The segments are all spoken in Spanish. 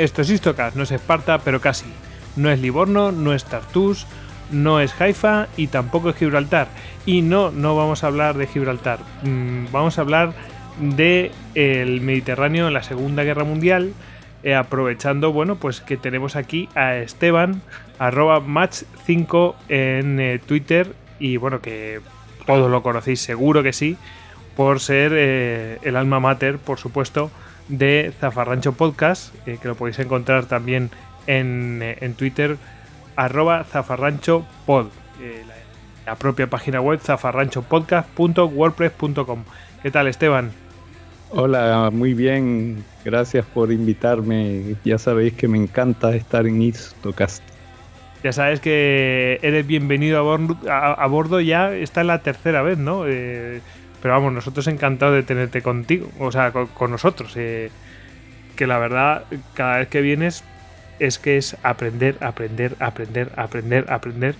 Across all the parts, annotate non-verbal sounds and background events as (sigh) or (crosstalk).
Esto es Istocast, no es Esparta, pero casi. No es Livorno, no es Tartus, no es Haifa y tampoco es Gibraltar. Y no, no vamos a hablar de Gibraltar. Mm, vamos a hablar de Mediterráneo en la Segunda Guerra Mundial. Eh, aprovechando, bueno, pues que tenemos aquí a Esteban, arroba match5 en eh, Twitter. Y bueno, que todos lo conocéis, seguro que sí, por ser eh, el alma mater, por supuesto, de Zafarrancho Podcast, eh, que lo podéis encontrar también en, eh, en Twitter, arroba zafarranchopod, eh, la, la, propia página web zafarranchopodcast.wordpress.com. ¿Qué tal, Esteban? Hola, muy bien, gracias por invitarme. Ya sabéis que me encanta estar en Istocast. Ya sabes que eres bienvenido a bordo, a, a bordo ya, esta es la tercera vez, ¿no? Eh, pero vamos, nosotros encantados de tenerte contigo, o sea, con, nosotros. Eh, que la verdad, cada vez que vienes es que es aprender, aprender, aprender, aprender, aprender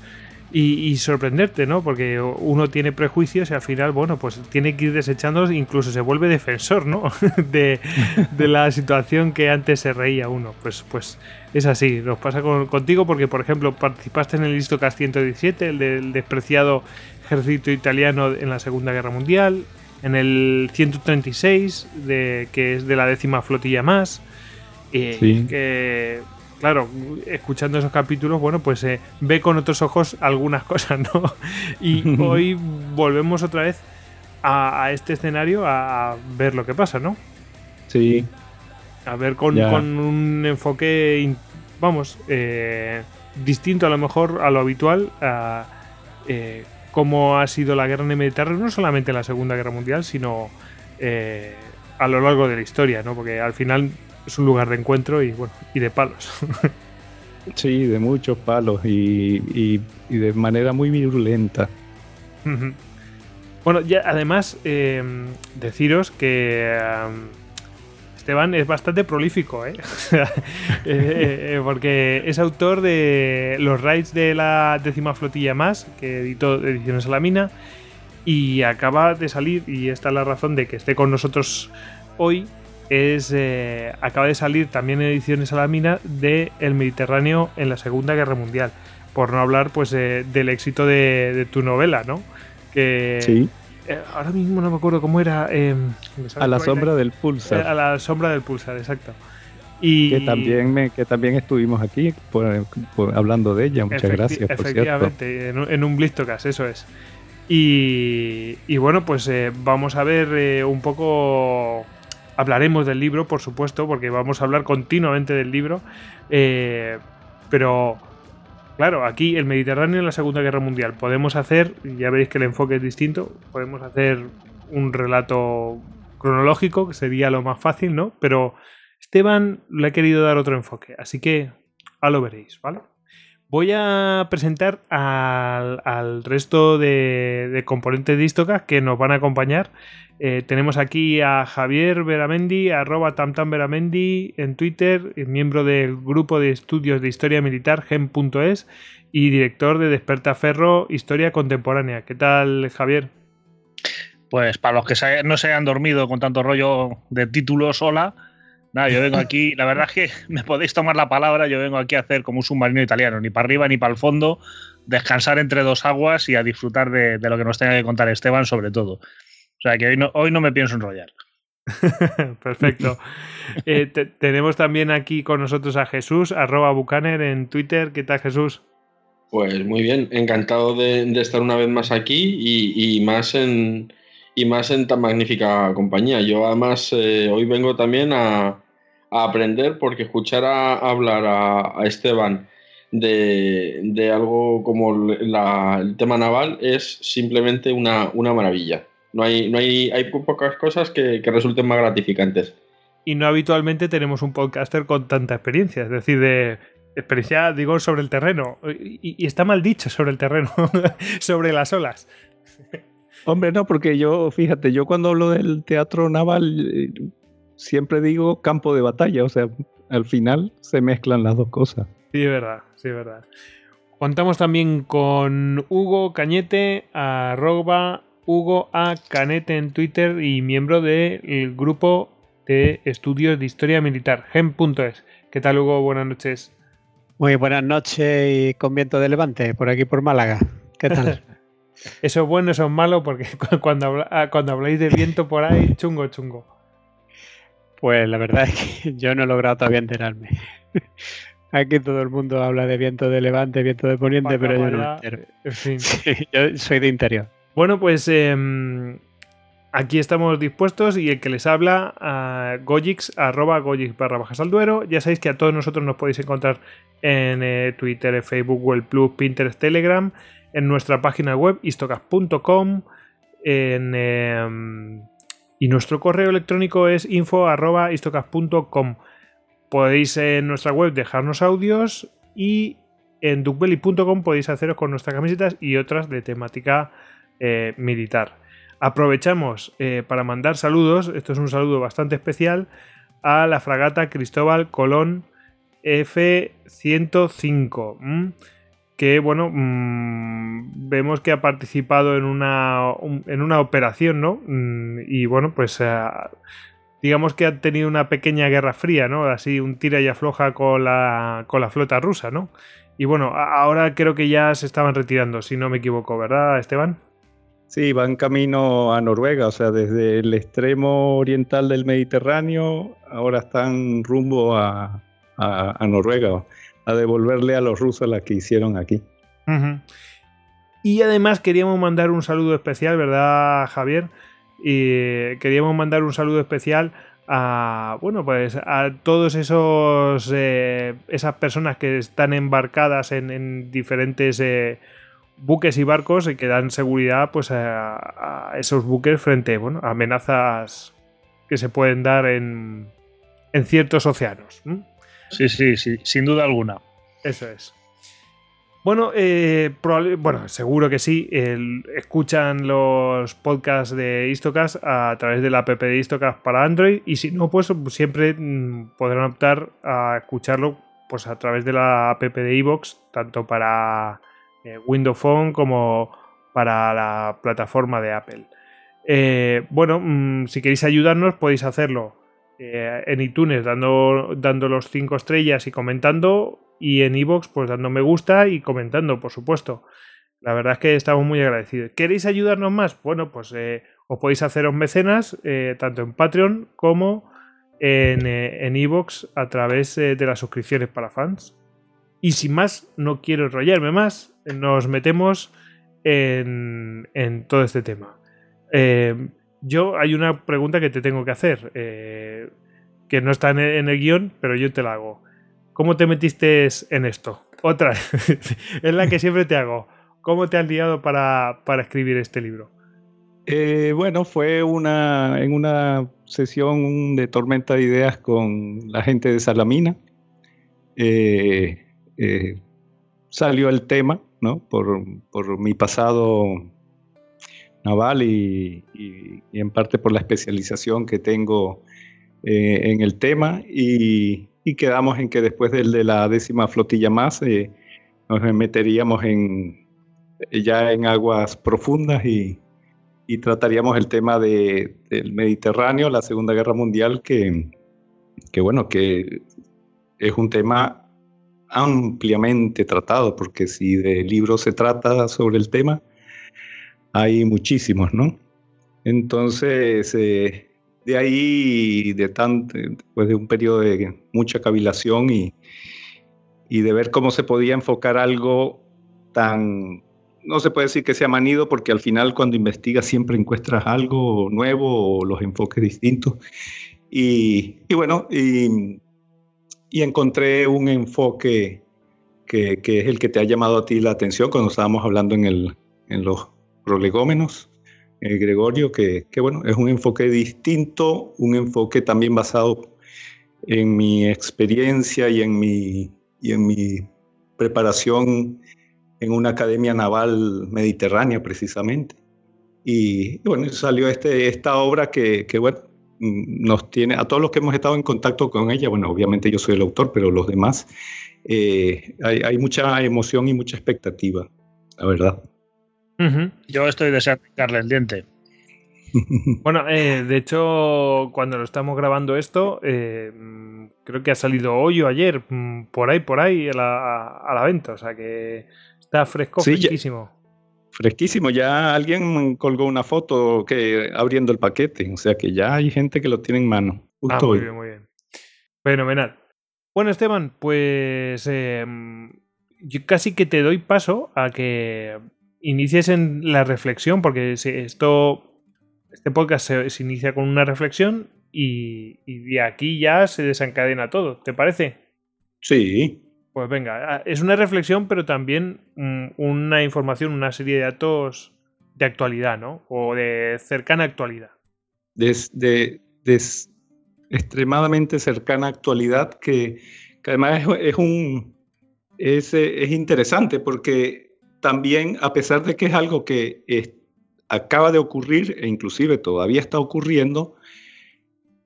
y, y, sorprenderte, ¿no? Porque uno tiene prejuicios y al final, bueno, pues tiene que ir desechándolos, incluso se vuelve defensor, ¿no? (laughs) de, de, la situación que antes se reía uno. Pues, pues es así, nos pasa con, contigo porque, por ejemplo, participaste en el Listocast 117, el del despreciado ejército italiano en la Segunda Guerra Mundial, en el 136, de, que es de la décima flotilla más. Eh, sí. que, claro, escuchando esos capítulos, bueno, pues eh, ve con otros ojos algunas (laughs) cosas, ¿no? Y (laughs) hoy volvemos otra vez a, a, este escenario a ver lo que pasa, ¿no? Sí. A ver con, con un enfoque, vamos, eh, distinto a lo mejor a lo habitual. A, eh, cómo ha sido la guerra en el Mediterráneo, no solamente en la Segunda Guerra Mundial, sino eh, a lo largo de la historia, ¿no? Porque al final es un lugar de encuentro y bueno, y de palos. (laughs) sí, de muchos palos y, y, y de manera muy virulenta. Uh -huh. Bueno, ya además eh, deciros que um, Esteban es bastante prolífico, (laughs) ¿eh? eh, eh, porque es autor de los raids de la décima flotilla más, que editó Ediciones a la Mina, y acaba de salir, y esta es la razón de que esté con nosotros hoy, es eh, acaba de salir también Ediciones a la Mina de El Mediterráneo en la Segunda Guerra Mundial, por no hablar pues del éxito de, de, tu novela, ¿no? Que, sí ahora mismo no me acuerdo cómo era. Eh, a la sombra del pulsar. A la sombra del pulsar, exacto. Y que también me, que también estuvimos aquí por, por, hablando de ella. Muchas efecti gracias. Por efectivamente, cierto. En, en, un Blistocast, eso es. Y, y bueno, pues eh, vamos a ver eh, un poco. Hablaremos del libro, por supuesto, porque vamos a hablar continuamente del libro. Eh, pero Claro, aquí el Mediterráneo en la Segunda Guerra Mundial podemos hacer, ya veréis que el enfoque es distinto, podemos hacer un relato cronológico, que sería lo más fácil, ¿no? Pero Esteban le ha querido dar otro enfoque, así que a lo veréis, ¿vale? Voy a presentar al, resto de, componentes de Istocas que nos van a acompañar. Eh, tenemos aquí a Javier Veramendi, arroba tamtamveramendi en Twitter, miembro del grupo de estudios de historia militar gem.es y director de Despertaferro Historia Contemporánea. ¿Qué tal, Javier? Pues para los que no se hayan dormido con tanto rollo de títulos, hola. Nada, yo vengo aquí, la verdad es que (laughs) me podéis tomar la palabra, yo vengo aquí a hacer como un submarino italiano, ni para arriba ni para el fondo, descansar entre dos aguas y a disfrutar de lo que nos tenga que contar Esteban sobre todo. O sea que hoy no, hoy no me pienso enrollar. (laughs) Perfecto. Eh, (laughs) tenemos también aquí con nosotros a Jesús, arroba Bucaner en Twitter. ¿Qué tal, Jesús? Pues muy bien, encantado de, estar una vez más aquí y, más en y más en tan magnífica compañía. Yo además eh, hoy vengo también a, aprender porque escuchar a, hablar a, Esteban de, algo como el tema naval es simplemente una, maravilla. No hay, no hay, hay pocas cosas que, que resulten más gratificantes y no habitualmente tenemos un podcaster con tanta experiencia, es decir, de experiencia, digo, sobre el terreno. Y, está mal dicho sobre el terreno, (laughs) sobre las olas. Hombre, no, porque yo, fíjate, yo cuando hablo del teatro naval siempre digo campo de batalla, o sea, al final se mezclan las dos cosas. Sí, es verdad, sí, es verdad. Contamos también con Hugo Cañete, arroba Hugo A. Canete en Twitter y miembro del grupo de estudios de historia militar, gem.es. ¿Qué tal, Hugo? Buenas noches. Muy buenas noches y con viento de levante, por aquí por Málaga. ¿Qué tal? (laughs) eso es bueno, eso es malo, porque (laughs) cuando, ah, cuando habláis de viento por ahí, chungo, chungo. Pues la verdad es que (laughs) yo no he logrado todavía enterarme. Aquí todo el mundo habla de viento de levante, viento de poniente, pero yo no En fin. yo soy de interior. Bueno, pues em, Aquí estamos dispuestos y el que les habla a Gojix, arroba Gojix barra bajas al duero. Ya sabéis que a todos nosotros nos podéis encontrar en eh, Twitter, Facebook, Google Plus, Pinterest, Telegram, en nuestra página web istocas.com em, y nuestro correo electrónico es info arroba istocas.com. Podéis en nuestra web dejarnos audios y en duckbelly.com podéis haceros con nuestras camisetas y otras de temática eh, militar. Aprovechamos eh, para mandar saludos, esto es un saludo bastante especial, a la fragata Cristóbal Colón F-105, que bueno, mm, vemos que ha participado en una, en una operación, ¿no? Mm, y bueno, pues eh, digamos que ha tenido una pequeña guerra fría, ¿no? Así un tira y afloja con la, con la flota rusa, ¿no? Y bueno, ahora creo que ya se estaban retirando, si no me equivoco, ¿verdad, Esteban? Sí, van camino a Noruega, o sea, desde el extremo oriental del Mediterráneo, ahora están rumbo a, Noruega, a devolverle a los rusos la que hicieron aquí. Y además queríamos mandar un saludo especial, ¿verdad, Javier? Y queríamos mandar un saludo especial a bueno pues a todos esos eh, esas personas que están embarcadas en, diferentes eh, buques y barcos que dan seguridad pues, a, esos buques frente bueno, a amenazas que se pueden dar en, en ciertos océanos. Sí, sí, sí, sin duda alguna. Eso es. Bueno, eh, bueno, seguro que sí. escuchan los podcasts de Istocast a través de la app de Istocast para Android y si no, pues siempre mm, podrán optar a escucharlo pues a través de la app de iVoox, tanto para eh, Windows Phone como para la plataforma de Apple. Eh, bueno, mm, si queréis ayudarnos podéis hacerlo eh, en iTunes dando, dando los 5 estrellas y comentando y en iVoox pues dando me gusta y comentando, por supuesto. La verdad es que estamos muy agradecidos. ¿Queréis ayudarnos más? Bueno, pues os podéis haceros mecenas tanto en Patreon como en iVoox a través de las suscripciones para fans. Y sin más, no quiero enrollarme más, nos metemos en, todo este tema. Eh, yo hay una pregunta que te tengo que hacer, eh, que no está en el, guion, pero yo te la hago. ¿Cómo te metiste en esto? Otra, (laughs) es la que siempre te hago. ¿Cómo te has liado para, escribir este libro? Eh, bueno, fue una, en una sesión de tormenta de ideas con la gente de Salamina. Salió el tema ¿no? Por, mi pasado naval y, en parte por la especialización que tengo eh, en el tema y, quedamos en que después del de la décima flotilla más eh, nos meteríamos en, ya en aguas profundas y, trataríamos el tema del Mediterráneo, la Segunda Guerra Mundial, que, que bueno, que es un tema ampliamente tratado, porque si de libros se trata sobre el tema, hay muchísimos, ¿no? Entonces, eh, de ahí, de tanto, después de un periodo de mucha cavilación y, y de ver cómo se podía enfocar algo tan, no se puede decir que sea manido porque al final cuando investigas siempre encuentras algo nuevo o los enfoques distintos. Y, bueno, y, encontré un enfoque que, es el que te ha llamado a ti la atención cuando estábamos hablando en, el, en los prolegómenos, eh, Gregorio, que, que bueno, es un enfoque distinto, un enfoque también basado en mi experiencia y en mi, y en mi preparación en una academia naval mediterránea precisamente. Y, bueno, salió este, esta obra que, que, bueno, nos tiene, a todos los que hemos estado en contacto con ella, bueno, obviamente yo soy el autor, pero los demás, eh, hay, hay, mucha emoción y mucha expectativa, la verdad. Yo estoy deseando darle el diente. (laughs) Bueno, eh, de hecho, cuando lo estamos grabando esto, eh, creo que ha salido hoy o ayer, mm, por ahí, por ahí, a la, venta. O sea que está fresco, fresquísimo. Fresquísimo, ya alguien colgó una foto que abriendo el paquete, o sea que ya hay gente que lo tiene en mano. ah, muy bien, muy bien. Fenomenal. Bueno, Esteban, pues em, yo casi que te doy paso a que inicies en la reflexión, porque esto este podcast se, inicia con una reflexión y, de aquí ya se desencadena todo. ¿Te parece? Sí. Pues venga, ah, es una reflexión, pero también una información, una serie de datos de actualidad, ¿no? O de cercana actualidad. De, extremadamente cercana actualidad que, además es, un es, es, interesante porque también a pesar de que es algo que acaba de ocurrir e inclusive todavía está ocurriendo,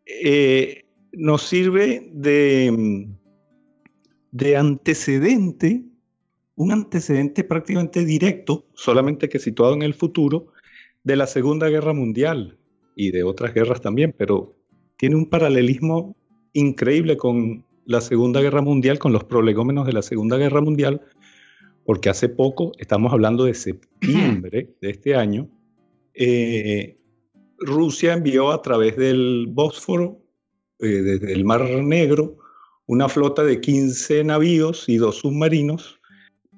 eh, nos sirve de, de antecedente, un antecedente prácticamente directo, solamente que situado en el futuro, de la Segunda Guerra Mundial y de otras guerras también, pero tiene un paralelismo increíble con la Segunda Guerra Mundial, con los prolegómenos de la Segunda Guerra Mundial, porque hace poco, estamos hablando de septiembre de este año, eh, Rusia envió a través del Bósforo, eh, desde el Mar Negro, una flota de 15 navíos y dos submarinos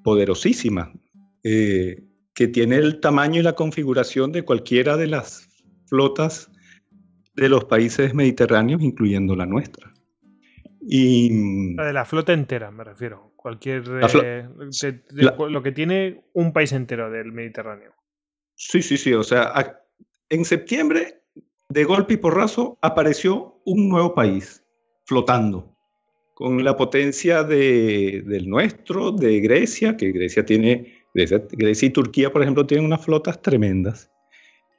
poderosísima, eh, que tiene el tamaño y la configuración de cualquiera de las flotas de los países mediterráneos, incluyendo la nuestra. Y, la de la flota entera, me refiero. Cualquier. lo que tiene un país entero del Mediterráneo. Sí, sí, sí. O sea, en septiembre, de golpe y porrazo, apareció un nuevo país flotando con la potencia de, del nuestro, de Grecia, que Grecia tiene, Grecia, y Turquía, por ejemplo, tienen unas flotas tremendas.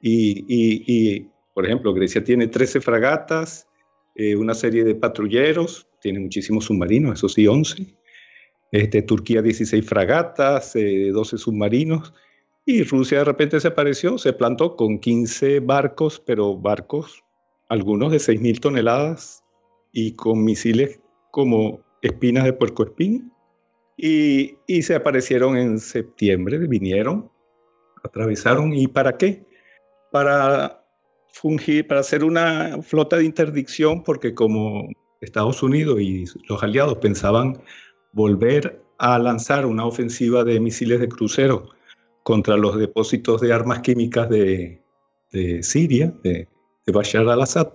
Y, por ejemplo, Grecia tiene 13 fragatas, eh, una serie de patrulleros, tiene muchísimos submarinos, eso sí, 11. Este, Turquía 16 fragatas, 12 eh, submarinos. Y Rusia de repente se apareció, se plantó con 15 barcos, pero barcos, algunos de 6.000 toneladas y con misiles como espinas de puercoespín. Y, y se aparecieron en septiembre, vinieron, atravesaron. ¿Y para qué? Para fungir, para hacer una flota de interdicción, porque como Estados Unidos y los aliados pensaban volver a lanzar una ofensiva de misiles de crucero contra los depósitos de armas químicas de, Siria, de, Bashar al-Assad.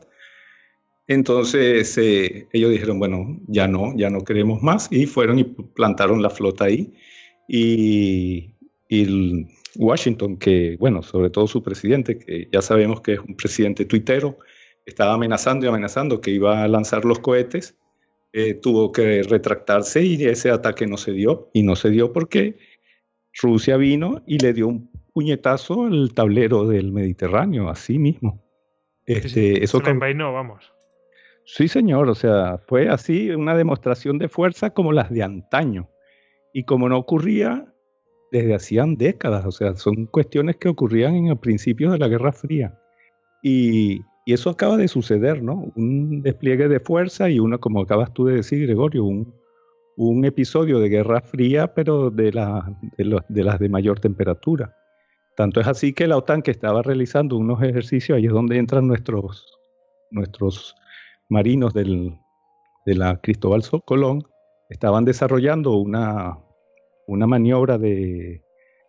Entonces eh, ellos dijeron, bueno, ya no, ya no queremos más y fueron y plantaron la flota ahí. Y, y Washington, que bueno, sobre todo su presidente, que ya sabemos que es un presidente tuitero, estaba amenazando y amenazando que iba a lanzar los cohetes, eh, tuvo que retractarse y ese ataque no se dio. Y no se dio porque Rusia vino y le dio un puñetazo al tablero del Mediterráneo, así mismo. Este, eso vamos. Sí, señor, o sea, fue así una demostración de fuerza como las de antaño. Y como no ocurría desde hacían décadas, o sea, son cuestiones que ocurrían en el principio de la Guerra Fría. Y, y eso acaba de suceder, ¿no? Un despliegue de fuerza y uno, como acabas tú de decir, Gregorio, un, un episodio de guerra fría, pero de, la, de, las de mayor temperatura. Tanto es así que la OTAN que estaba realizando unos ejercicios, ahí es donde entran nuestros, nuestros marinos del, de la Cristóbal Colón, estaban desarrollando una, una maniobra de,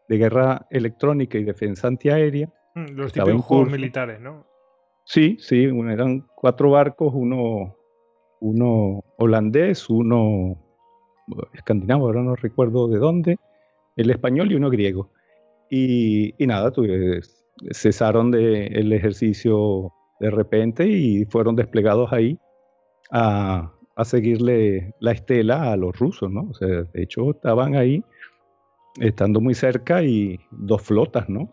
de guerra electrónica y defensa antiaérea. Mm, los típicos juegos militares, ¿no? Sí, sí, eran cuatro barcos, uno, uno holandés, uno escandinavo, ahora no recuerdo de dónde, el español y uno griego. Y, nada, cesaron de, el ejercicio de repente y fueron desplegados ahí a, a seguirle la estela a los rusos, ¿no? O sea, de hecho estaban ahí estando muy cerca y dos flotas, ¿no?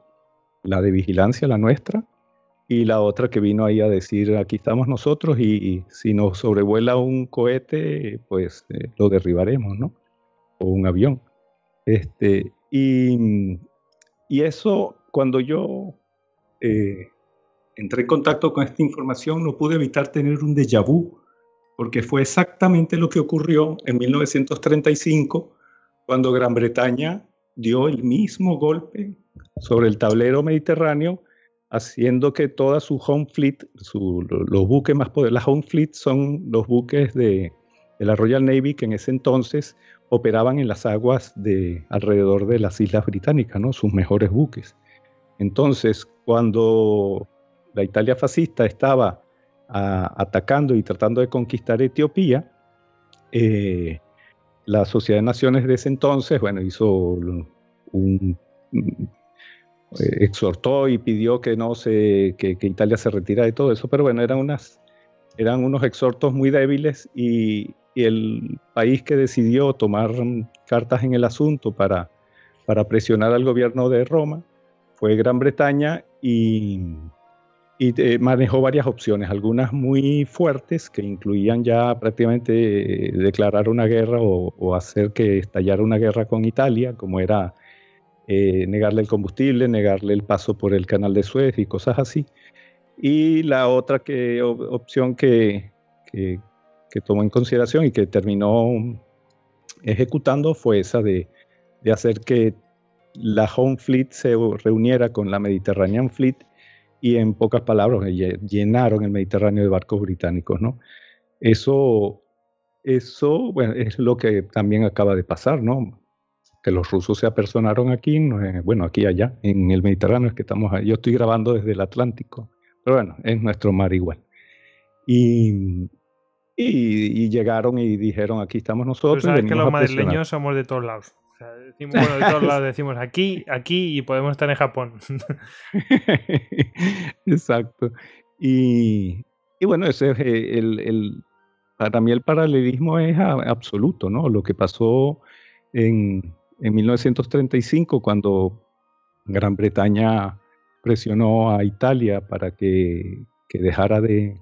La de vigilancia, la nuestra, y la otra que vino ahí a decir, aquí estamos nosotros y, si nos sobrevuela un cohete, pues eh, lo derribaremos, ¿no? O un avión. Este, y, y eso, cuando yo eh, entré en contacto con esta información, no pude evitar tener un déjà vu, porque fue exactamente lo que ocurrió en 1935, cuando Gran Bretaña dio el mismo golpe sobre el tablero mediterráneo, haciendo que toda su home fleet, los buques más poderosos, la home fleet son los buques de, la Royal Navy que en ese entonces operaban en las aguas de alrededor de las islas británicas, ¿no? sus mejores buques. Entonces, cuando la Italia fascista estaba atacando y tratando de conquistar Etiopía, eh, la Sociedad de Naciones de ese entonces, bueno, hizo un, eh, exhortó y pidió que no se, que, Italia se retira de todo eso, pero bueno, eran unas, eran unos exhortos muy débiles y, el país que decidió tomar cartas en el asunto para, para presionar al gobierno de Roma fue Gran Bretaña y y eh, manejó varias opciones, algunas muy fuertes que incluían ya prácticamente eh, declarar una guerra o, hacer que estallara una guerra con Italia, como era eh, negarle el combustible, negarle el paso por el canal de Suez y cosas así. Y la otra que, opción que, que, tomó en consideración y que terminó ejecutando fue esa de, de hacer que la Home Fleet se reuniera con la Mediterranean Fleet y en pocas palabras llenaron el Mediterráneo de barcos británicos, ¿no? Eso, eso bueno, es lo que también acaba de pasar, ¿no? Que los rusos se apersonaron aquí, bueno, aquí allá, en el Mediterráneo, es que estamos, yo estoy grabando desde el Atlántico, pero bueno, es nuestro mar igual. Y, y, llegaron y dijeron, aquí estamos nosotros. sabes que los madrileños somos de todos lados decimos, bueno, de todos lados decimos aquí, aquí y podemos estar en Japón. (laughs) Exacto. Y, bueno, ese el, el, para mí el paralelismo es absoluto, ¿no? Lo que pasó en, en 1935 cuando Gran Bretaña presionó a Italia para que, que dejara de,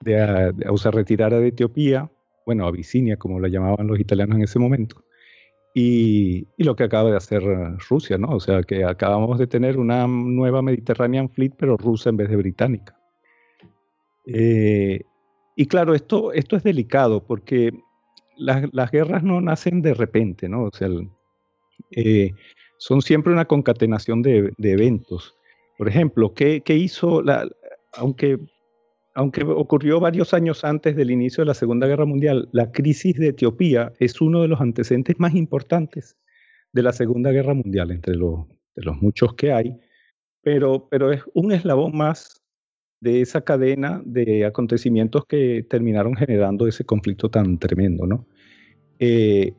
de, o se retirara de Etiopía, bueno, Abisinia, como la llamaban los italianos en ese momento, y, lo que acaba de hacer Rusia, ¿no? O sea, que acabamos de tener una nueva Mediterranean Fleet, pero rusa en vez de británica. Eh, y claro, esto, esto es delicado porque las, guerras no nacen de repente, ¿no? O sea, eh, son siempre una concatenación de, eventos. Por ejemplo, ¿qué, qué hizo la, aunque aunque ocurrió varios años antes del inicio de la Segunda Guerra Mundial, la crisis de Etiopía es uno de los antecedentes más importantes de la Segunda Guerra Mundial, entre los, muchos que hay, pero, es un eslabón más de esa cadena de acontecimientos que terminaron generando ese conflicto tan tremendo. ¿no? Eh,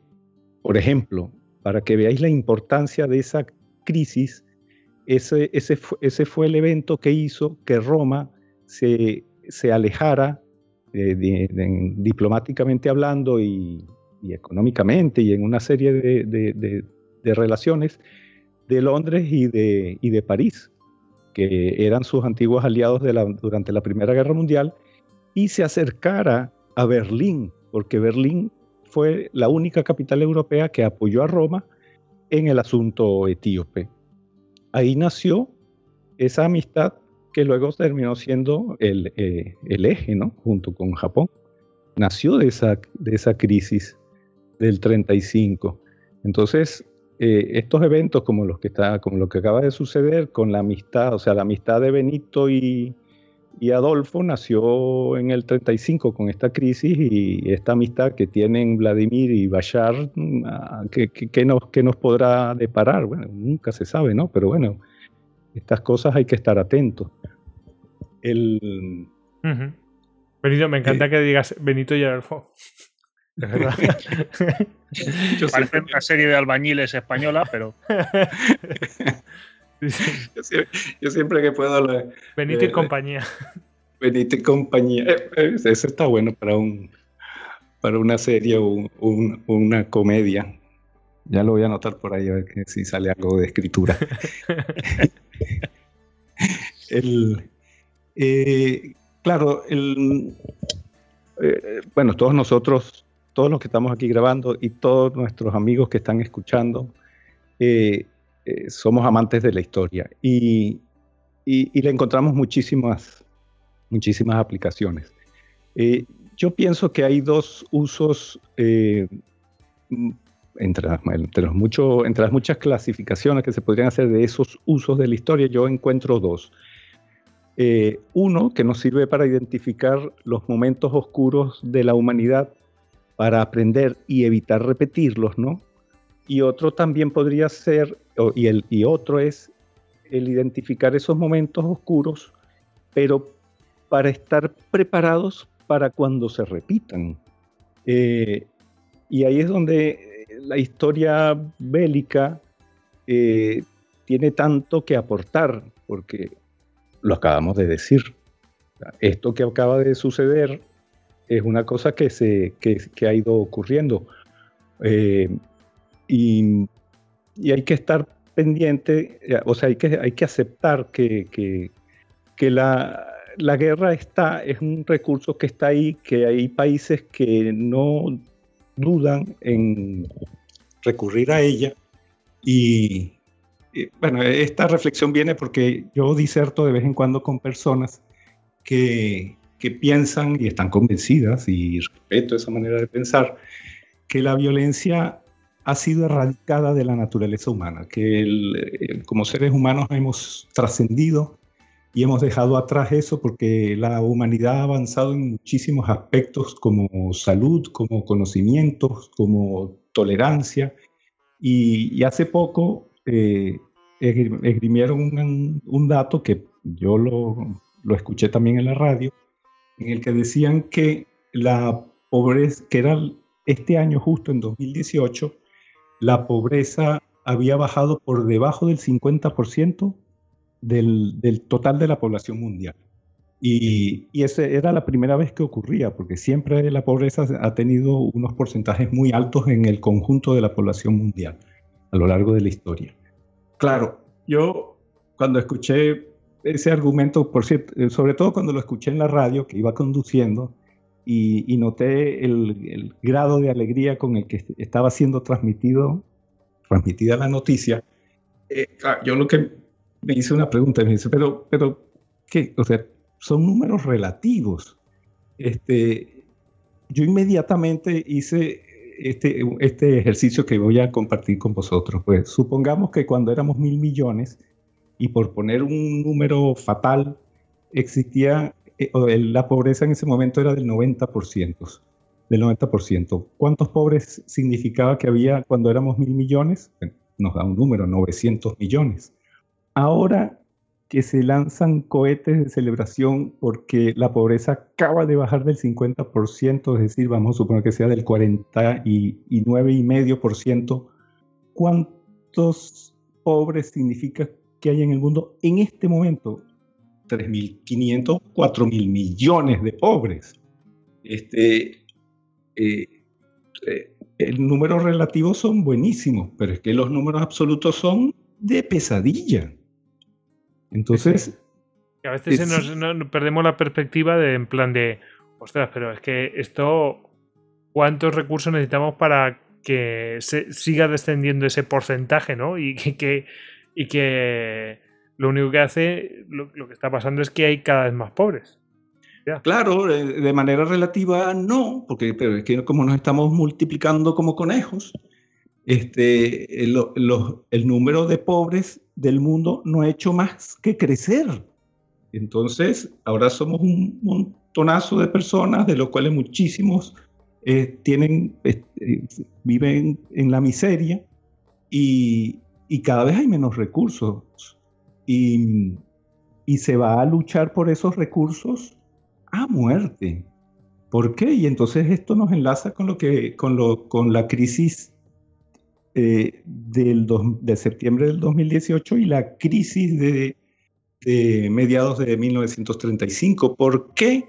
por ejemplo, para que veáis la importancia de esa crisis, ese fue el evento que hizo que Roma se se alejara eh, diplomáticamente hablando y, económicamente y en una serie de, relaciones de Londres y de, y de París, que eran sus antiguos aliados durante la Primera Guerra Mundial, y se acercara a Berlín, porque Berlín fue la única capital europea que apoyó a Roma en el asunto etíope. Ahí nació esa amistad que luego terminó siendo el, eh, el, eje, ¿no? Junto con Japón. Nació de esa, de esa crisis del 35. Entonces, eh, estos eventos como los que está, como lo que acaba de suceder con la amistad, o sea, la amistad de Benito y, y Adolfo nació en el 35 con esta crisis y esta amistad que tienen Vladimir y Bashar, mm, ah, ¿qué, nos, nos podrá deparar? Bueno, nunca se sabe, ¿no? Pero bueno, estas cosas hay que estar atentos. El, Benito, me encanta eh, que digas Benito y (laughs) verdad. Parece una serie de albañiles española, pero. (laughs) Yo, siempre, que puedo hablar. Benito y compañía. Benito y compañía. Eh, eh, eso está bueno para un para una serie o una comedia. Ya lo voy a anotar por ahí a ver si sale algo de escritura. (laughs) (laughs) Eh, claro, el, bueno, todos nosotros, todos los que estamos aquí grabando y todos nuestros amigos que están escuchando, eh, somos amantes de la historia y, le encontramos muchísimas, muchísimas aplicaciones. Eh, yo pienso que hay dos usos, eh, entre, entre, los mucho, entre las muchas clasificaciones que se podrían hacer de esos usos de la historia, yo encuentro dos. uno que nos sirve para identificar los momentos oscuros de la humanidad para aprender y evitar repetirlos, ¿no? Y otro también podría ser, y, el, y otro es el identificar esos momentos oscuros, pero para estar preparados para cuando se repitan. Eh, y ahí es donde la historia bélica eh, tiene tanto que aportar, porque lo acabamos de decir. Esto que acaba de suceder es una cosa que, se, que, ha ido ocurriendo. Eh, y, hay que estar pendiente, o sea, hay que, hay que aceptar que, que, la, la, guerra está, es un recurso que está ahí, que hay países que no dudan en recurrir a ella. Y, bueno, esta reflexión viene porque yo diserto de vez en cuando con personas que, que piensan y están convencidas, y respeto esa manera de pensar, que la violencia ha sido erradicada de la naturaleza humana, que como seres humanos hemos trascendido y hemos dejado atrás eso porque la humanidad ha avanzado en muchísimos aspectos como salud, como conocimientos, como tolerancia. Y, hace poco eh, esgrimieron un, un, dato que yo lo, lo escuché también en la radio, en el que decían que la pobreza, que era este año justo en 2018, la pobreza había bajado por debajo del 50% del, del, total de la población mundial. Y, y esa era la primera vez que ocurría, porque siempre la pobreza ha tenido unos porcentajes muy altos en el conjunto de la población mundial a lo largo de la historia. Claro, yo cuando escuché ese argumento, por cierto, eh, sobre todo cuando lo escuché en la radio, que iba conduciendo, y, noté el, grado de alegría con el que estaba siendo transmitido, transmitida la noticia. Eh, yo lo que me hice una pregunta, me dice, pero, pero, ¿qué? O sea, son números relativos. Este, yo inmediatamente hice este, este ejercicio que voy a compartir con vosotros. Pues supongamos que cuando éramos mil millones, y por poner un número fatal, existía eh, la pobreza en ese momento era del 90%. Del 90%. ¿Cuántos pobres significaba que había cuando éramos mil millones? nos da un número, 900 millones. Ahora que se lanzan cohetes de celebración porque la pobreza acaba de bajar del 50%, es decir, vamos a suponer que sea del 49,5%, ¿cuántos pobres significa que hay en el mundo en este momento? 3.500, 4.000 millones de pobres. Este, eh, eh, el número relativo son buenísimos, pero es que los números absolutos son de pesadilla. Entonces... a veces nos, perdemos la perspectiva de en plan de, ostras, pero es que esto, ¿cuántos recursos necesitamos para que se siga descendiendo ese porcentaje, ¿no? Y que, y que lo único que hace, lo, que está pasando es que hay cada vez más pobres. Claro, de manera relativa no, porque pero es que como nos estamos multiplicando como conejos, este, el, el número de pobres del mundo no ha hecho más que crecer. Entonces, ahora somos un montonazo de personas, de los cuales muchísimos eh, tienen, eh, viven en la miseria y, y, cada vez hay menos recursos. Y, y se va a luchar por esos recursos a muerte. ¿Por qué? Y entonces esto nos enlaza con, lo que, con, lo, con la crisis eh, del de septiembre del 2018 y la crisis de, de, mediados de 1935. ¿Por qué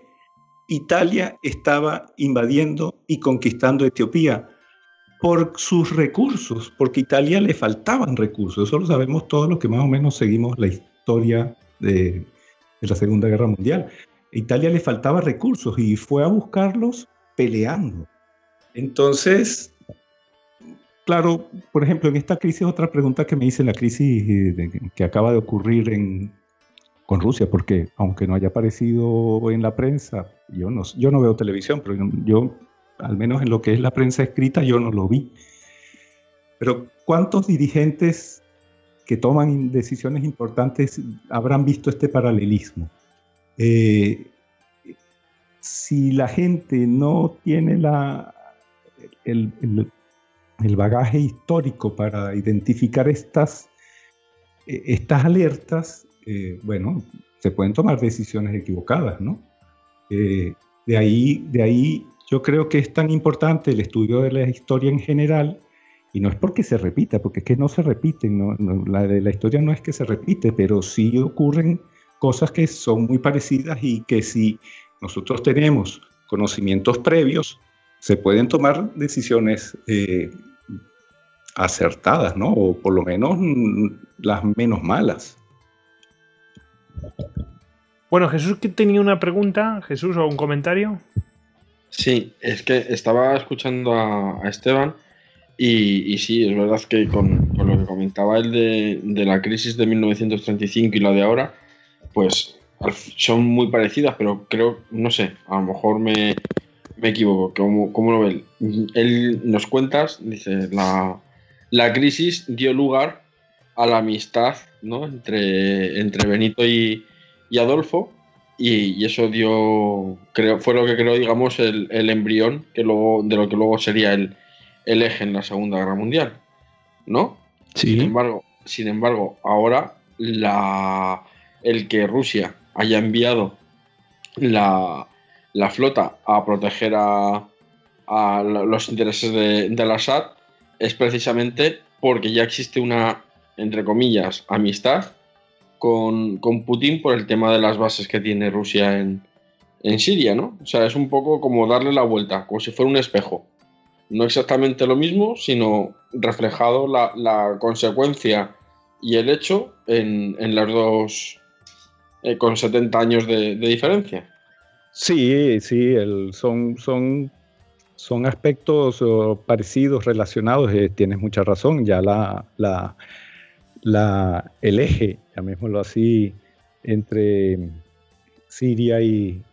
Italia estaba invadiendo y conquistando Etiopía? Por sus recursos, porque a Italia le faltaban recursos. Eso lo sabemos todos los que más o menos seguimos la historia de, la Segunda Guerra Mundial. A Italia le faltaba recursos y fue a buscarlos peleando. Entonces, claro, por ejemplo, en esta crisis, otra pregunta que me hice, la crisis que acaba de ocurrir en, con Rusia, porque aunque no haya aparecido en la prensa, yo no, veo televisión, pero yo, al menos en lo que es la prensa escrita, yo no lo vi. Pero ¿cuántos dirigentes que toman decisiones importantes habrán visto este paralelismo. Eh, si la gente no tiene la, bagaje histórico para identificar estas, eh, estas alertas, eh, bueno, se pueden tomar decisiones equivocadas, ¿no? de, ahí, de ahí yo creo que es tan importante el estudio de la historia en general y no es porque se repita, porque es que no se repiten, la de la historia no es que se repite, pero sí ocurren cosas que son muy parecidas y que si nosotros tenemos conocimientos previos, se pueden tomar decisiones eh, acertadas, ¿no? O por lo menos mm, las menos malas. Bueno, Jesús que tenía una pregunta, Jesús, o un comentario. Sí, es que estaba escuchando a Esteban y, sí, es verdad que con, lo que comentaba él de, la crisis de 1935 y la de ahora, pues son muy parecidas, pero creo, no sé, a lo mejor me, equivoco. ¿Cómo, lo ve él? Él nos cuentas, dice, la, crisis dio lugar a la amistad ¿no? entre, entre Benito y, Adolfo, y, eso dio, creo, fue lo que creo, digamos, el, el embrión que luego, de lo que luego sería el el eje en la Segunda Guerra Mundial, ¿no? Sin embargo, sin embargo ahora la, el que Rusia haya enviado la, flota a proteger a, los intereses de, del Assad es precisamente porque ya existe una, entre comillas, amistad con, Putin por el tema de las bases que tiene Rusia en, en Siria, ¿no? O sea, es un poco como darle la vuelta, como si fuera un espejo no exactamente lo mismo, sino reflejado la, consecuencia y el hecho en, en las dos, eh, con 70 años de, diferencia. Sí, sí, son, son, son aspectos parecidos, relacionados, eh, tienes mucha razón, ya la, la, la, el eje, llamémoslo así, entre Siria y,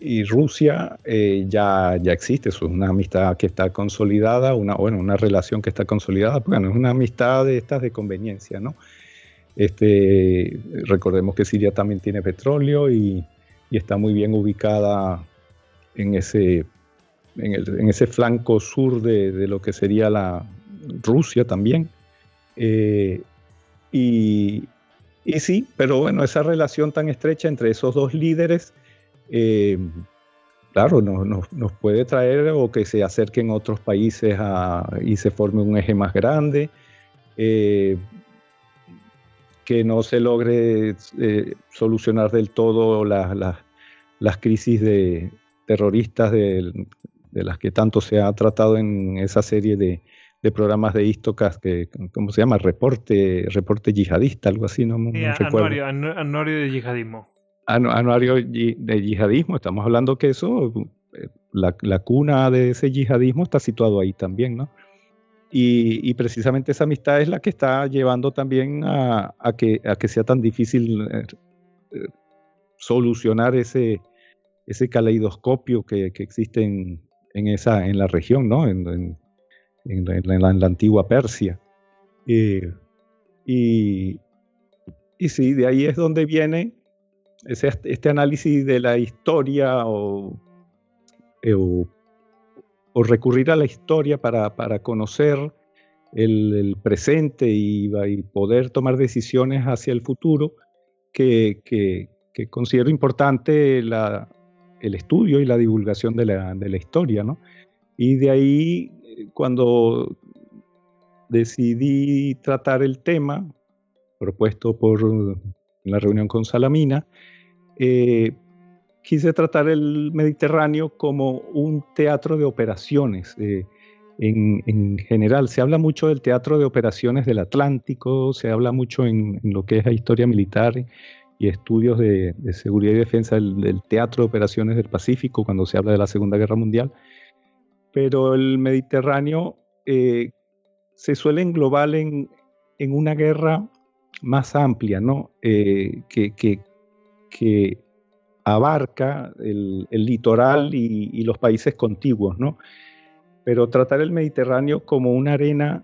y Rusia eh, ya, ya existe, es una amistad que está consolidada, una, bueno, una relación que está consolidada, bueno, es una amistad de estas de conveniencia, ¿no? Este, recordemos que Siria también tiene petróleo y, está muy bien ubicada en ese, en, ese flanco sur de, lo que sería la Rusia también. Eh, y, y sí, pero bueno, esa relación tan estrecha entre esos dos líderes, eh, claro, nos, puede traer o que se acerquen otros países y se forme un eje más grande, eh, que no se logre eh, solucionar del todo las crisis de, terroristas de, las que tanto se ha tratado en esa serie de, programas de Istocas que, ¿cómo se llama? Reporte, reporte yihadista, algo así, no, recuerdo. anuario de yihadismo anuario de yihadismo, estamos hablando que eso, eh, la, cuna de ese yihadismo está situado ahí también, ¿no? Y, precisamente esa amistad es la que está llevando también a, que, que sea tan difícil eh, eh, solucionar ese, ese caleidoscopio que, existe en, esa, en la región, ¿no? En, la, antigua Persia. y, y sí, de ahí es donde viene este análisis de la historia eh, o, o, recurrir a la historia para, para conocer el, presente y, poder tomar decisiones hacia el futuro, que, que, considero importante la, el estudio y la divulgación de la, de la historia. ¿no? Y de ahí, cuando decidí tratar el tema propuesto por la reunión con Salamina, eh, quise tratar el Mediterráneo como un teatro de operaciones. Eh, en, general, se habla mucho del teatro de operaciones del Atlántico, se habla mucho en, lo que es la historia militar y estudios de, seguridad y defensa del, teatro de operaciones del Pacífico cuando se habla de la Segunda Guerra Mundial. Pero el Mediterráneo eh, se suele englobar en, una guerra más amplia, ¿no? que, que abarca el, litoral y, los países contiguos, ¿no? Pero tratar el Mediterráneo como una arena,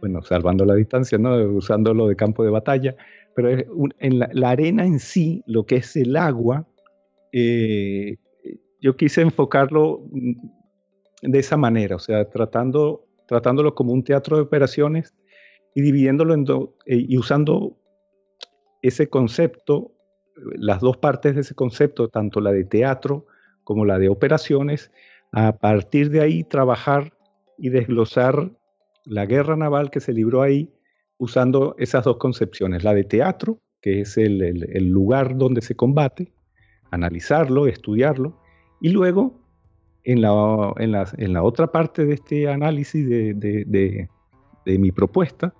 bueno, salvando la distancia, ¿no? Usándolo de campo de batalla, pero en la, arena en sí, lo que es el agua, eh, yo quise enfocarlo de esa manera, o sea, tratando, tratándolo como un teatro de operaciones y dividiéndolo en dos, eh, y usando ese concepto las dos partes de ese concepto, tanto la de teatro como la de operaciones, a partir de ahí trabajar y desglosar la guerra naval que se libró ahí usando esas dos concepciones, la de teatro, que es el, lugar donde se combate, analizarlo, estudiarlo, y luego en la, otra parte de este análisis de, de mi propuesta,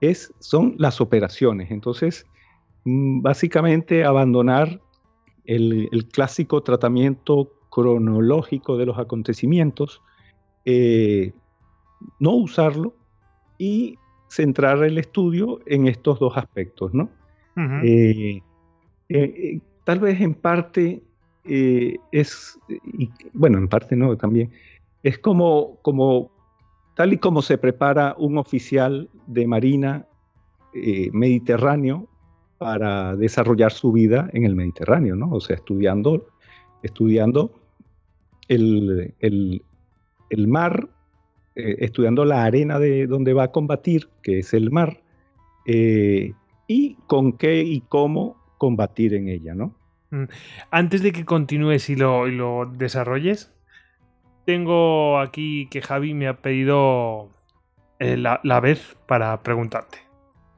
es, son las operaciones. Entonces, básicamente abandonar el, clásico tratamiento cronológico de los acontecimientos, eh, no usarlo y centrar el estudio en estos dos aspectos, ¿no? Eh, eh, tal vez en parte es, bueno, en parte no, también, es como, como, tal y como se prepara un oficial de marina mediterráneo para desarrollar su vida en el Mediterráneo, ¿no? O sea, estudiando, estudiando el, mar, eh, estudiando la arena de donde va a combatir, que es el mar, eh, y con qué y cómo combatir en ella, ¿no? Mm. Antes de que continúes y lo, lo desarrolles, tengo aquí que Javi me ha pedido eh, la, vez para preguntarte.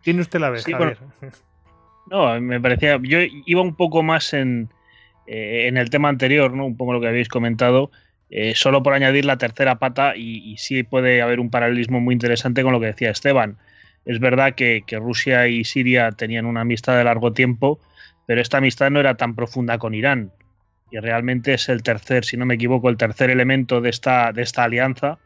¿Tiene usted la vez, Javier? (laughs) No, me parecía. Yo iba un poco más en, eh, en el tema anterior, ¿no? Un poco lo que habéis comentado. Eh, solo por añadir la tercera pata, y, sí puede haber un paralelismo muy interesante con lo que decía Esteban. Es verdad que, Rusia y Siria tenían una amistad de largo tiempo, pero esta amistad no era tan profunda con Irán. Y realmente es el tercer, si no me equivoco, el tercer elemento de esta, de esta alianza.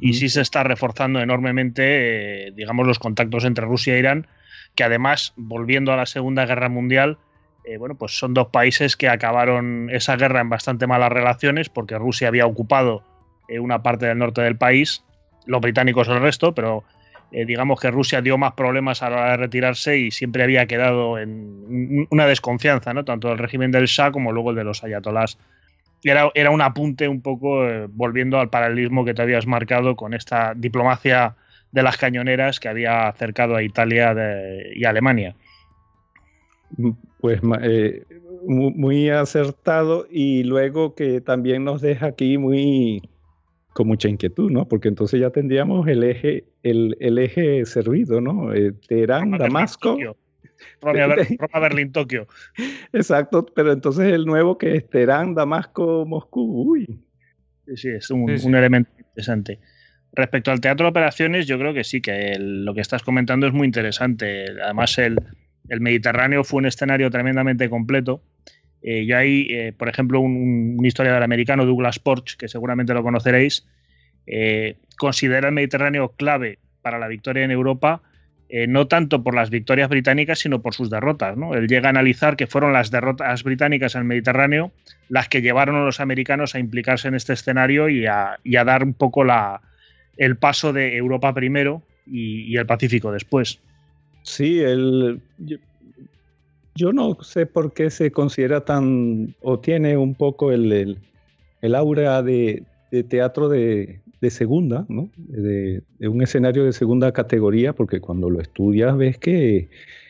Y sí se está reforzando enormemente, eh, digamos, los contactos entre Rusia e Irán que además, volviendo a la Segunda Guerra Mundial, eh, bueno, pues son dos países que acabaron esa guerra en bastante malas relaciones, porque Rusia había ocupado eh, una parte del norte del país, los británicos el resto, pero eh, digamos que Rusia dio más problemas a la hora de retirarse y siempre había quedado en una desconfianza, ¿no? Tanto del régimen del Shah como luego el de los ayatolás. Era, era un apunte un poco volviendo al paralelismo que te habías marcado con esta diplomacia de las cañoneras que había acercado a Italia y Alemania. Pues eh, muy acertado y luego que también nos deja aquí muy con mucha inquietud, ¿no? Porque entonces ya tendríamos el eje, el, eje servido, ¿no? Eh, Teherán, Damasco. (laughs) Roma, Berlín, Tokio. Exacto, pero entonces el nuevo que es Teherán, Damasco, Moscú. Uy. Sí, es un, un elemento interesante. Respecto al teatro de operaciones, yo creo que sí, que lo que estás comentando es muy interesante. Además, el, Mediterráneo fue un escenario tremendamente completo. Eh, yo hay, eh, por ejemplo, un, historiador americano, Douglas Porch, que seguramente lo conoceréis, eh, considera el Mediterráneo clave para la victoria en Europa, no tanto por las victorias británicas, sino por sus derrotas. ¿no? Él llega a analizar que fueron las derrotas británicas en el Mediterráneo las que llevaron a los americanos a implicarse en este escenario y a dar un poco la, el paso de Europa primero y, el Pacífico después. Sí, el, yo no sé por qué se considera tan, o tiene un poco el, el, aura de, teatro de, segunda, ¿no? De, un escenario de segunda categoría, porque cuando lo estudias ves que,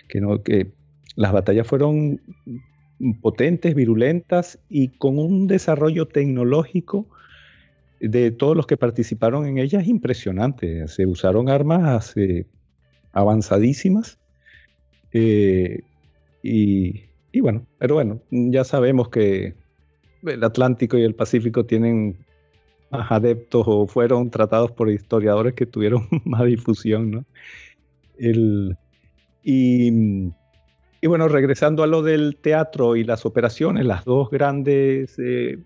que, no, que las batallas fueron potentes, virulentas y con un desarrollo tecnológico de todos los que participaron en ellas impresionante. Se usaron armas eh, avanzadísimas. Eh, y, bueno, pero bueno, ya sabemos que el Atlántico y el Pacífico tienen más adeptos o fueron tratados por historiadores que tuvieron (laughs) más difusión, ¿no? y, bueno, regresando a lo del teatro y las operaciones, las dos grandes eh,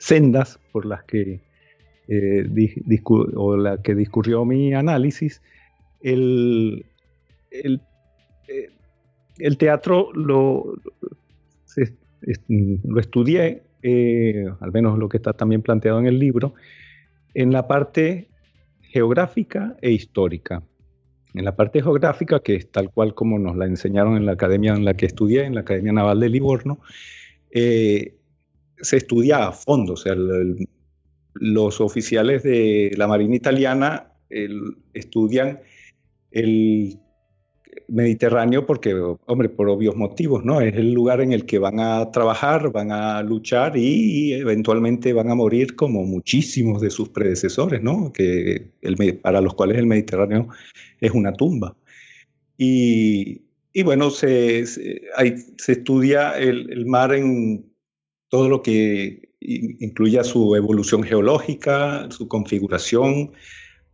sendas por las que eh, o la que discurrió mi análisis, el, el, eh, el teatro lo, lo estudié, eh, al menos lo que está también planteado en el libro, en la parte geográfica e histórica. En la parte geográfica, que es tal cual como nos la enseñaron en la academia en la que estudié, en la Academia Naval de Livorno, se estudia a fondo. O sea, los oficiales de la Marina Italiana estudian el Mediterráneo porque, hombre, por obvios motivos, ¿no? Es el lugar en el que van a trabajar, van a luchar y eventualmente van a morir como muchísimos de sus predecesores, ¿no? Que para los cuales el Mediterráneo es una tumba. Y, bueno, se, se, estudia el, mar en todo lo que incluya su evolución geológica, su configuración,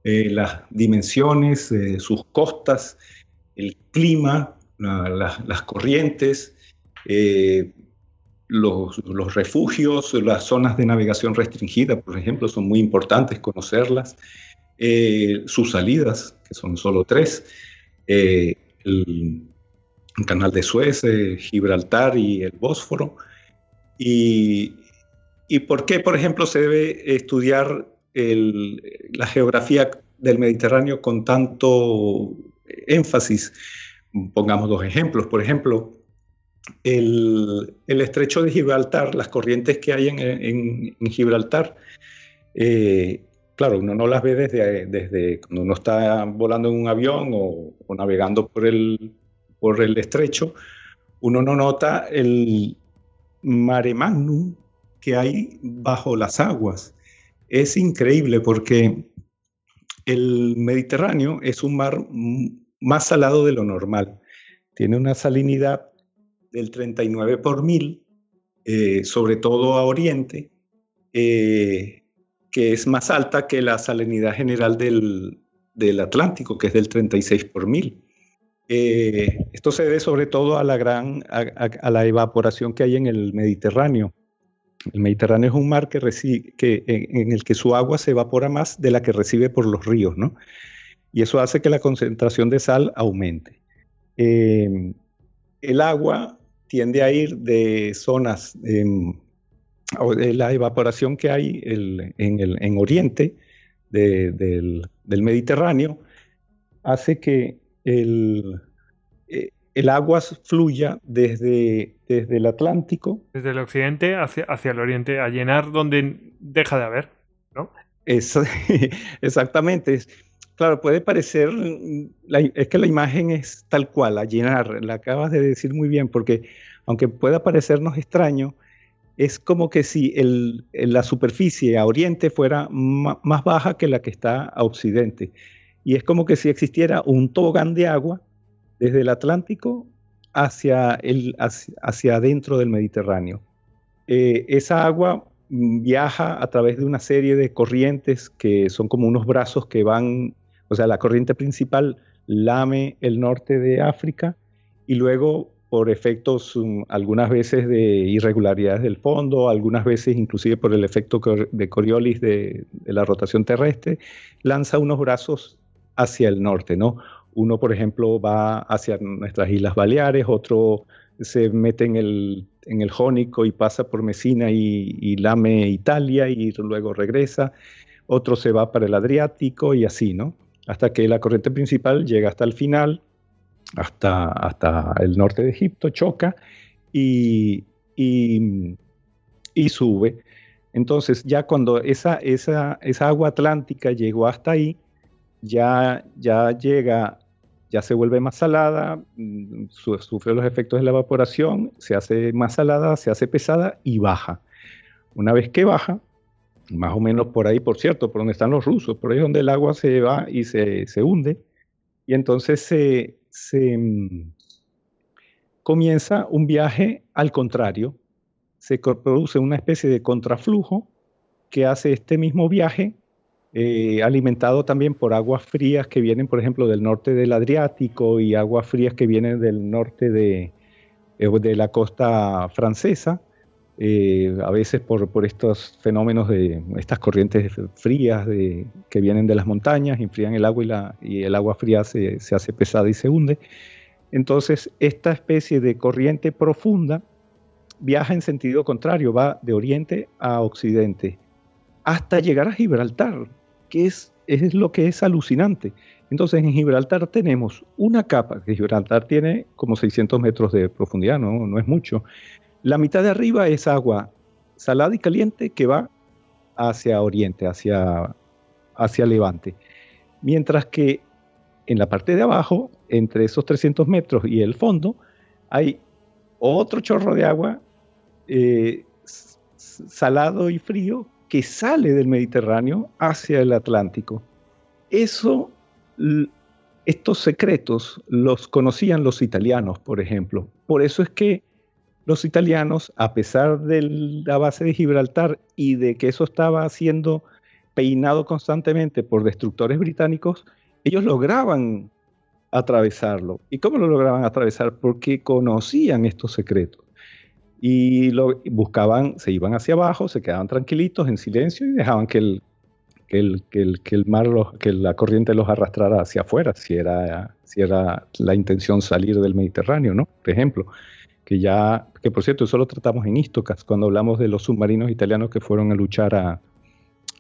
eh, las dimensiones, eh, sus costas, el clima, las corrientes, eh, los, refugios, las zonas de navegación restringida, por ejemplo, son muy importantes conocerlas, sus salidas, que son solo tres, el, canal de Suez, Gibraltar y el Bósforo. Y, y, por qué, por ejemplo, se debe estudiar la geografía del Mediterráneo con tanto énfasis. Pongamos dos ejemplos. Por ejemplo, el, estrecho de Gibraltar, las corrientes que hay en, Gibraltar, eh, claro, uno no las ve desde, desde cuando uno está volando en un avión o, navegando por el, por el estrecho, uno no nota el mare magnum que hay bajo las aguas es increíble porque el Mediterráneo es un mar más salado de lo normal. Tiene una salinidad del 39 por mil, eh, sobre todo a oriente, eh, que es más alta que la salinidad general del, Atlántico, que es del 36 por mil. Eh, esto se debe sobre todo a la gran a la evaporación que hay en el Mediterráneo. El Mediterráneo es un mar que que, en, el que su agua se evapora más de la que recibe por los ríos, ¿no? Y eso hace que la concentración de sal aumente. Em, el agua tiende a ir de zonas, de la evaporación que hay en, el, en Oriente del, del, Mediterráneo, hace que el, eh, el agua fluya desde, desde el Atlántico. Desde el occidente hacia, hacia el oriente, a llenar donde deja de haber, ¿no? (laughs) exactamente. Claro, puede parecer, es que la imagen es tal cual, a llenar, la acabas de decir muy bien, porque aunque pueda parecernos extraño, es como que si el, la superficie a oriente fuera más baja que la que está a occidente. Y es como que si existiera un tobogán de agua desde el Atlántico hacia, el, hacia, adentro del Mediterráneo. Eh, esa agua viaja a través de una serie de corrientes que son como unos brazos que van, o sea, la corriente principal lame el norte de África y luego por efectos mm, algunas veces de irregularidades del fondo, algunas veces inclusive por el efecto de Coriolis de la rotación terrestre, lanza unos brazos hacia el norte, ¿no? Uno, por ejemplo, va hacia nuestras Islas Baleares, otro se mete en el, en el Jónico y pasa por Messina y, lame Italia y luego regresa. Otro se va para el Adriático y así, ¿no? Hasta que la corriente principal llega hasta el final hasta, hasta el norte de Egipto, choca y, y, sube. Entonces ya cuando esa, esa, esa, agua atlántica llegó hasta ahí, ya, ya llega, ya se vuelve más salada, mm, sufre los efectos de la evaporación, se hace más salada, se hace pesada y baja. Una vez que baja, más o menos por ahí, por cierto, por donde están los rusos, por ahí donde el agua se va y se, se hunde, y entonces se, se mm, comienza un viaje al contrario, se produce una especie de contraflujo que hace este mismo viaje eh, alimentado también por aguas frías que vienen, por ejemplo, del norte del Adriático y aguas frías que vienen del norte de, eh, de la costa francesa, eh, a veces por, por, estos fenómenos de estas corrientes frías de, que vienen de las montañas, enfrían el agua y, la, y el agua fría se, se, hace pesada y se hunde. Entonces, esta especie de corriente profunda viaja en sentido contrario, va de oriente a occidente, hasta llegar a Gibraltar, que es, es lo que es alucinante. Entonces, en Gibraltar tenemos una capa, que Gibraltar tiene como 600 metros de profundidad, no, no es mucho, la mitad de arriba es agua salada y caliente que va hacia oriente, hacia, hacia levante. Mientras que en la parte de abajo, entre esos 300 metros y el fondo, hay otro chorro de agua eh, salado y frío que sale del Mediterráneo hacia el Atlántico. Eso, estos secretos los conocían los italianos, por ejemplo. Por eso es que los italianos, a pesar de la base de Gibraltar y de que eso estaba siendo peinado constantemente por destructores británicos, ellos lograban atravesarlo. ¿Y cómo lo lograban atravesar? Porque conocían estos secretos. Y lo buscaban, se iban hacia abajo, se quedaban tranquilitos, en silencio, y dejaban que el, que el, que el, mar, que la corriente los arrastrara hacia afuera, si era, si era la intención salir del Mediterráneo, ¿no? Por ejemplo que ya, que por cierto, eso lo tratamos en Istocas, cuando hablamos de los submarinos italianos que fueron a luchar a,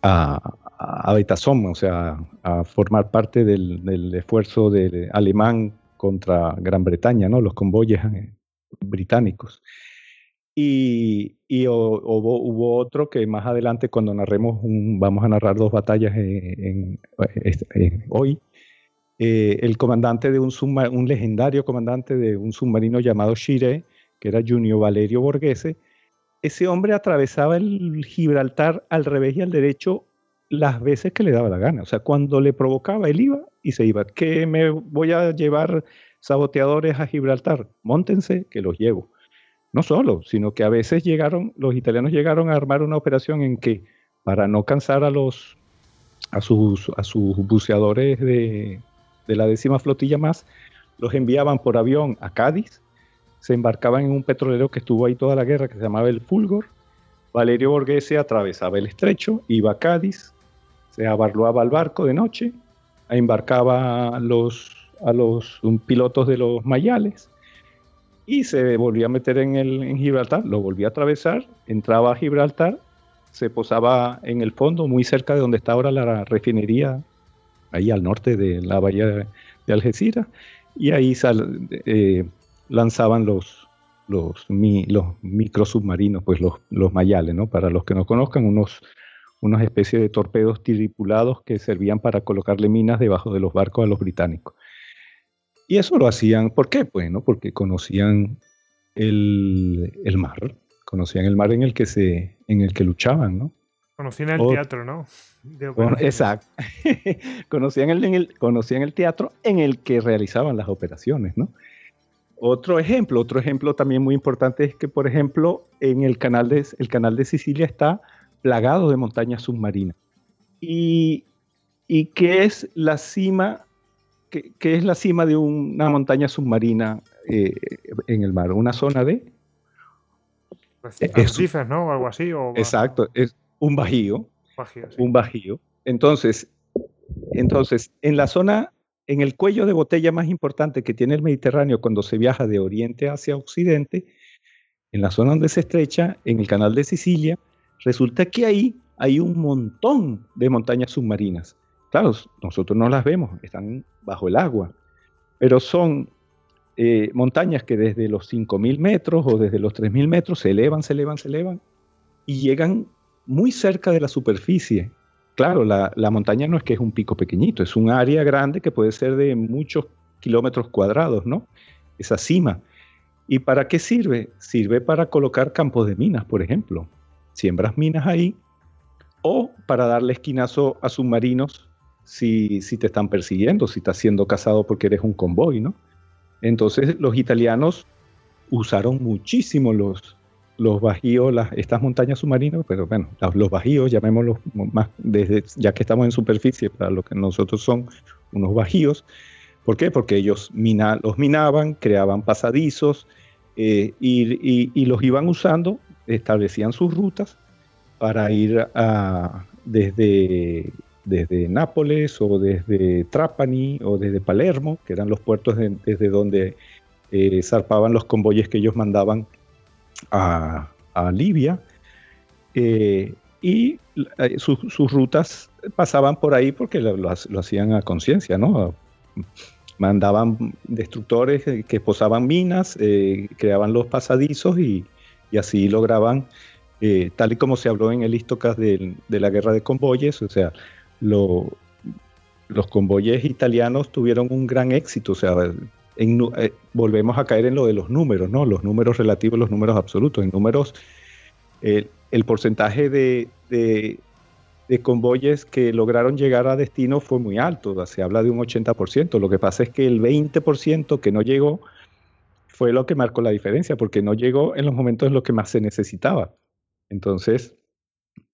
a, a o sea, a formar parte del, esfuerzo de, alemán contra Gran Bretaña, ¿no? los convoyes eh, británicos. Y, hubo, otro que más adelante, cuando narremos, vamos a narrar dos batallas en, hoy, eh, el comandante de un, un legendario comandante de un submarino llamado Shire, que era Junio Valerio Borghese, ese hombre atravesaba el Gibraltar al revés y al derecho las veces que le daba la gana. O sea, cuando le provocaba, él iba y se iba. ¿Que me voy a llevar saboteadores a Gibraltar? Móntense, que los llevo. No solo, sino que a veces llegaron, los italianos llegaron a armar una operación en que, para no cansar a los a sus, a sus buceadores de, de la décima flotilla más, los enviaban por avión a Cádiz se embarcaban en un petrolero que estuvo ahí toda la guerra, que se llamaba el Fulgor. Valerio Borghese atravesaba el estrecho, iba a Cádiz, se abarloaba al barco de noche, embarcaba a los, a los pilotos de los Mayales y se volvía a meter en, Gibraltar, lo volvía a atravesar, entraba a Gibraltar, se posaba en el fondo, muy cerca de donde está ahora la refinería, ahí al norte de la bahía de, Algeciras, y ahí eh, lanzaban los, los, los microsubmarinos, pues los, los mayales, ¿no? Para los que no conozcan, unos, unas especies de torpedos tripulados que servían para colocarle minas debajo de los barcos a los británicos. Y eso lo hacían, ¿por qué? Pues, ¿no? Porque conocían el, el mar, conocían el mar en el que se, en el que luchaban, ¿no? Conocían el teatro, ¿no? exacto. (laughs) conocían, el, el, conocían el teatro en el que realizaban las operaciones, ¿no? Otro ejemplo, otro ejemplo también muy importante es que, por ejemplo, en el canal de, el canal de Sicilia está plagado de montañas submarinas. ¿Y, y qué es la cima? Qué, es la cima de una montaña submarina eh, en el mar? ¿Una zona de? Arrecifes, ¿no? O algo así. exacto, es un bajío. Un bajío. Entonces, entonces, en la zona en el cuello de botella más importante que tiene el Mediterráneo cuando se viaja de oriente hacia occidente, en la zona donde se estrecha, en el canal de Sicilia, resulta que ahí hay un montón de montañas submarinas. Claro, nosotros no las vemos, están bajo el agua, pero son eh, montañas que desde los 5.000 metros o desde los 3.000 metros se elevan, se elevan, se elevan y llegan muy cerca de la superficie. Claro, la, la, montaña no es que es un pico pequeñito, es un área grande que puede ser de muchos kilómetros cuadrados, ¿no? Esa cima. ¿Y para qué sirve? Sirve para colocar campos de minas, por ejemplo. Siembras minas ahí o para darle esquinazo a submarinos si, si te están persiguiendo, si estás siendo cazado porque eres un convoy, ¿no? Entonces los italianos usaron muchísimo los, los bajíos, las, estas montañas submarinas, pero bueno, los, bajíos, llamémoslos más, desde, ya que estamos en superficie, para lo que nosotros son unos bajíos. ¿Por qué? Porque ellos mina, los minaban, creaban pasadizos eh, y, los iban usando, establecían sus rutas para ir desde desde Nápoles o desde Trapani o desde Palermo, que eran los puertos desde donde eh, zarpaban los convoyes que ellos mandaban a, Libia. Eh, y eh, sus rutas pasaban por ahí porque lo, hacían a conciencia, ¿no? Mandaban destructores que posaban minas, creaban los pasadizos y, así lograban, tal y como se habló en el Istocas de, de la guerra de convoyes, o sea, los convoyes italianos tuvieron un gran éxito, o sea, eh, volvemos a caer en lo de los números, ¿no? Los números relativos, los números absolutos. En números, el porcentaje de, de, convoyes que lograron llegar a destino fue muy alto, se habla de un 80%. Lo que pasa es que el 20% que no llegó fue lo que marcó la diferencia, porque no llegó en los momentos en los que más se necesitaba. Entonces,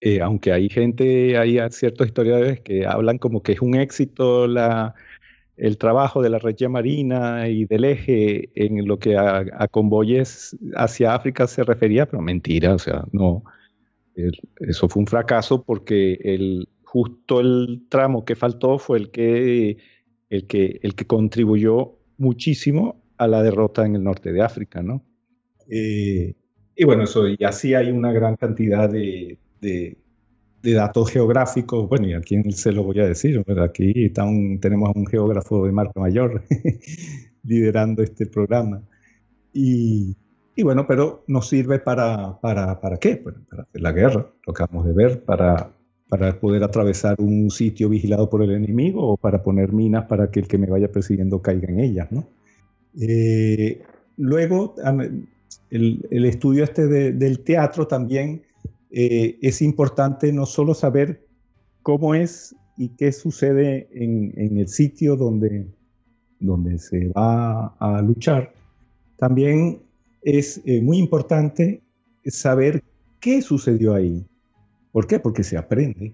eh, aunque hay gente, hay ciertos historiadores que hablan como que es un éxito la, el trabajo de la regia marina y del eje en lo que a, convoyes hacia África se refería, pero mentira, o sea, no, eso fue un fracaso porque el, justo el tramo que faltó fue el que, el que, el que contribuyó muchísimo a la derrota en el norte de África, ¿no? Eh, y bueno, eso, y así hay una gran cantidad de, de, datos geográficos, bueno, ¿y a quién se lo voy a decir? aquí tenemos a un geógrafo de marca mayor (laughs) liderando este programa. Y, bueno, pero nos sirve para, para, para qué? para hacer la guerra, lo acabamos de ver, para, para poder atravesar un sitio vigilado por el enemigo o para poner minas para que el que me vaya persiguiendo caiga en ellas, ¿no? Eh, luego, el, estudio este del teatro también eh, es importante no solo saber cómo es y qué sucede en, el sitio donde, donde se va a luchar, también es eh, muy importante saber qué sucedió ahí. ¿Por qué? Porque se aprende,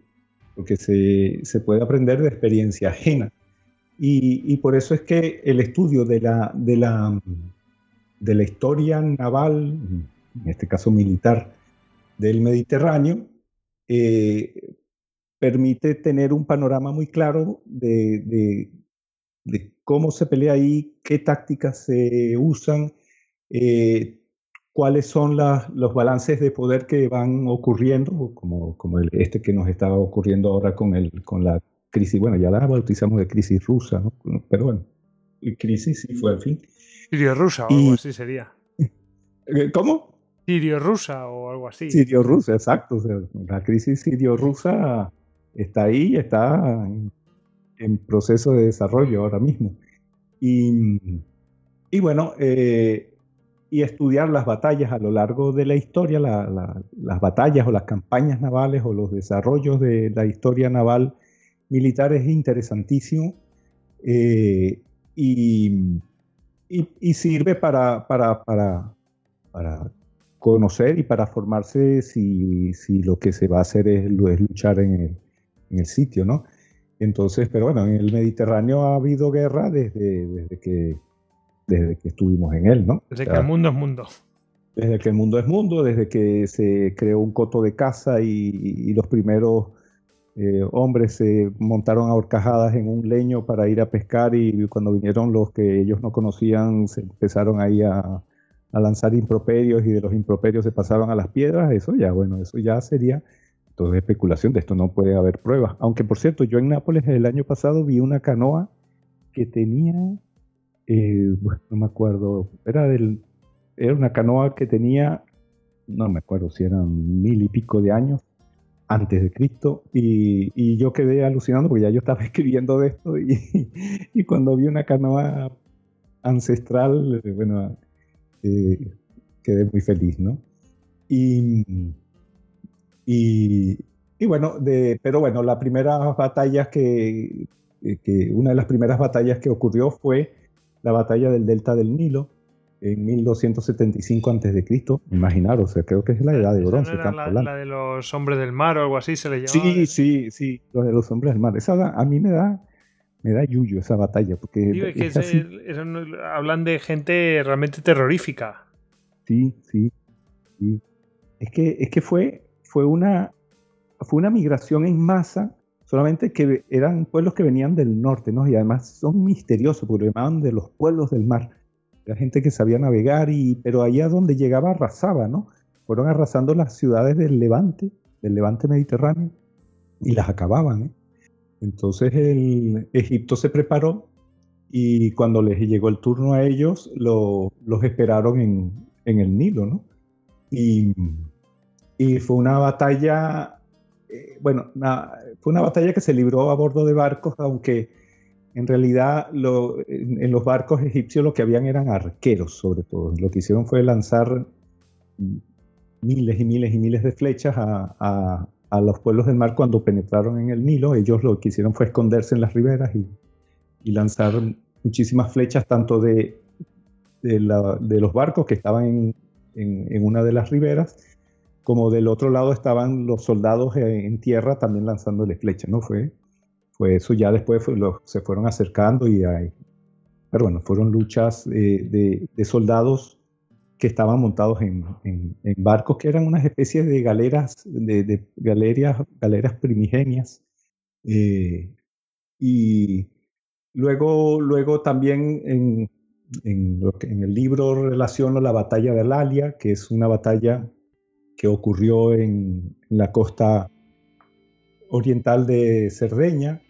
porque se, puede aprender de experiencia ajena. Y, por eso es que el estudio de la, de la, de la historia naval, en este caso militar, del Mediterráneo, eh, permite tener un panorama muy claro de, cómo se pelea ahí, qué tácticas se usan, eh, cuáles son los balances de poder que van ocurriendo, como, como este que nos está ocurriendo ahora con, el, con la crisis, bueno, ya la bautizamos de crisis rusa, pero bueno, crisis sí fue al fin. Sirio-rusa o algo así sería. (laughs) ¿Cómo? Sirio-rusa o algo así. Sirio-rusa, exacto. la crisis sirio-rusa está ahí, está en, proceso de desarrollo ahora mismo. Y, bueno, eh, y estudiar las batallas a lo largo de la historia, las batallas o las campañas navales o los desarrollos de la historia naval militar es interesantísimo eh, y, sirve para, para, para, para conocer y para formarse si, si, lo que se va a hacer es, luchar en el, en el, sitio, ¿no? Entonces, pero bueno, en el Mediterráneo ha habido guerra desde, desde, que, desde que estuvimos en él, ¿no? Desde que el mundo es mundo. Desde que el mundo es mundo, desde que se creó un coto de caza y, los primeros eh, hombres se montaron a horcajadas en un leño para ir a pescar y cuando vinieron los que ellos no conocían se empezaron ahí a, a lanzar improperios y de los improperios se pasaban a las piedras, eso ya, bueno, eso ya sería todo especulación, de esto no puede haber pruebas. Aunque por cierto, yo en Nápoles el año pasado vi una canoa que tenía eh, no me acuerdo, era, del, era una canoa que tenía, no me acuerdo si eran mil y pico de años antes de Cristo, y, yo quedé alucinando porque ya yo estaba (laughs) escribiendo de esto, y, y cuando vi una canoa ancestral, eh, bueno, eh, quedé muy feliz, ¿no? Y, y, bueno, de, pero bueno, la primera batalla que, que, una de las primeras batallas que ocurrió fue la batalla del delta del Nilo en 1275 a.C. Imaginaros, o sea, creo que es la edad de bronce. ¿No era la, de los hombres del mar o algo así se le llamaba? Sí, sí, sí, lo de los hombres del mar. Esa a mí me da me da yuyo esa batalla. Porque hablan de gente realmente terrorífica. Sí, sí, Es que, es que fue, fue, una, fue una migración en masa, solamente que eran pueblos que venían del norte, ¿no? Y además son misteriosos, porque llamaban de los pueblos del mar. La gente que sabía navegar, y, pero allá donde llegaba arrasaba, ¿no? Fueron arrasando las ciudades del Levante, del Levante mediterráneo, y las acababan, ¿eh? Entonces el Egipto se preparó y cuando les llegó el turno a ellos, los esperaron en, el Nilo, ¿no? Y, fue una batalla, eh, bueno, fue una batalla que se libró a bordo de barcos, aunque en realidad en, los barcos egipcios lo que habían eran arqueros, sobre todo. Lo que hicieron fue lanzar miles y miles y miles de flechas a, a los pueblos del mar cuando penetraron en el Nilo. Ellos lo que hicieron fue esconderse en las riberas y, lanzar muchísimas flechas, tanto de, de, los barcos que estaban en, una de las riberas, como del otro lado estaban los soldados en tierra también lanzándole flechas. ¿no? Fue, fue eso, ya después se fueron acercando y hay, pero bueno, fueron luchas de, de soldados que estaban montados en, barcos que eran unas especies de galeras, de, galeras primigenias. Eh, y luego, luego también en, en, el libro relaciono la batalla de Alalia, que es una batalla que ocurrió en, la costa oriental de Cerdeña,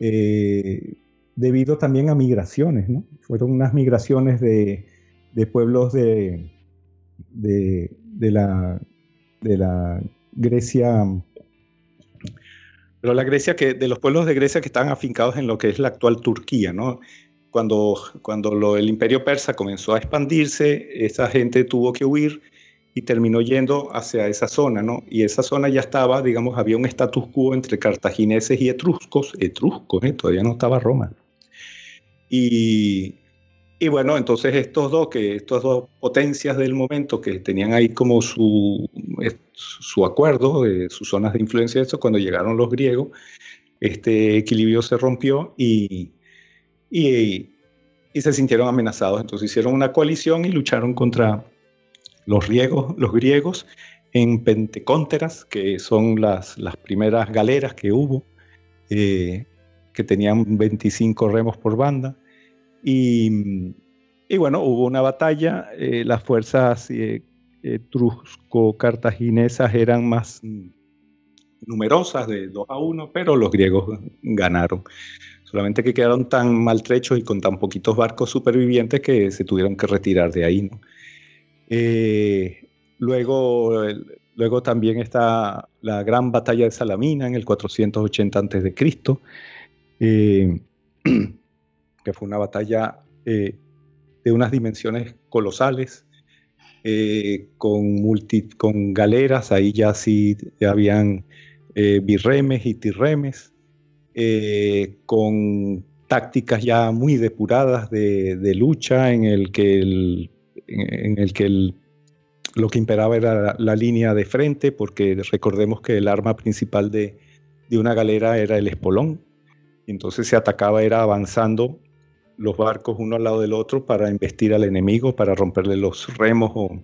eh, debido también a migraciones, ¿no? Fueron unas migraciones de, de pueblos de, de, la, de la Grecia, pero la Grecia que, de los pueblos de Grecia que estaban afincados en lo que es la actual Turquía, ¿no? Cuando, cuando el imperio persa comenzó a expandirse, esa gente tuvo que huir y terminó yendo hacia esa zona, ¿no? Y esa zona ya estaba, digamos, había un status quo entre cartagineses y etruscos, etruscos, ¿eh? todavía no estaba Roma. Y, y bueno, entonces estos dos, que estas dos potencias del momento que tenían ahí como su, su acuerdo, de sus zonas de influencia, eso, cuando llegaron los griegos, este equilibrio se rompió y, y, se sintieron amenazados. Entonces hicieron una coalición y lucharon contra los griegos, los griegos en Pentecónteras, que son las, las primeras galeras que hubo, eh, que tenían 25 remos por banda. Y, bueno, hubo una batalla, eh, las fuerzas eh, etrusco-cartaginesas eran más numerosas, de 2 a 1, pero los griegos ganaron. Solamente que quedaron tan maltrechos y con tan poquitos barcos supervivientes que se tuvieron que retirar de ahí. Eh, luego, luego también está la gran batalla de Salamina en el 480 a.C. (clears throat) que fue una batalla eh, de unas dimensiones colosales, eh, con, multi, con galeras, ahí ya sí habían eh, birremes y tirremes, con tácticas ya muy depuradas de, lucha en el que, en, el que lo que imperaba era la, línea de frente, porque recordemos que el arma principal de, de una galera era el espolón, entonces se atacaba era avanzando los barcos uno al lado del otro para investir al enemigo, para romperle los remos o,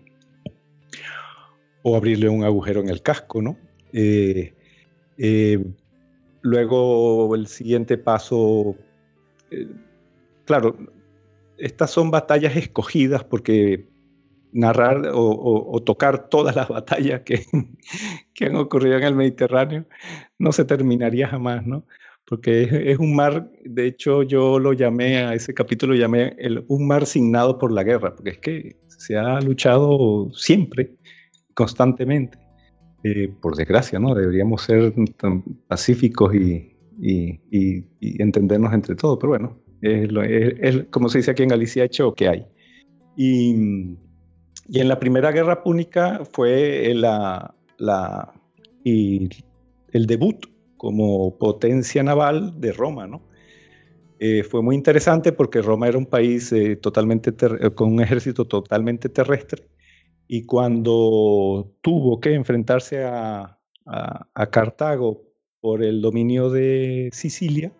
o abrirle un agujero en el casco, ¿no? Eh, eh, luego el siguiente paso, eh, claro, estas son batallas escogidas porque narrar o, tocar todas las batallas que, (laughs) que, han ocurrido en el Mediterráneo no se terminaría jamás, ¿no? Porque es, un mar, de hecho yo lo llamé a ese capítulo, llamé el, un mar signado por la guerra, porque es que se ha luchado siempre, constantemente. Eh, por desgracia, ¿no? Deberíamos ser tan pacíficos y, entendernos entre todos, pero bueno, es, como se dice aquí en Galicia, hecho que hay. Y, en la Primera Guerra Púnica fue la, la, y el debut como potencia naval de Roma, ¿no? Eh, fue muy interesante porque Roma era un país eh, totalmente con un ejército totalmente terrestre y cuando tuvo que enfrentarse a, Cartago por el dominio de Sicilia,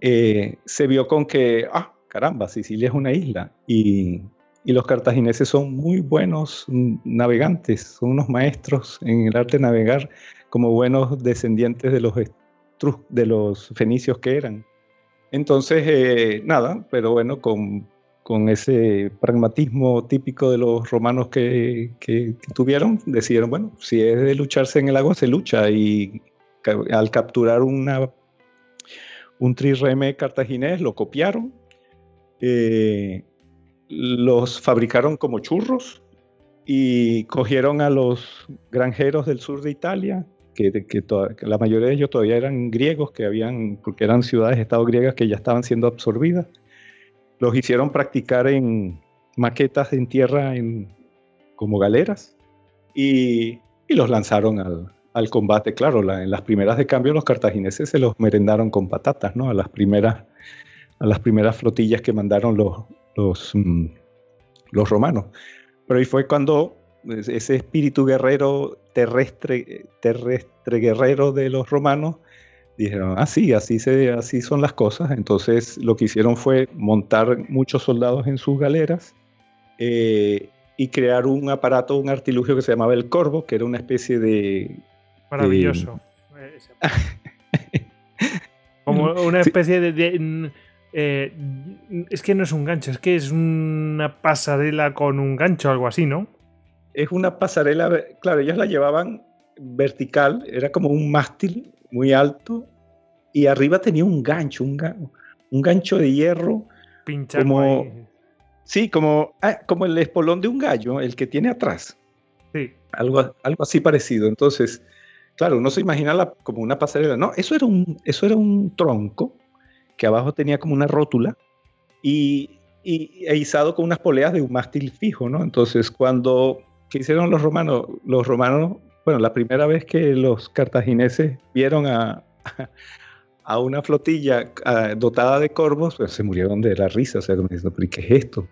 eh, se vio con que, ah, caramba, Sicilia es una isla y, los cartagineses son muy buenos navegantes, son unos maestros en el arte de navegar como buenos descendientes de los, de los fenicios que eran. Entonces, eh, nada, pero bueno, con con ese pragmatismo típico de los romanos que, tuvieron, decidieron, bueno, si es de lucharse en el agua, se lucha. Y al capturar una, un trireme cartaginés, lo copiaron, eh, los fabricaron como churros y cogieron a los granjeros del sur de Italia, que, que, la mayoría de ellos todavía eran griegos, que habían, porque eran ciudades, estados griegas que ya estaban siendo absorbidas los hicieron practicar en maquetas en tierra en, como galeras y, los lanzaron al, combate. Claro, en las primeras de cambio los cartagineses se los merendaron con patatas, ¿no? A las primeras, a las primeras flotillas que mandaron los, los, mm, los romanos. Pero ahí fue cuando ese espíritu guerrero terrestre, terrestre guerrero de los romanos dijeron, ah, sí, así, se, así son las cosas. Entonces lo que hicieron fue montar muchos soldados en sus galeras eh, y crear un aparato, un artilugio que se llamaba el Corvo, que era una especie de... Maravilloso. (laughs) Como una especie de... Eh, es que no es un gancho, es que es una pasarela con un gancho, algo así, ¿no? Es una pasarela, claro, ellos la llevaban vertical, era como un mástil muy alto y arriba tenía un gancho, un, un gancho de hierro. Pinchado como, Sí, como, ah, como el espolón de un gallo, el que tiene atrás. Sí. Algo, algo así parecido. Entonces, claro, uno se imagina como una pasarela. No, eso era, un, eso era un tronco que abajo tenía como una rótula y, y e izado con unas poleas de un mástil fijo, ¿no? Entonces, cuando ¿qué hicieron los romanos? Los romanos, bueno, la primera vez que los cartagineses vieron a, a una flotilla dotada de corvos, pues se murieron de la risa, o sea, diciendo, ¿pero qué es esto?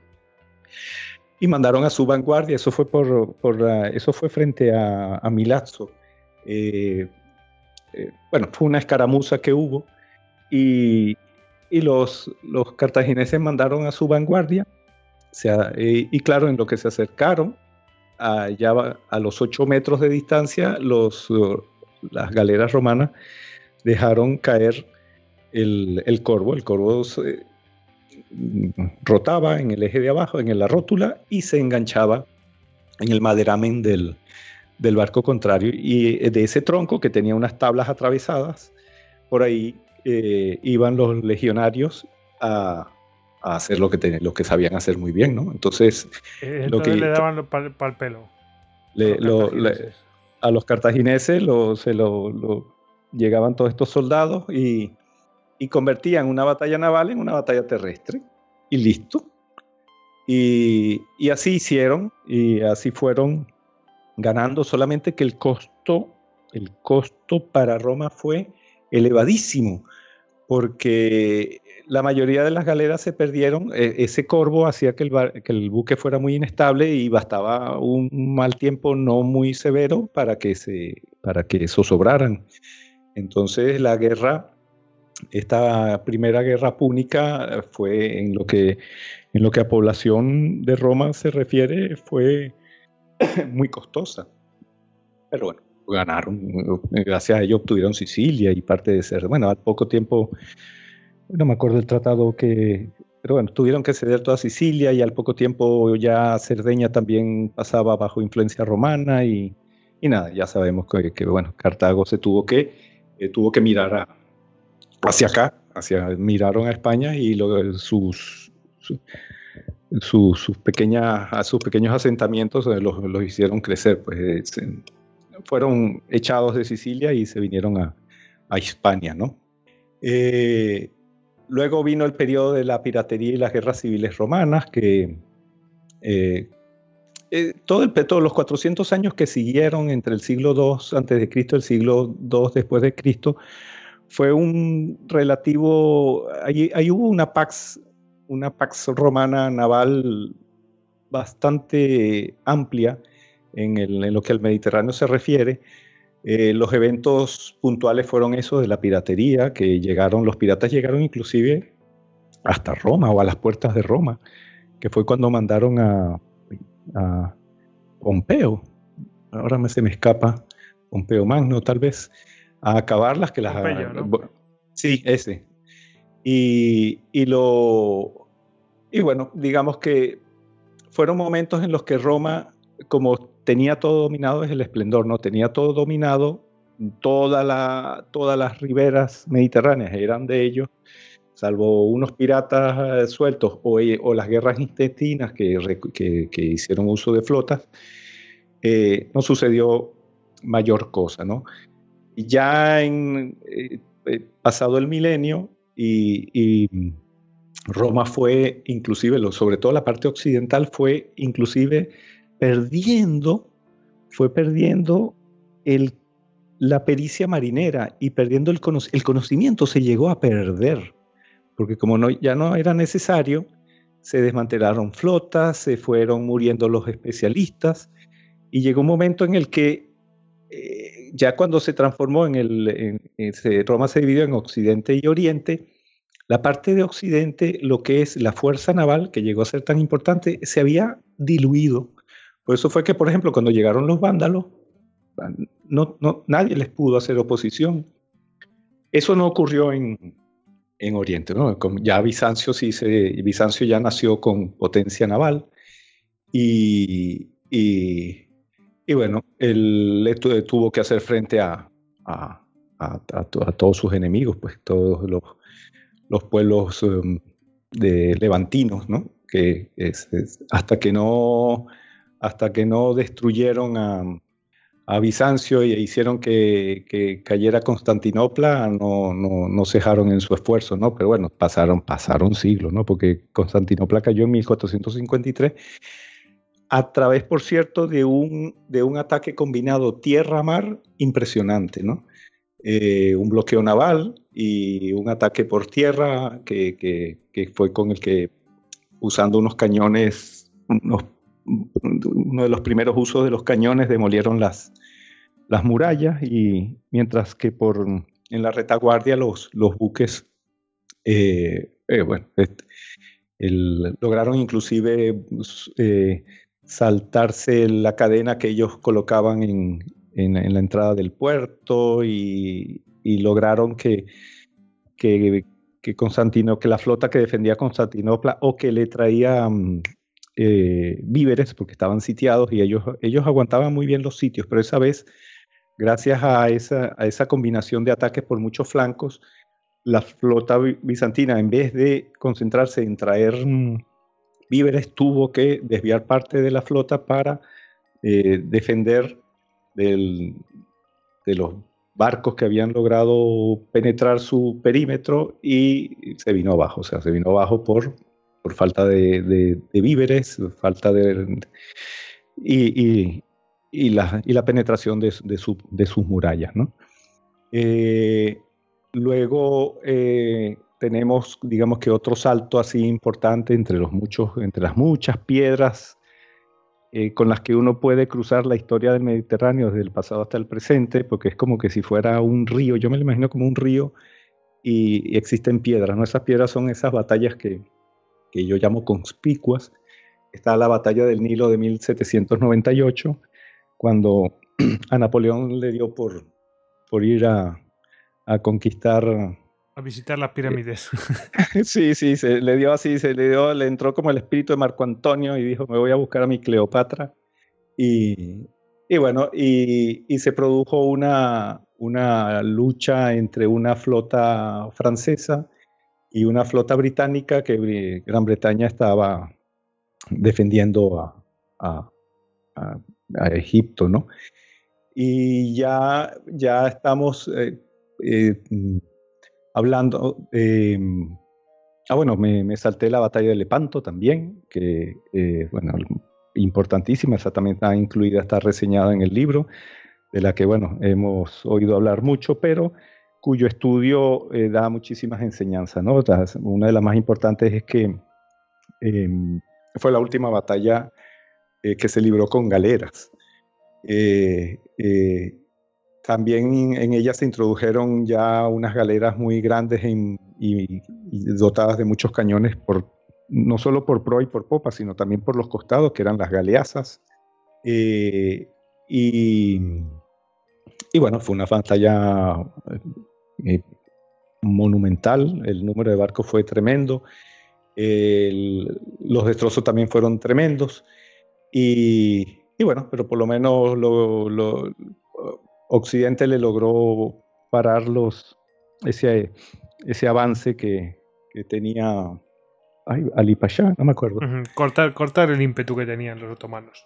Y mandaron a su vanguardia, eso fue, por, por eso fue frente a, Milazzo. Eh, eh, bueno, fue una escaramuza que hubo y, y los, los cartagineses mandaron a su vanguardia, o eh, y claro, en lo que se acercaron, allá a los 8 metros de distancia, las galeras romanas dejaron caer el, el corvo. El corvo se, rotaba en el eje de abajo, en la rótula, y se enganchaba en el maderamen del, del barco contrario. Y de ese tronco que tenía unas tablas atravesadas, por ahí eh, iban los legionarios a, a hacer lo que, lo que sabían hacer muy bien, ¿no? Entonces, eh, lo que, le daban para el pelo. a los cartagineses lo, se lo, llegaban todos estos soldados y, convertían una batalla naval en una batalla terrestre. Y listo. Y, así hicieron y así fueron ganando, solamente que el costo, el costo para Roma fue elevadísimo, porque la mayoría de las galeras se perdieron. E, ese corvo hacía que el, que el, buque fuera muy inestable y bastaba un mal tiempo no muy severo para que, se, para que zozobraran. Entonces la guerra, esta primera guerra púnica fue en lo que, en lo que a población de Roma se refiere, fue (coughs) muy costosa. Pero bueno, ganaron, gracias a ello obtuvieron Sicilia y parte de ser, bueno, al poco tiempo, no me acuerdo el tratado que, pero bueno, tuvieron que ceder toda Sicilia y al poco tiempo ya Cerdeña también pasaba bajo influencia romana y, nada, ya sabemos que, bueno, Cartago se tuvo que eh, tuvo que mirar hacia acá, hacia, miraron a España y sus, sus, pequeñas, sus pequeños asentamientos los, los hicieron crecer. Pues, fueron echados de Sicilia y se vinieron a, a Hispania, ¿no? Eh, luego vino el periodo de la piratería y las guerras civiles romanas, que eh, eh, todo el, todos los 400 años que siguieron entre el siglo II antes de Cristo y el siglo II después de Cristo, fue un relativo, ahí, hubo una pax, una pax romana naval bastante amplia en, en lo que al Mediterráneo se refiere, eh, los eventos puntuales fueron esos de la piratería, que llegaron, los piratas llegaron inclusive hasta Roma o a las puertas de Roma, que fue cuando mandaron a, Pompeo, ahora me se me escapa, Pompeo Magno tal vez, a acabarlas que las... Sí, ese. Y, y, lo, y bueno, digamos que fueron momentos en los que Roma, como tenía todo dominado es el esplendor, ¿no? Tenía todo dominado, todas las riberas mediterráneas eran de ellos, salvo unos piratas eh, sueltos o, eh, o, las guerras intestinas que, hicieron uso de flotas, eh, no sucedió mayor cosa, ¿no? Ya en, pasado el milenio y Roma fue inclusive, sobre todo la parte occidental, fue inclusive perdiendo, fue perdiendo la pericia marinera y perdiendo el, conocimiento, se llegó a perder, porque como ya no era necesario, se desmantelaron flotas, se fueron muriendo los especialistas y llegó un momento en el que eh, ya cuando se transformó en el, Roma se dividió en Occidente y Oriente, la parte de Occidente, lo que es la fuerza naval, que llegó a ser tan importante, se había diluido por eso fue que, por ejemplo, cuando llegaron los vándalos, no, no, nadie les pudo hacer oposición. Eso no ocurrió en, en Oriente, ¿no? Ya Bizancio sí se, Bizancio ya nació con potencia naval y, y, bueno, él tuvo que hacer frente a, a, a, todos sus enemigos, pues todos los, los pueblos um, de levantinos, ¿no? Que hasta que no hasta que no destruyeron a, Bizancio y hicieron que, cayera Constantinopla, no, no, cejaron en su esfuerzo, ¿no? Pero bueno, pasaron, pasaron siglos, ¿no? Porque Constantinopla cayó en 1453 a través, por cierto, de un, de un ataque combinado tierra-mar impresionante, ¿no? Eh, un bloqueo naval y un ataque por tierra que, que, fue con el que, usando unos cañones, unos uno de los primeros usos de los cañones demolieron las, las murallas y mientras que por en la retaguardia los, buques eh, eh, bueno, lograron inclusive pues, eh, saltarse la cadena que ellos colocaban en, en, la entrada del puerto y, lograron que, que, que, Constantino, que la flota que defendía Constantinopla o que le traía mm, eh, víveres porque estaban sitiados y ellos, ellos aguantaban muy bien los sitios, pero esa vez, gracias a esa, a esa combinación de ataques por muchos flancos, la flota bizantina, en vez de concentrarse en traer mm, víveres, tuvo que desviar parte de la flota para eh, defender de los barcos que habían logrado penetrar su perímetro y se vino abajo, o sea, se vino abajo por por falta de, víveres, falta de... Y, la, penetración de, su, de, sus murallas. Eh, luego eh, tenemos, digamos que otro salto así importante entre, los muchos, entre las muchas piedras eh, con las que uno puede cruzar la historia del Mediterráneo desde el pasado hasta el presente, porque es como que si fuera un río, yo me lo imagino como un río y existen piedras, ¿no? Esas piedras son esas batallas que, que yo llamo conspicuas, está la batalla del Nilo de 1798, cuando (clears throat) a Napoleón le dio por, por ir a, a conquistar... A visitar las pirámides. (laughs) sí, sí, se le dio así, se le dio, le entró como el espíritu de Marco Antonio y dijo, me voy a buscar a mi Cleopatra. Y, y bueno, y, y, se produjo una, una lucha entre una flota francesa y una flota británica que Gran Bretaña estaba defendiendo a, Egipto, ¿no? Y ya, ya estamos eh, eh, hablando... Em, ah, bueno, me, salté la batalla de Lepanto también, que, eh, bueno, importantísima, esa también está incluida, está reseñada en el libro, de la que, bueno, hemos oído hablar mucho, pero cuyo estudio eh, da muchísimas enseñanzas, ¿no? Una de las más importantes es que em, fue la última batalla eh, que se libró con galeras. Eh, también en ella se introdujeron ya unas galeras muy grandes y, dotadas de muchos cañones, no solo por proa y por popa, sino también por los costados, que eran las galeazas. y, y bueno, fue una batalla eh, monumental, el número de barcos fue tremendo, los destrozos también fueron tremendos y, bueno, pero por lo menos lo, Occidente le logró parar ese, ese avance que, tenía Ali Pasha, no me acuerdo. cortar, cortar el ímpetu que tenían los otomanos.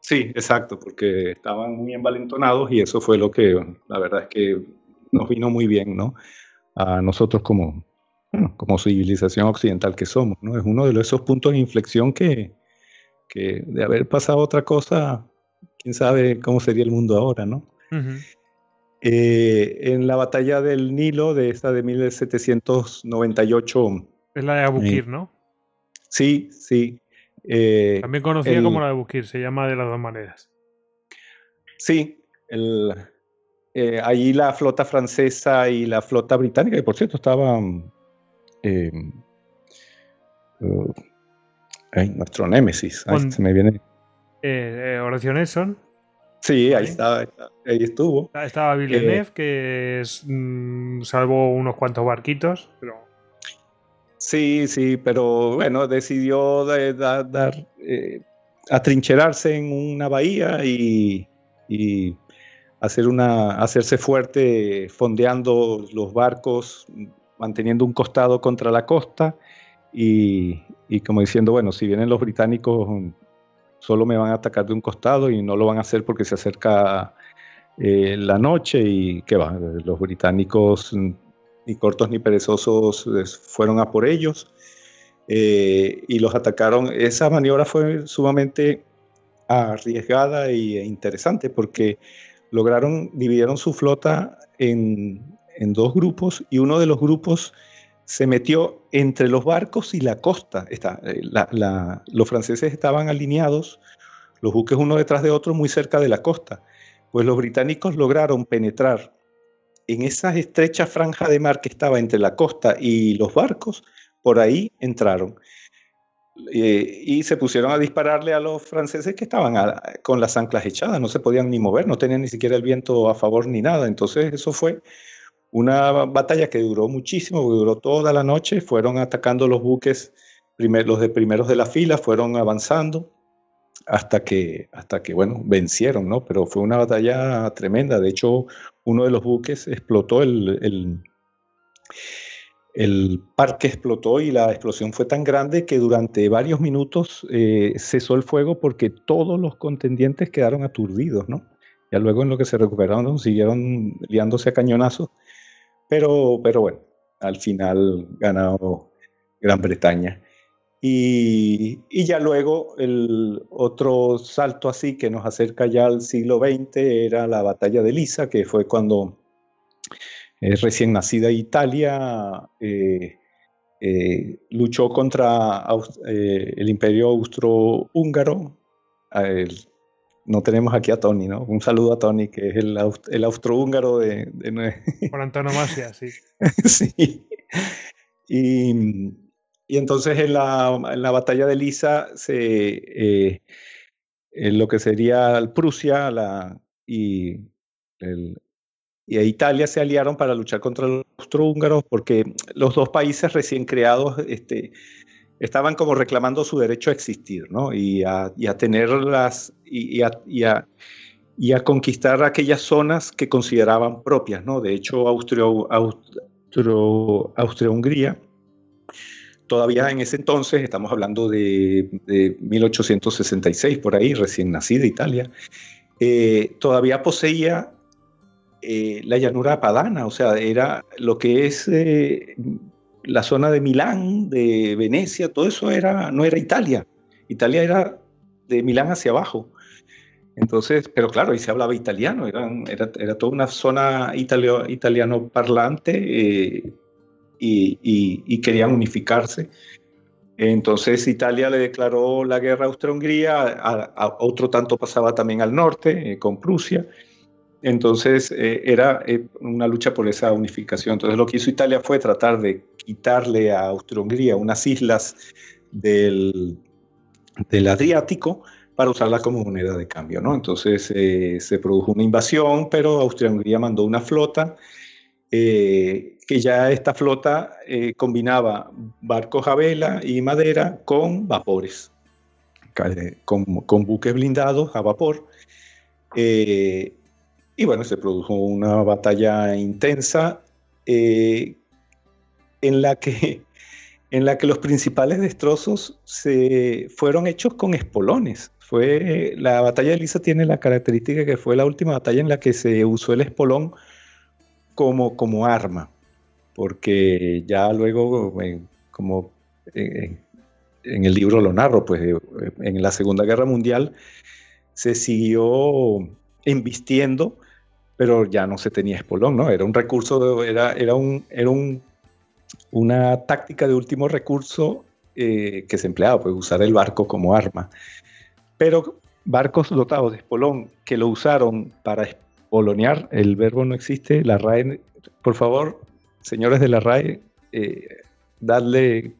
Sí, exacto, porque estaban muy envalentonados y eso fue lo que, la verdad es que nos vino muy bien, ¿no? A nosotros como, como civilización occidental que somos, ¿no? Es uno de esos puntos de inflexión que, que de haber pasado otra cosa, quién sabe cómo sería el mundo ahora, ¿no? Eh, en la batalla del Nilo de esta de 1798. Es la de Abukir, eh, ¿no? Sí, sí. Eh, También conocida como la de Abukir, se llama de las dos maneras. Sí, el, eh, allí la flota francesa y la flota británica, que por cierto estaban... Eh, uh, nuestro némesis, ahí se me viene... Eh, oraciones son. Sí, ahí, estaba, ahí estuvo. Estaba Villeneuve, que es, mm, salvó unos cuantos barquitos, pero... Sí, sí, pero bueno, decidió dar, atrincherarse en una bahía y, y hacer una, hacerse fuerte fondeando los barcos, manteniendo un costado contra la costa y, como diciendo, bueno, si vienen los británicos solo me van a atacar de un costado y no lo van a hacer porque se acerca eh, la noche y que va, los británicos ni cortos ni perezosos fueron a por ellos eh, y los atacaron. Esa maniobra fue sumamente arriesgada e interesante porque lograron, dividieron su flota en, dos grupos y uno de los grupos se metió entre los barcos y la costa. Eh, los franceses estaban alineados, los buques uno detrás de otro, muy cerca de la costa. Pues los británicos lograron penetrar en esa estrecha franja de mar que estaba entre la costa y los barcos, por ahí entraron. Eh, y se pusieron a dispararle a los franceses que estaban con las anclas echadas, no se podían ni mover, no tenían ni siquiera el viento a favor ni nada. Entonces eso fue una batalla que duró muchísimo, duró toda la noche, fueron atacando los buques, los de primeros de la fila, fueron avanzando hasta que, hasta que, bueno, vencieron, ¿no? Pero fue una batalla tremenda. De hecho, uno de los buques explotó el el parque explotó y la explosión fue tan grande que durante varios minutos eh, cesó el fuego porque todos los contendientes quedaron aturdidos, ¿no? Ya luego en lo que se recuperaron siguieron liándose a cañonazos, pero, pero bueno, al final ganó Gran Bretaña. Y, y, ya luego el otro salto así que nos acerca ya al siglo XX era la batalla de Lisa, que fue cuando recién nacida Italia, eh, eh, luchó contra eh, el imperio austrohúngaro. No tenemos aquí a Tony, ¿no? Un saludo a Tony, que es el, el austrohúngaro de, de... Por antonomasia, sí. (laughs) sí. Y, y, entonces en la, en la, batalla de Lisa, se, lo que sería Prusia la, y el, y a Italia se aliaron para luchar contra los austrohúngaros porque los dos países recién creados este, estaban como reclamando su derecho a existir, ¿no? Y a, y a tener las... Y, a, y a conquistar aquellas zonas que consideraban propias. ¿no? De hecho, Austria-Hungría, todavía en ese entonces, estamos hablando de, 1866, por ahí, recién nacida Italia, eh, todavía poseía eh, la llanura padana, o sea, era lo que es eh, la zona de Milán, de Venecia, todo eso era, no era Italia. Italia era de Milán hacia abajo. Entonces, pero claro, ahí se hablaba italiano, era, era, toda una zona italiano parlante eh, y, querían unificarse. Entonces Italia le declaró la guerra a Austria-Hungría, a, otro tanto pasaba también al norte, eh, con Prusia. Entonces eh, era una lucha por esa unificación. Entonces lo que hizo Italia fue tratar de quitarle a Austria-Hungría unas islas del, del Adriático para usarla como moneda de cambio. ¿no? Entonces eh, se produjo una invasión, pero Austria-Hungría mandó una flota, eh, que ya esta flota eh, combinaba barcos a vela y madera con vapores, con, con buques blindados a vapor. y bueno, se produjo una batalla intensa en la que (laughs) en la que los principales destrozos se fueron hechos con espolones. Fue, la batalla de Lisa tiene la característica que fue la última batalla en la que se usó el espolón como, como arma, porque ya luego, como en el libro lo narro, pues eh, en la Segunda Guerra Mundial se siguió embistiendo, pero ya no se tenía espolón, ¿no? Era un recurso, era, era, un, era un, una táctica de último recurso eh, que se empleaba, pues usar el barco como arma. Pero barcos dotados de espolón que lo usaron para espolonear, el verbo no existe, la RAE, por favor, señores de la RAE, eh, darle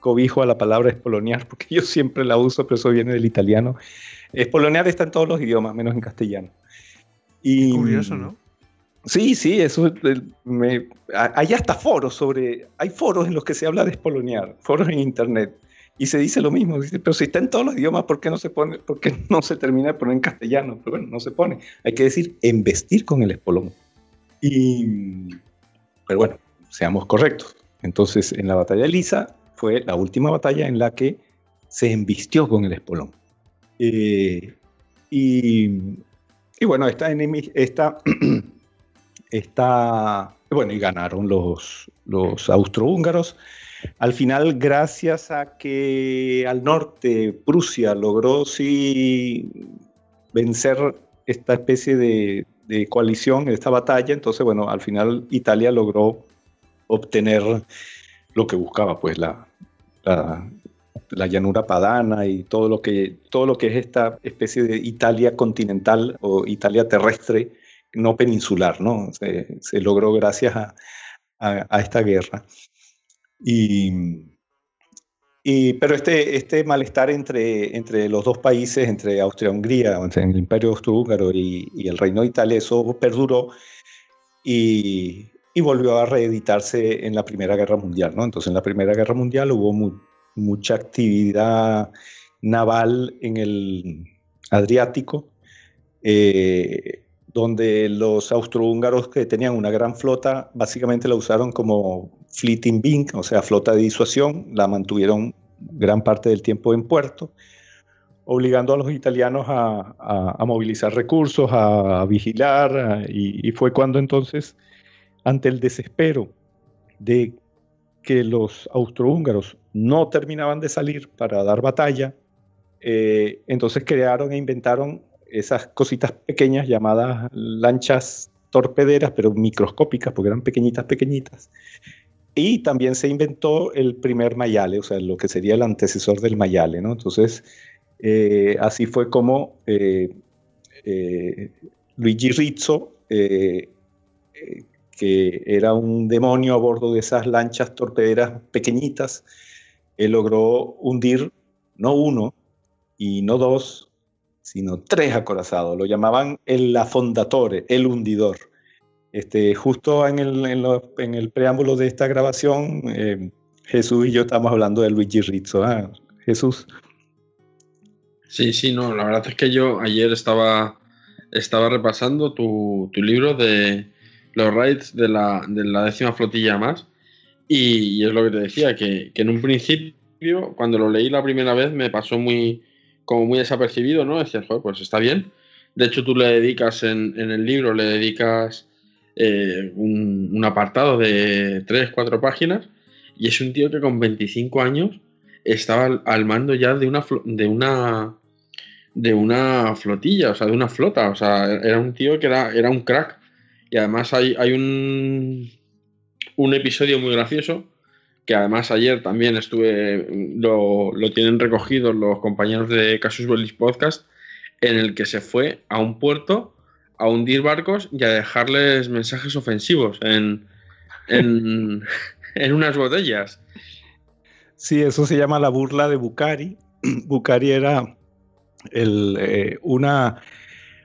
cobijo a la palabra espolonear, porque yo siempre la uso, pero eso viene del italiano. Espolonear está en todos los idiomas, menos en castellano. Y, Curioso, ¿no? Sí, sí, eso me, hay hasta foros sobre, hay foros en los que se habla de espolonear, foros en internet y se dice lo mismo, dice, pero si está en todos los idiomas, ¿por qué no se pone, por no se termina de poner en castellano? Pero bueno, no se pone. Hay que decir embestir con el espolón. Y, pero bueno, seamos correctos. Entonces, en la batalla de Lisa fue la última batalla en la que se embistió con el espolón. Eh, y, y, bueno, esta, esta, (clears throat) esta, bueno, y ganaron los, los austrohúngaros. Al final, gracias a que al norte Prusia logró sí vencer esta especie de, coalición, esta batalla, entonces, bueno, al final Italia logró obtener lo que buscaba, pues la, la, llanura padana y todo lo, que, todo lo que es esta especie de Italia continental o Italia terrestre, no peninsular, ¿no? Se, logró gracias a esta guerra. Y, pero este, este malestar entre, entre los dos países, entre Austria-Hungría, entre el Imperio Austrohúngaro y, y el Reino de Italia, eso perduró y, y, volvió a reeditarse en la Primera Guerra Mundial. ¿no? Entonces, en la Primera Guerra Mundial hubo mucha actividad naval en el Adriático. Eh, donde los austrohúngaros que tenían una gran flota básicamente la usaron como fleeting bing, o sea, flota de disuasión, la mantuvieron gran parte del tiempo en puerto, obligando a los italianos a, movilizar recursos, a, vigilar, y, fue cuando entonces, ante el desespero de que los austrohúngaros no terminaban de salir para dar batalla, eh, entonces crearon e inventaron esas cositas pequeñas llamadas lanchas torpederas, pero microscópicas, porque eran pequeñitas, pequeñitas. Y también se inventó el primer mayale, o sea, lo que sería el antecesor del mayale, ¿no? Entonces, eh, así fue como eh, eh, Luigi Rizzo, que era un demonio a bordo de esas lanchas torpederas pequeñitas, logró hundir no uno y no dos, sino tres acorazados. Lo llamaban el afondatore, el hundidor. Este, justo en el, preámbulo de esta grabación, eh, Jesús y yo estamos hablando de Luigi Rizzo. ¿ah? Jesús. Sí, sí, no, la verdad es que yo ayer estaba estaba repasando tu, libro de los raids de la, décima flotilla más. Y, es lo que te decía, que, en un principio, cuando lo leí la primera vez, me pasó muy como muy desapercibido, ¿no? Decías, joder, pues está bien. De hecho, tú le dedicas en, el libro, le dedicas eh, un, apartado de 3, 4 páginas. Y es un tío que con 25 años estaba al, mando ya de una, de una de una flotilla, o sea, de una flota. O sea, era un tío que era, era un crack. Y además hay, hay un, un episodio muy gracioso, que además ayer también estuve, lo, lo tienen recogido los compañeros de Casus Belli Podcast, en el que se fue a un puerto a hundir barcos y a dejarles mensajes ofensivos en, en, (laughs) en unas botellas. Sí, eso se llama la burla de Bucari. (clears throat) Bucari era el, eh, una...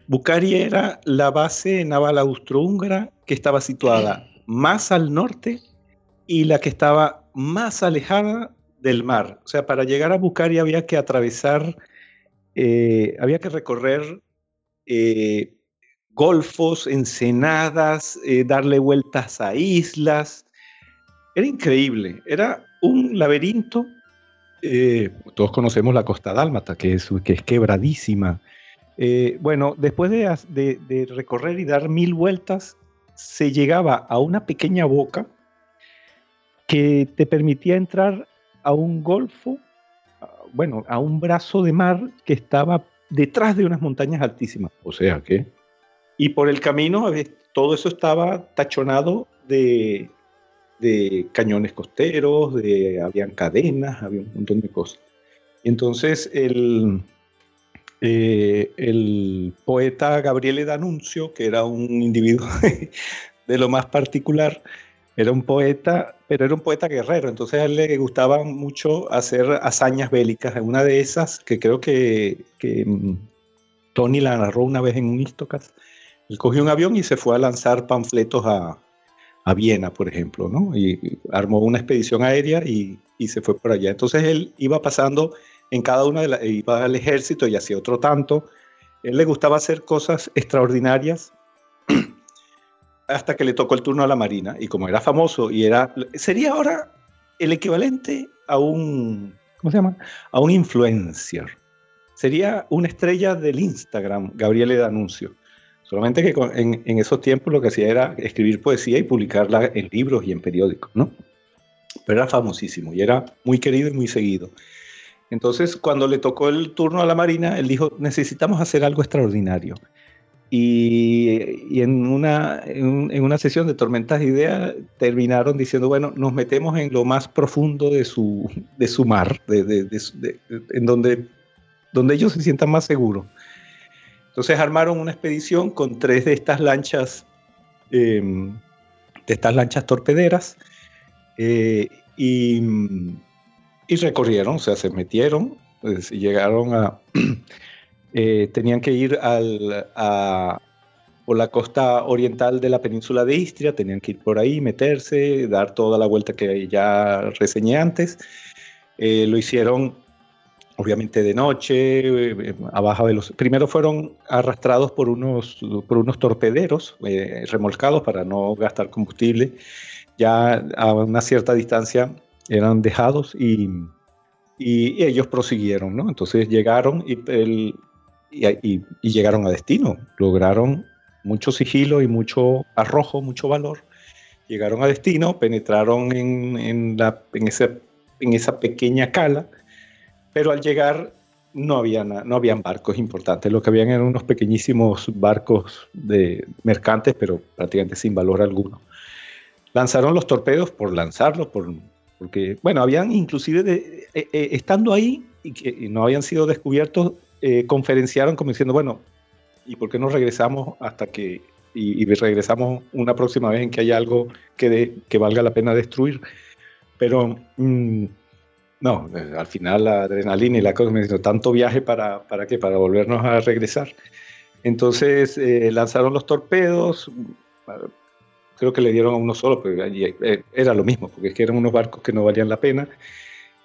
Bucari era la base naval austrohúngara que estaba situada (clears throat) más al norte y la que estaba más alejada del mar. O sea, para llegar a Bucari había que atravesar, eh, había que recorrer eh, golfos, ensenadas, darle vueltas a islas. Era increíble, era un laberinto. Eh, todos conocemos la costa dálmata, que es, que es quebradísima. Eh, bueno, después de, recorrer y dar mil vueltas, se llegaba a una pequeña boca que te permitía entrar a un golfo, bueno, a un brazo de mar que estaba detrás de unas montañas altísimas. O sea que... Y por el camino todo eso estaba tachonado de cañones costeros, de, habían cadenas, había un montón de cosas. entonces el, eh, el poeta Gabriele D'Annunzio, que era un individuo (laughs) de lo más particular, era un poeta, pero era un poeta guerrero, entonces a él le gustaba mucho hacer hazañas bélicas. Una de esas, que creo que, que mm, Tony la narró una vez en un Istocas, él cogió un avión y se fue a lanzar panfletos a, a Viena, por ejemplo, ¿no? Y armó una expedición aérea y, se fue por allá. Entonces él iba pasando en cada una de las, iba al ejército y hacía otro tanto. Él le gustaba hacer cosas extraordinarias (clears throat) hasta que le tocó el turno a la Marina. Y como era famoso y era, sería ahora el equivalente a un, ¿cómo se llama? A un influencer. Sería una estrella del Instagram, Gabriele D'Annunzio. Solamente que en, esos tiempos lo que hacía era escribir poesía y publicarla en libros y en periódicos, ¿no? Pero era famosísimo y era muy querido y muy seguido. Entonces, cuando le tocó el turno a la Marina, él dijo, necesitamos hacer algo extraordinario. Y, en, una, en, una sesión de tormentas de ideas terminaron diciendo, bueno, nos metemos en lo más profundo de su, de su mar, de, en donde, donde ellos se sientan más seguros. Entonces armaron una expedición con tres de estas lanchas, em, de estas lanchas torpederas, eh, y, recorrieron, o sea, se metieron, pues, y llegaron a, (clears throat) eh, tenían que ir al, por la costa oriental de la península de Istria, tenían que ir por ahí, meterse, dar toda la vuelta que ya reseñé antes. Eh, lo hicieron obviamente de noche, eh, a baja velocidad. Primero fueron arrastrados por unos, por unos torpederos eh, remolcados para no gastar combustible. Ya a una cierta distancia eran dejados y, y, ellos prosiguieron, ¿no? Entonces llegaron y, el, y, llegaron a destino. Lograron mucho sigilo y mucho arrojo, mucho valor. Llegaron a destino, penetraron en, en, la, en, ese, en esa pequeña cala pero al llegar no, había, no habían barcos importantes, lo que habían eran unos pequeñísimos barcos de mercantes, pero prácticamente sin valor alguno. Lanzaron los torpedos por lanzarlos, por, porque, bueno, habían inclusive, de, eh, eh, estando ahí y que no habían sido descubiertos, eh, conferenciaron como diciendo, bueno, ¿y por qué no regresamos hasta que, y, regresamos una próxima vez en que haya algo que, que valga la pena destruir? Pero... Mm, no, eh, al final la adrenalina y la cosa me dijo, tanto viaje para, para qué, para volvernos a regresar. Entonces eh, lanzaron los torpedos, creo que le dieron a uno solo, pero eh, era lo mismo, porque eran unos barcos que no valían la pena.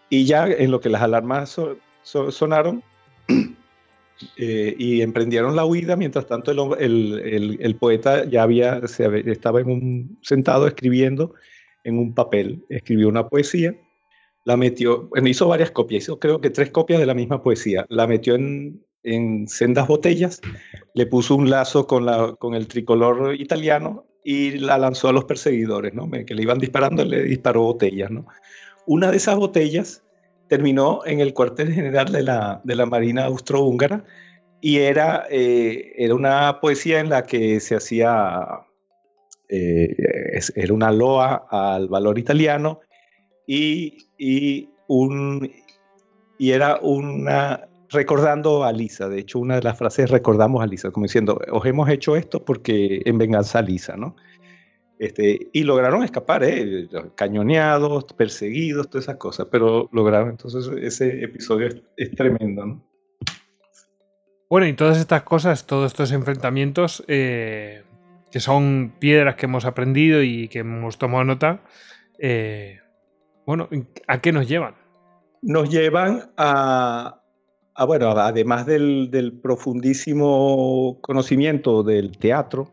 Y ya en lo que las alarmas sonaron, (clears throat) y emprendieron la huida. Mientras tanto, el, poeta ya había, estaba en un, sentado escribiendo en un papel. Escribió una poesía, la metió, hizo varias copias, hizo creo que tres copias de la misma poesía. La metió en, en sendas botellas, le puso un lazo con, la, con el tricolor italiano y la lanzó a los perseguidores, ¿no? Que le iban disparando, le disparó botellas, ¿no? Una de esas botellas terminó en el cuartel general de la, de la Marina Austrohúngara y era, eh, era una poesía en la que se hacía, eh, era una loa al valor italiano y, y, un, y era una recordando a Lisa. De hecho, una de las frases recordamos a Lisa, como diciendo, os hemos hecho esto porque en venganza a Lisa, ¿no? Este, y lograron escapar, ¿eh? cañoneados, perseguidos, todas esas cosas, pero lograron. Entonces, ese episodio es, tremendo, ¿no? Bueno, y todas estas cosas, todos estos enfrentamientos, eh, que son piedras que hemos aprendido y que hemos tomado nota, eh, bueno, ¿a qué nos llevan? Nos llevan a, bueno, además del, profundísimo conocimiento del teatro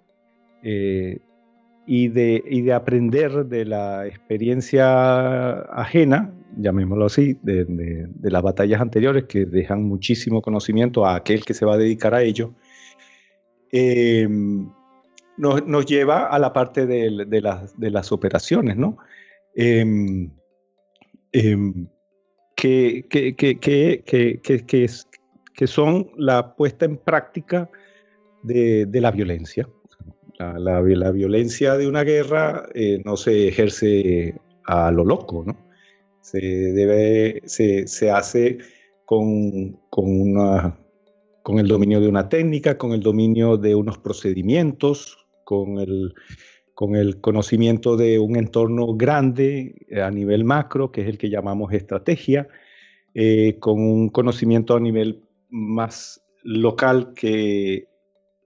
eh, y, de, de, aprender de la experiencia ajena, llamémoslo así, de, las batallas anteriores que dejan muchísimo conocimiento a aquel que se va a dedicar a ello, em, nos, lleva a la parte de, las, operaciones, ¿no? Em, que, que, que, que, es, que son la puesta en práctica de, de la violencia. La, la, violencia de una guerra eh, no se ejerce a lo loco, ¿no? Se, debe, se, se hace con, con, una, con el dominio de una técnica, con el dominio de unos procedimientos, con el, con el conocimiento de un entorno grande eh, a nivel macro, que es el que llamamos estrategia, eh, con un conocimiento a nivel más local que eh,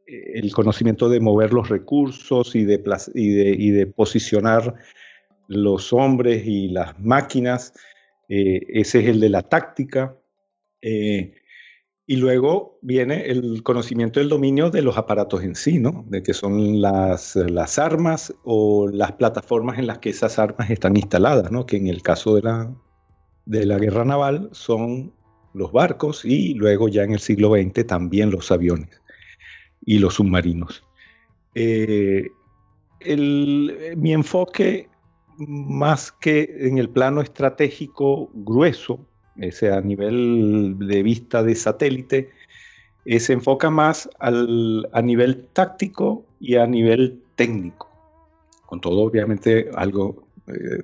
el conocimiento de mover los recursos y de, y de, posicionar los hombres y las máquinas. ese es el de la táctica. Y luego viene el conocimiento del dominio de los aparatos en sí, ¿no? De que son las, armas o las plataformas en las que esas armas están instaladas, ¿no? Que en el caso de la, de la guerra naval son los barcos y luego ya en el siglo XX también los aviones y los submarinos. Eh, mi enfoque, más que en el plano estratégico grueso, a nivel de vista de satélite, eh, se enfoca más al, a nivel táctico y a nivel técnico. Con todo, obviamente, algo, eh,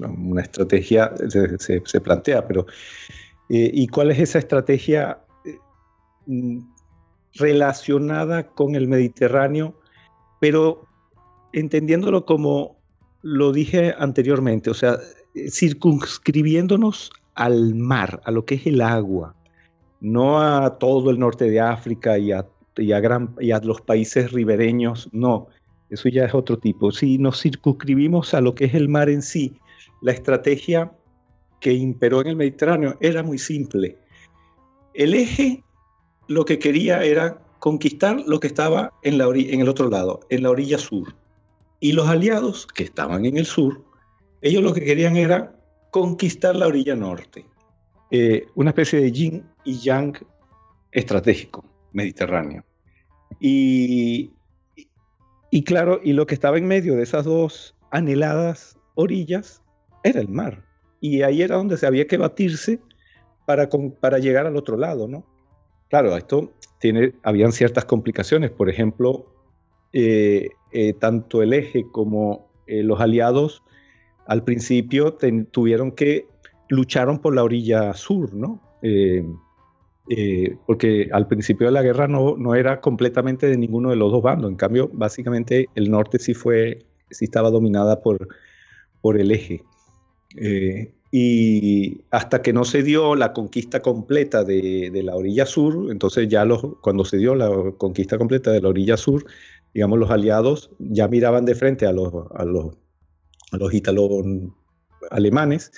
una estrategia se, se, plantea, pero eh, ¿y cuál es esa estrategia mm, relacionada con el Mediterráneo, pero entendiéndolo como lo dije anteriormente, o sea, circunscribiéndonos al mar, a lo que es el agua, no a todo el norte de África y a, gran, y a los países ribereños, no, eso ya es otro tipo. Si nos circunscribimos a lo que es el mar en sí, la estrategia que imperó en el Mediterráneo era muy simple. El eje lo que quería era conquistar lo que estaba en, en el otro lado, en la orilla sur. Y los aliados que estaban en el sur, ellos lo que querían era conquistar la orilla norte. Eh, una especie de yin y yang estratégico mediterráneo. Y, y claro, y lo que estaba en medio de esas dos anheladas orillas era el mar. Y ahí era donde se había que batirse para, para llegar al otro lado, ¿no? Claro, esto tiene, habían ciertas complicaciones. Por ejemplo, eh, eh, tanto el eje como los aliados al principio tuvieron que lucharon por la orilla sur, ¿no? Eh, eh, porque al principio de la guerra no, no, era completamente de ninguno de los dos bandos. En cambio, básicamente el norte sí fue, sí estaba dominada por, por el eje. Eh, y hasta que no se dio la conquista completa de, de, la orilla sur, entonces ya los, cuando se dio la conquista completa de la orilla sur, digamos, los aliados ya miraban de frente a los, a los los ítalos alemanes,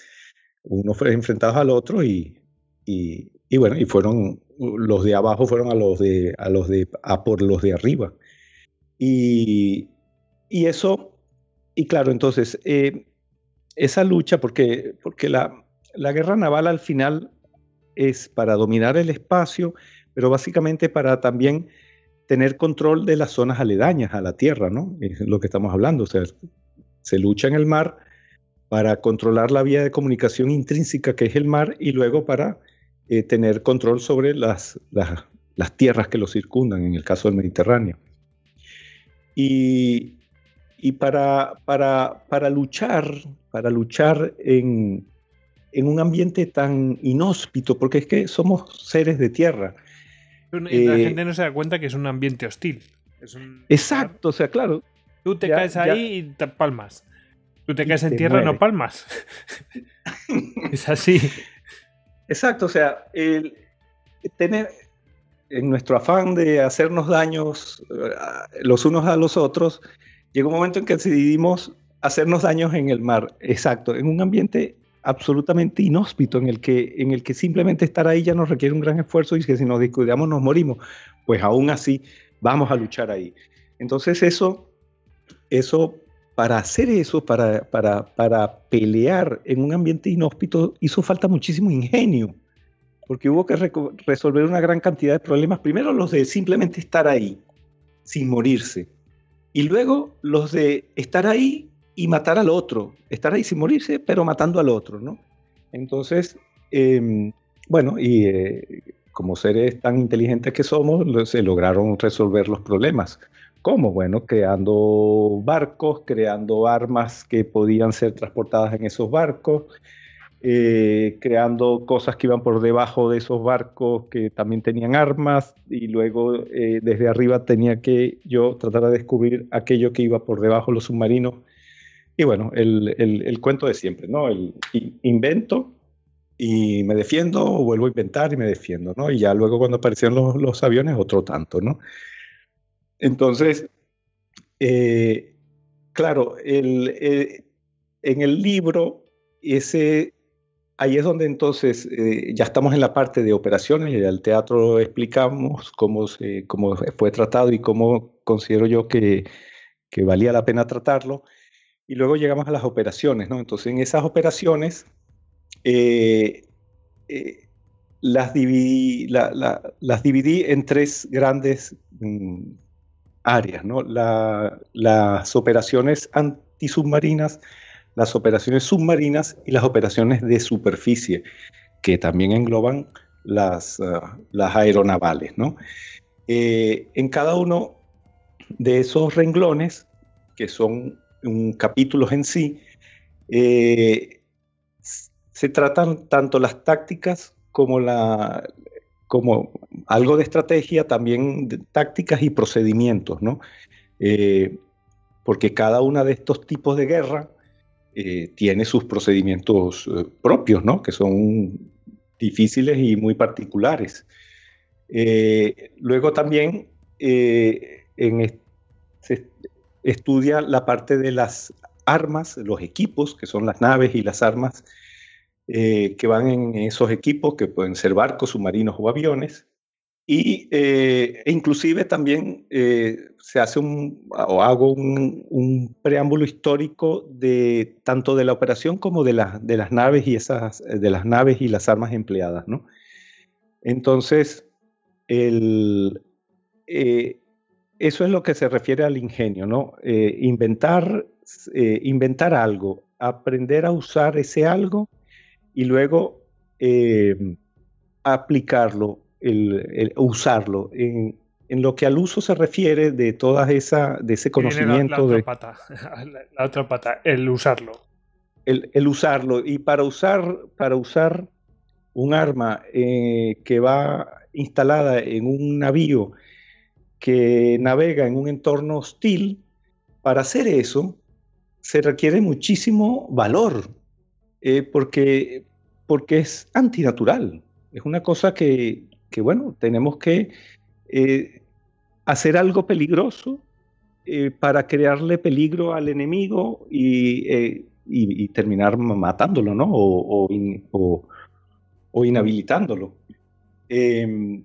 unos enfrentados al otro y, y, bueno, y fueron, los de abajo fueron a los de, a los de, a por los de arriba. Y, y eso, y claro, entonces, eh, esa lucha, porque, porque la, la guerra naval al final es para dominar el espacio, pero básicamente para también tener control de las zonas aledañas a la tierra, ¿no? Es lo que estamos hablando. O sea, se lucha en el mar para controlar la vía de comunicación intrínseca que es el mar y luego para eh, tener control sobre las, las, las, tierras que lo circundan, en el caso del Mediterráneo. Y, y para, para, para, luchar, para luchar en, en, un ambiente tan inhóspito, porque es que somos seres de tierra. la eh, gente no se da cuenta que es un ambiente hostil. exacto, o sea, claro. Tú te caes ahí y te palmas. Tú te caes en tierra y no palmas. (laughs) es así. Exacto, o sea, el tener en nuestro afán de hacernos daños eh, los unos a los otros, llegó un momento en que decidimos hacernos daños en el mar, exacto, en un ambiente absolutamente inhóspito en el que en el que simplemente estar ahí ya nos requiere un gran esfuerzo y que si nos descuidamos nos morimos, pues aún así vamos a luchar ahí. Entonces eso eso para hacer eso, para, para, para pelear en un ambiente inhóspito, hizo falta muchísimo ingenio, porque hubo que resolver una gran cantidad de problemas. Primero los de simplemente estar ahí, sin morirse. Y luego los de estar ahí y matar al otro. Estar ahí sin morirse, pero matando al otro, ¿no? Entonces, em, bueno, y eh, como seres tan inteligentes que somos, se lograron resolver los problemas. ¿Cómo? Bueno, creando barcos, creando armas que podían ser transportadas en esos barcos, eh, creando cosas que iban por debajo de esos barcos que también tenían armas y luego eh, desde arriba tenía que yo tratar de descubrir aquello que iba por debajo de los submarinos. Y bueno, el, cuento de siempre, ¿no? El invento y me defiendo, vuelvo a inventar y me defiendo, ¿no? Y ya luego cuando aparecieron los, los aviones, otro tanto, ¿no? Entonces, eh, claro, eh, en el libro, ese, ahí es donde entonces eh, ya estamos en la parte de operaciones, y el teatro explicamos cómo, cómo fue tratado y cómo considero yo que, valía la pena tratarlo. Y luego llegamos a las operaciones, ¿no? Entonces, en esas operaciones, las, dividí, las dividí en tres grandes mm, áreas, ¿no? las operaciones antisubmarinas, las operaciones submarinas y las operaciones de superficie, que también engloban las, ah, aeronavales. Eh, en cada uno de esos renglones, que son un capítulos en sí, eh, se tratan tanto las tácticas como la, como algo de estrategia, también de tácticas y procedimientos, ¿no? Eh, porque cada uno de estos tipos de guerra eh, tiene sus procedimientos eh, propios, ¿no? Que son difíciles y muy particulares. luego también se estudia la parte de las armas, los equipos, que son las naves y las armas eh, que van en esos equipos, que pueden ser barcos, submarinos o aviones. Y eh, e inclusive también eh, se hace un, o hago un, preámbulo histórico de tanto de la operación como de, de las naves y esas, de las naves y las armas empleadas, ¿no? Entonces, el, eso es lo que se refiere al ingenio, ¿no? inventar, inventar algo, aprender a usar ese algo y luego eh, aplicarlo, el, usarlo en, lo que al uso se refiere de toda esa, de ese conocimiento. La, otra de, pata, (laughs) la, otra pata, el usarlo. El, usarlo. Y para usar, para usar un arma eh, que va instalada en un navío que navega en un entorno hostil, para hacer eso se requiere muchísimo valor, eh, porque, porque es antinatural. Es una cosa que, bueno, tenemos que eh, hacer algo peligroso eh, para crearle peligro al enemigo y, terminar matándolo, ¿no? O, o, inhabilitándolo. Em,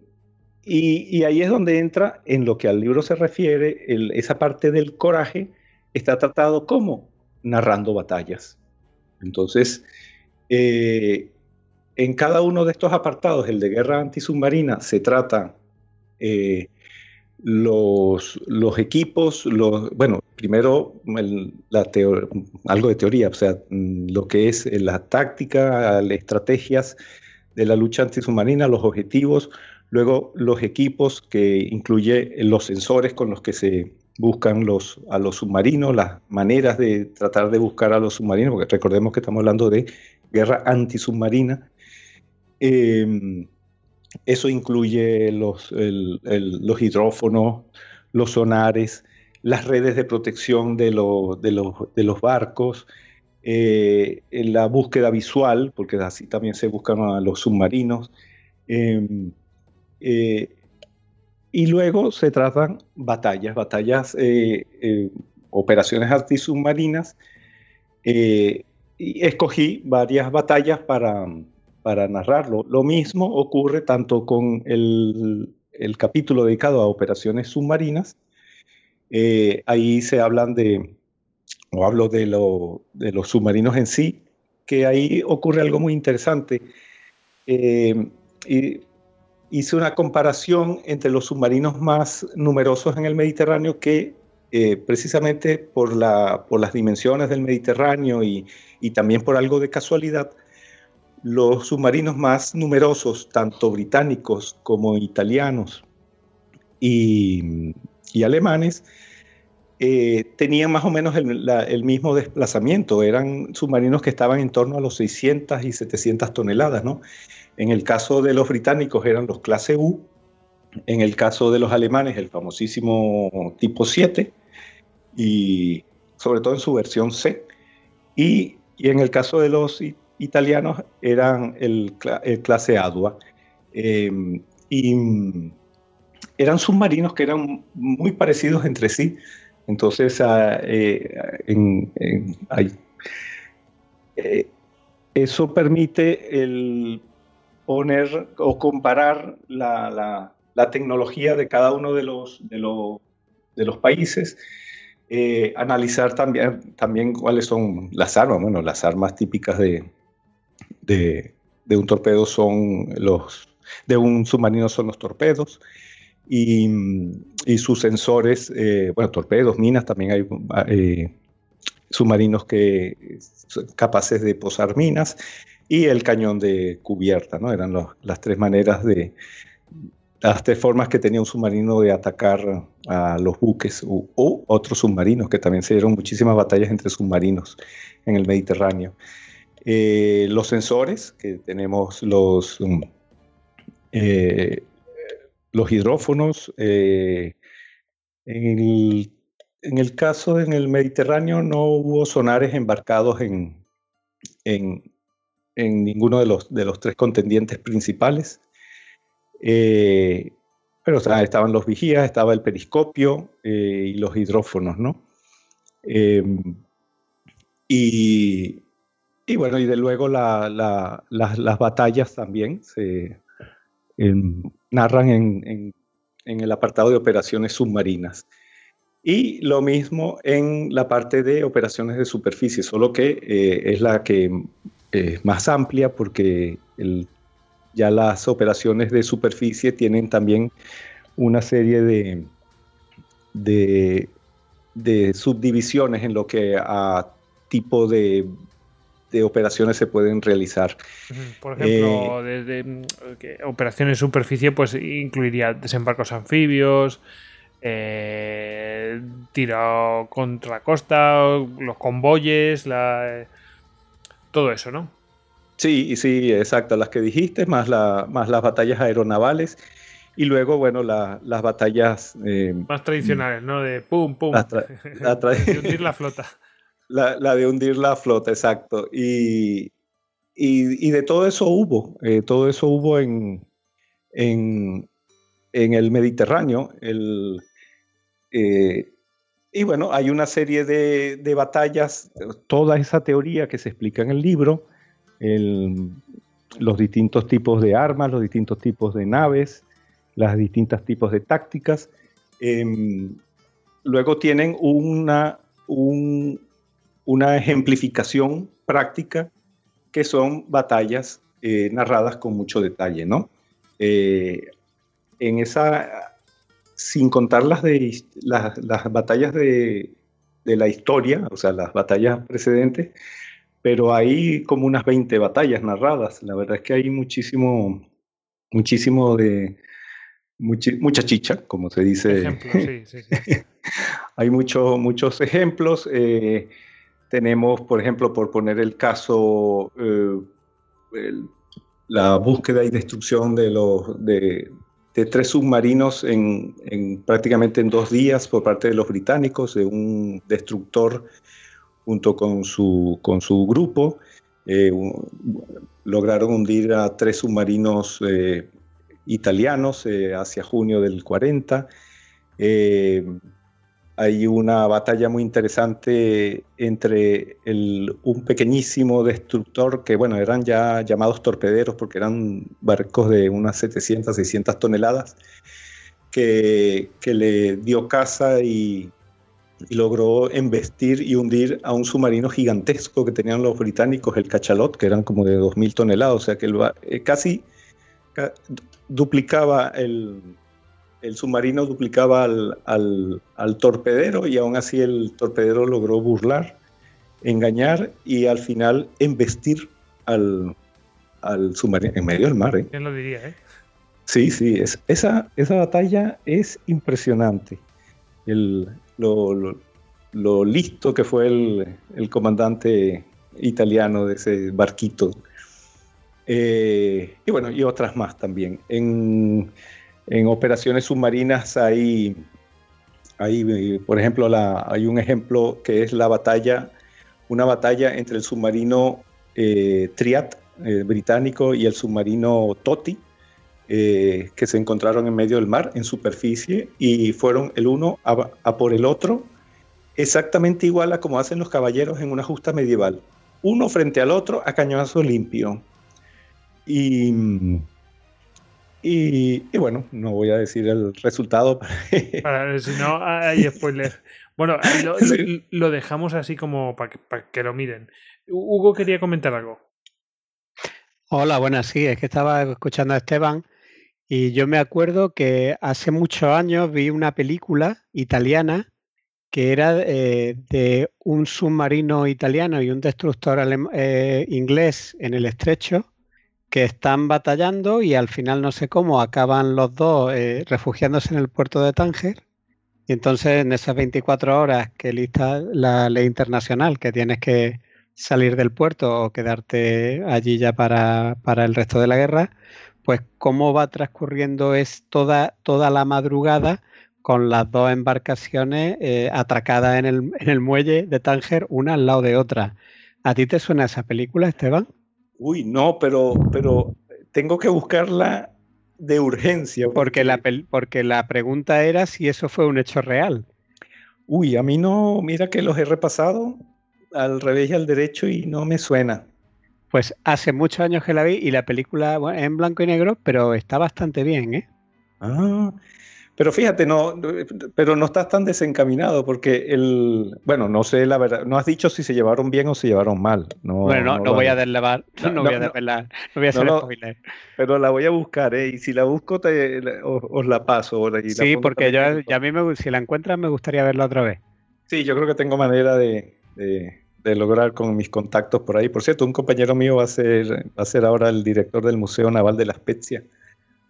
y, ahí es donde entra en lo que al libro se refiere, esa parte del coraje está tratado como narrando batallas. Entonces, eh, en cada uno de estos apartados, el de guerra antisubmarina, se trata eh, los, equipos, bueno, primero algo de teoría, o sea, lo que es la táctica, las estrategias de la lucha antisubmarina, los objetivos, luego los equipos que incluye los sensores con los que se buscan los, a los submarinos, las maneras de tratar de buscar a los submarinos, porque recordemos que estamos hablando de guerra antisubmarina. Eh, eso incluye los, los hidrófonos, los sonares, las redes de protección de, de, los, barcos, eh, la búsqueda visual, porque así también se buscan a los submarinos. Em, eh, y luego se tratan batallas, batallas, eh, eh, operaciones antisubmarinas. Eh, y escogí varias batallas para, para, narrarlo. Lo mismo ocurre tanto con el, el capítulo dedicado a operaciones submarinas. ahí se hablan de, o hablo de, lo, de, los submarinos en sí, que ahí ocurre algo muy interesante. y hice una comparación entre los submarinos más numerosos en el Mediterráneo que eh, precisamente por, la, por las dimensiones del Mediterráneo y, también por algo de casualidad, los submarinos más numerosos, tanto británicos como italianos y, alemanes, eh, tenían más o menos el, el, mismo desplazamiento. Eran submarinos que estaban en torno a los 600 y 700 toneladas, ¿no? En el caso de los británicos eran los clase U, en el caso de los alemanes el famosísimo tipo 7 y sobre todo en su versión C. Y, en el caso de los italianos eran el, clase Adua. Em, y eran submarinos que eran muy parecidos entre sí. Entonces, ah, eh, eh, eso permite el poner o comparar la, tecnología de cada uno de los, de los, países, eh, analizar también, también cuáles son las armas. Bueno, las armas típicas de, de, un torpedo son los, de un submarino son los torpedos. Y, sus sensores, eh, bueno, torpedos, minas, también hay eh, submarinos que capaces de posar minas y el cañón de cubierta, ¿no? Eran las tres maneras de, las tres formas que tenía un submarino de atacar a los buques u, otros submarinos, que también se dieron muchísimas batallas entre submarinos en el Mediterráneo. Eh, los sensores, que tenemos los, um, eh, los hidrófonos. Eh, en, el, caso en el Mediterráneo no hubo sonares embarcados en, en ninguno de los, de los tres contendientes principales. Eh, pero estaban los vigías, estaba el periscopio eh, y los hidrófonos, ¿no? Em, y, y, bueno, y de luego las batallas también se em, narran en, en, el apartado de operaciones submarinas. Y lo mismo en la parte de operaciones de superficie, solo que eh, es la que eh, más amplia porque ya las operaciones de superficie tienen también una serie de, de, subdivisiones en lo que a tipo de, operaciones se pueden realizar. Por ejemplo, desde eh, operaciones de superficie pues incluiría desembarcos anfibios, eh, tiro contra costa, los convoyes, la, todo eso, ¿no? Sí, sí, exacto, las que dijiste, más, la, más las batallas aeronavales y luego, bueno, las batallas... Eh, más tradicionales, ¿no? De pum, pum. (laughs) de hundir la flota. (laughs) La, de hundir la flota, exacto. Y, y, de todo eso hubo, eh, todo eso hubo en, en, en el Mediterráneo. El, eh, y bueno, hay una serie de, batallas, toda esa teoría que se explica en el libro, los distintos tipos de armas, los distintos tipos de naves, las distintos tipos de tácticas. Em, luego tienen una, una ejemplificación práctica que son batallas eh, narradas con mucho detalle, ¿no? Eh, en esa, sin contar las, de, las, batallas de, de, la historia, o sea, las batallas precedentes, pero hay como unas 20 batallas narradas. La verdad es que hay muchísimo, muchísimo de, mucha chicha, como se dice. (laughs) hay mucho, muchos ejemplos. Eh, tenemos, por ejemplo, por poner el caso, eh, la búsqueda y destrucción de, los, de, tres submarinos en, prácticamente en dos días por parte de los británicos, de un destructor junto con su, con su grupo. Eh, lograron hundir a tres submarinos eh, italianos hacia junio del 40 hay una batalla muy interesante entre un pequeñísimo destructor que, bueno, eran ya llamados torpederos porque eran barcos de unas 700, 600 toneladas, que, le dio caza y, logró embestir y hundir a un submarino gigantesco que tenían los británicos, el Cachalot, que eran como de 2.000 toneladas, o sea que eh, casi duplicaba el, el submarino duplicaba al, torpedero y aún así el torpedero logró burlar, engañar y al final embestir al, submarino en medio del mar. ¿eh? ¿Quién lo diría? Eh? Sí, sí, es, esa, esa batalla es impresionante. lo, listo que fue el, comandante italiano de ese barquito. Eh, y bueno, y otras más también. En, en operaciones submarinas hay, hay por ejemplo, la, hay un ejemplo que es la batalla, una batalla entre el submarino eh, Triat eh, británico y el submarino Toti, eh, que se encontraron en medio del mar, en superficie, y fueron el uno a, por el otro, exactamente igual a como hacen los caballeros en una justa medieval. Uno frente al otro a cañonazo limpio. Y y, bueno, no voy a decir el resultado. (laughs) Para ver si no hay spoiler. Bueno, (laughs) lo, dejamos así como para que, lo miren. Hugo quería comentar algo. Hola, buenas, sí, es que estaba escuchando a Esteban y yo me acuerdo que hace muchos años vi una película italiana que era eh, de un submarino italiano y un destructor eh, inglés en el estrecho que están batallando y al final no sé cómo acaban los dos eh, refugiándose en el puerto de Tánger. Y entonces en esas 24 horas que lista la ley internacional, que tienes que salir del puerto o quedarte allí ya para, el resto de la guerra, pues cómo va transcurriendo es toda, toda la madrugada con las dos embarcaciones eh, atracadas en el, en el muelle de Tánger, una al lado de otra. ¿A ti te suena esa película, Esteban? Uy, no, pero, pero tengo que buscarla de urgencia. Porque, la, porque la pregunta era si eso fue un hecho real. Uy, a mí no, mira que los he repasado al revés y al derecho y no me suena. Pues hace muchos años que la vi y la película es en blanco y negro, pero está bastante bien, ¿eh? Ah, pero fíjate, no, pero no estás tan desencaminado porque el, bueno, no sé la verdad, no has dicho si se llevaron bien o se llevaron mal. No, bueno, no, voy a deslevar, (laughs) no, voy a desvelar, no voy a hacer spoiler. Pero la voy a buscar, ¿eh? Y si la busco, te, os, la paso. sí, porque yo, ya a mí, me, si la encuentras, me gustaría verla otra vez. Sí, yo creo que tengo manera de, de, lograr con mis contactos por ahí. Por cierto, un compañero mío va a ser, va a ser ahora el director del Museo Naval de la Spezia.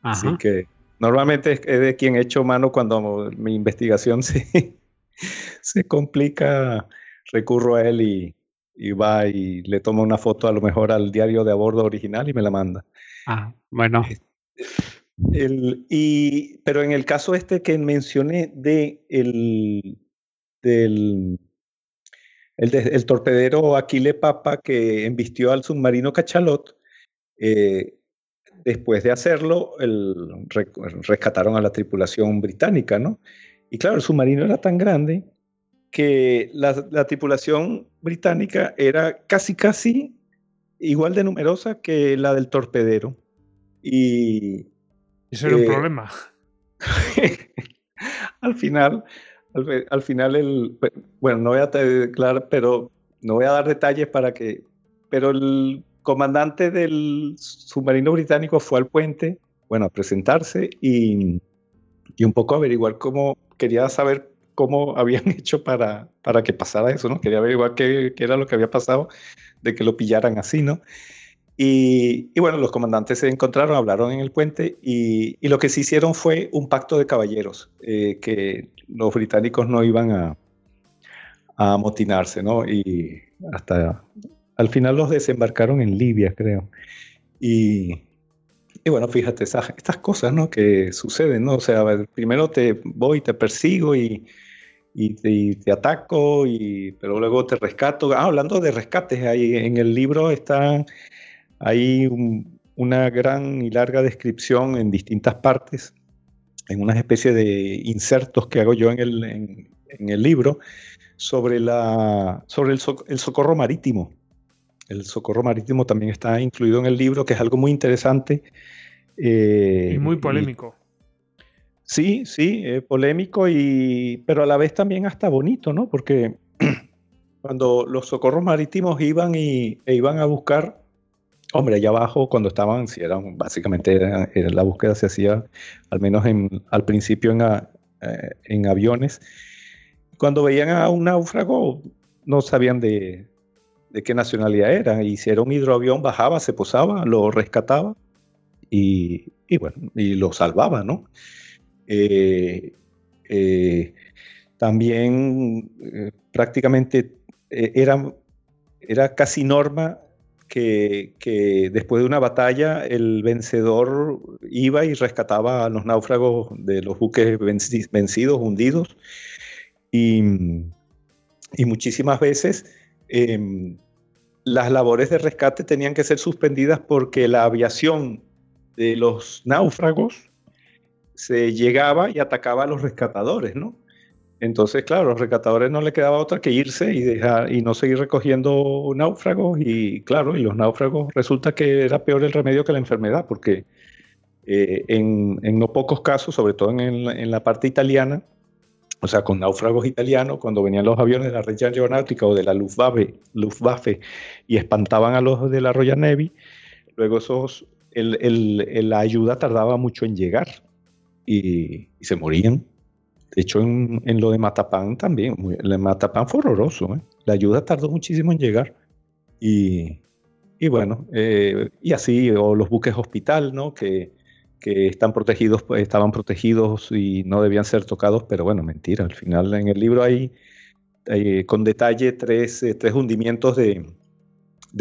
Así que Normalmente es de quien he hecho mano cuando mi investigación (laughs) se, se complica, recurro a él y, va y le toma una foto a lo mejor al diario de a bordo original y me la manda. Ah, bueno. El, y, pero en el caso este que mencioné de el, del el, torpedero Aquile Papa que embistió al submarino Cachalot, eh, después de hacerlo, rescataron a la tripulación británica, ¿no? Y claro, el submarino era tan grande que la, tripulación británica era casi, casi igual de numerosa que la del torpedero. Y eso era un eh, problema. (laughs) al final, al, final el, bueno, no voy a declarar, pero no voy a dar detalles para que, pero el comandante del submarino británico fue al puente, bueno, a presentarse y, y un poco averiguar cómo, quería saber cómo (laughs) habían hecho para, para que pasara eso, ¿no? Quería averiguar qué, qué era lo que había pasado de que lo pillaran así, ¿no? Y, bueno, los comandantes se encontraron, hablaron en el puente y, lo que se hicieron fue un pacto de caballeros, eh, que los británicos no iban a, a amotinarse, ¿no? Y hasta al final los desembarcaron en Libia, creo. Y, bueno, fíjate, estas cosas, ¿no? Que suceden, ¿no? O sea, primero te voy, te persigo y, y te, ataco, y, pero luego te rescato. Ah, hablando de rescates, ahí en el libro están hay una gran y larga descripción en distintas partes, en una especie de insertos que hago yo en el, en, el libro, sobre, la, sobre el, socorro marítimo. El socorro marítimo también está incluido en el libro, que es algo muy interesante. Eh, y muy polémico. sí, sí, polémico, y, pero a la vez también hasta bonito, ¿no? Porque (clears throat) cuando los socorros marítimos iban y, e iban a buscar Hombre, allá abajo, cuando estaban, si eran, básicamente la búsqueda se hacía, al menos al principio eh, en, aviones. Cuando veían a un náufrago, no sabían de, qué nacionalidad era. Y si era un hidroavión, bajaba, se posaba, lo rescataba y, bueno, y lo salvaba, ¿no? Eh, eh, también prácticamente era, era casi norma que, después de una batalla el vencedor iba y rescataba a los náufragos de los buques vencidos, hundidos. Y, muchísimas veces em, las labores de rescate tenían que ser suspendidas porque la aviación de los náufragos se llegaba y atacaba a los rescatadores, ¿no? Entonces, claro, a los rescatadores no le quedaba otra que irse y dejar y no seguir recogiendo náufragos y claro, y los náufragos resulta que era peor el remedio que la enfermedad, porque eh, en, no pocos casos, sobre todo en, la parte italiana, o sea, con náufragos italianos, cuando venían los aviones de la Regia Aeronáutica o de la Luftwaffe, Luftwaffe y espantaban a los de la Royal Navy, luego esos, la ayuda tardaba mucho en llegar y se morían. De hecho, en, lo de Matapán también, el de Matapán fue horroroso. ¿eh? La ayuda tardó muchísimo en llegar. Y, bueno, eh, y así, o los buques hospital, ¿no? Que, están protegidos, pues, estaban protegidos y no debían ser tocados, pero bueno, mentira. Al final en el libro hay, con detalle tres, eh, tres hundimientos de,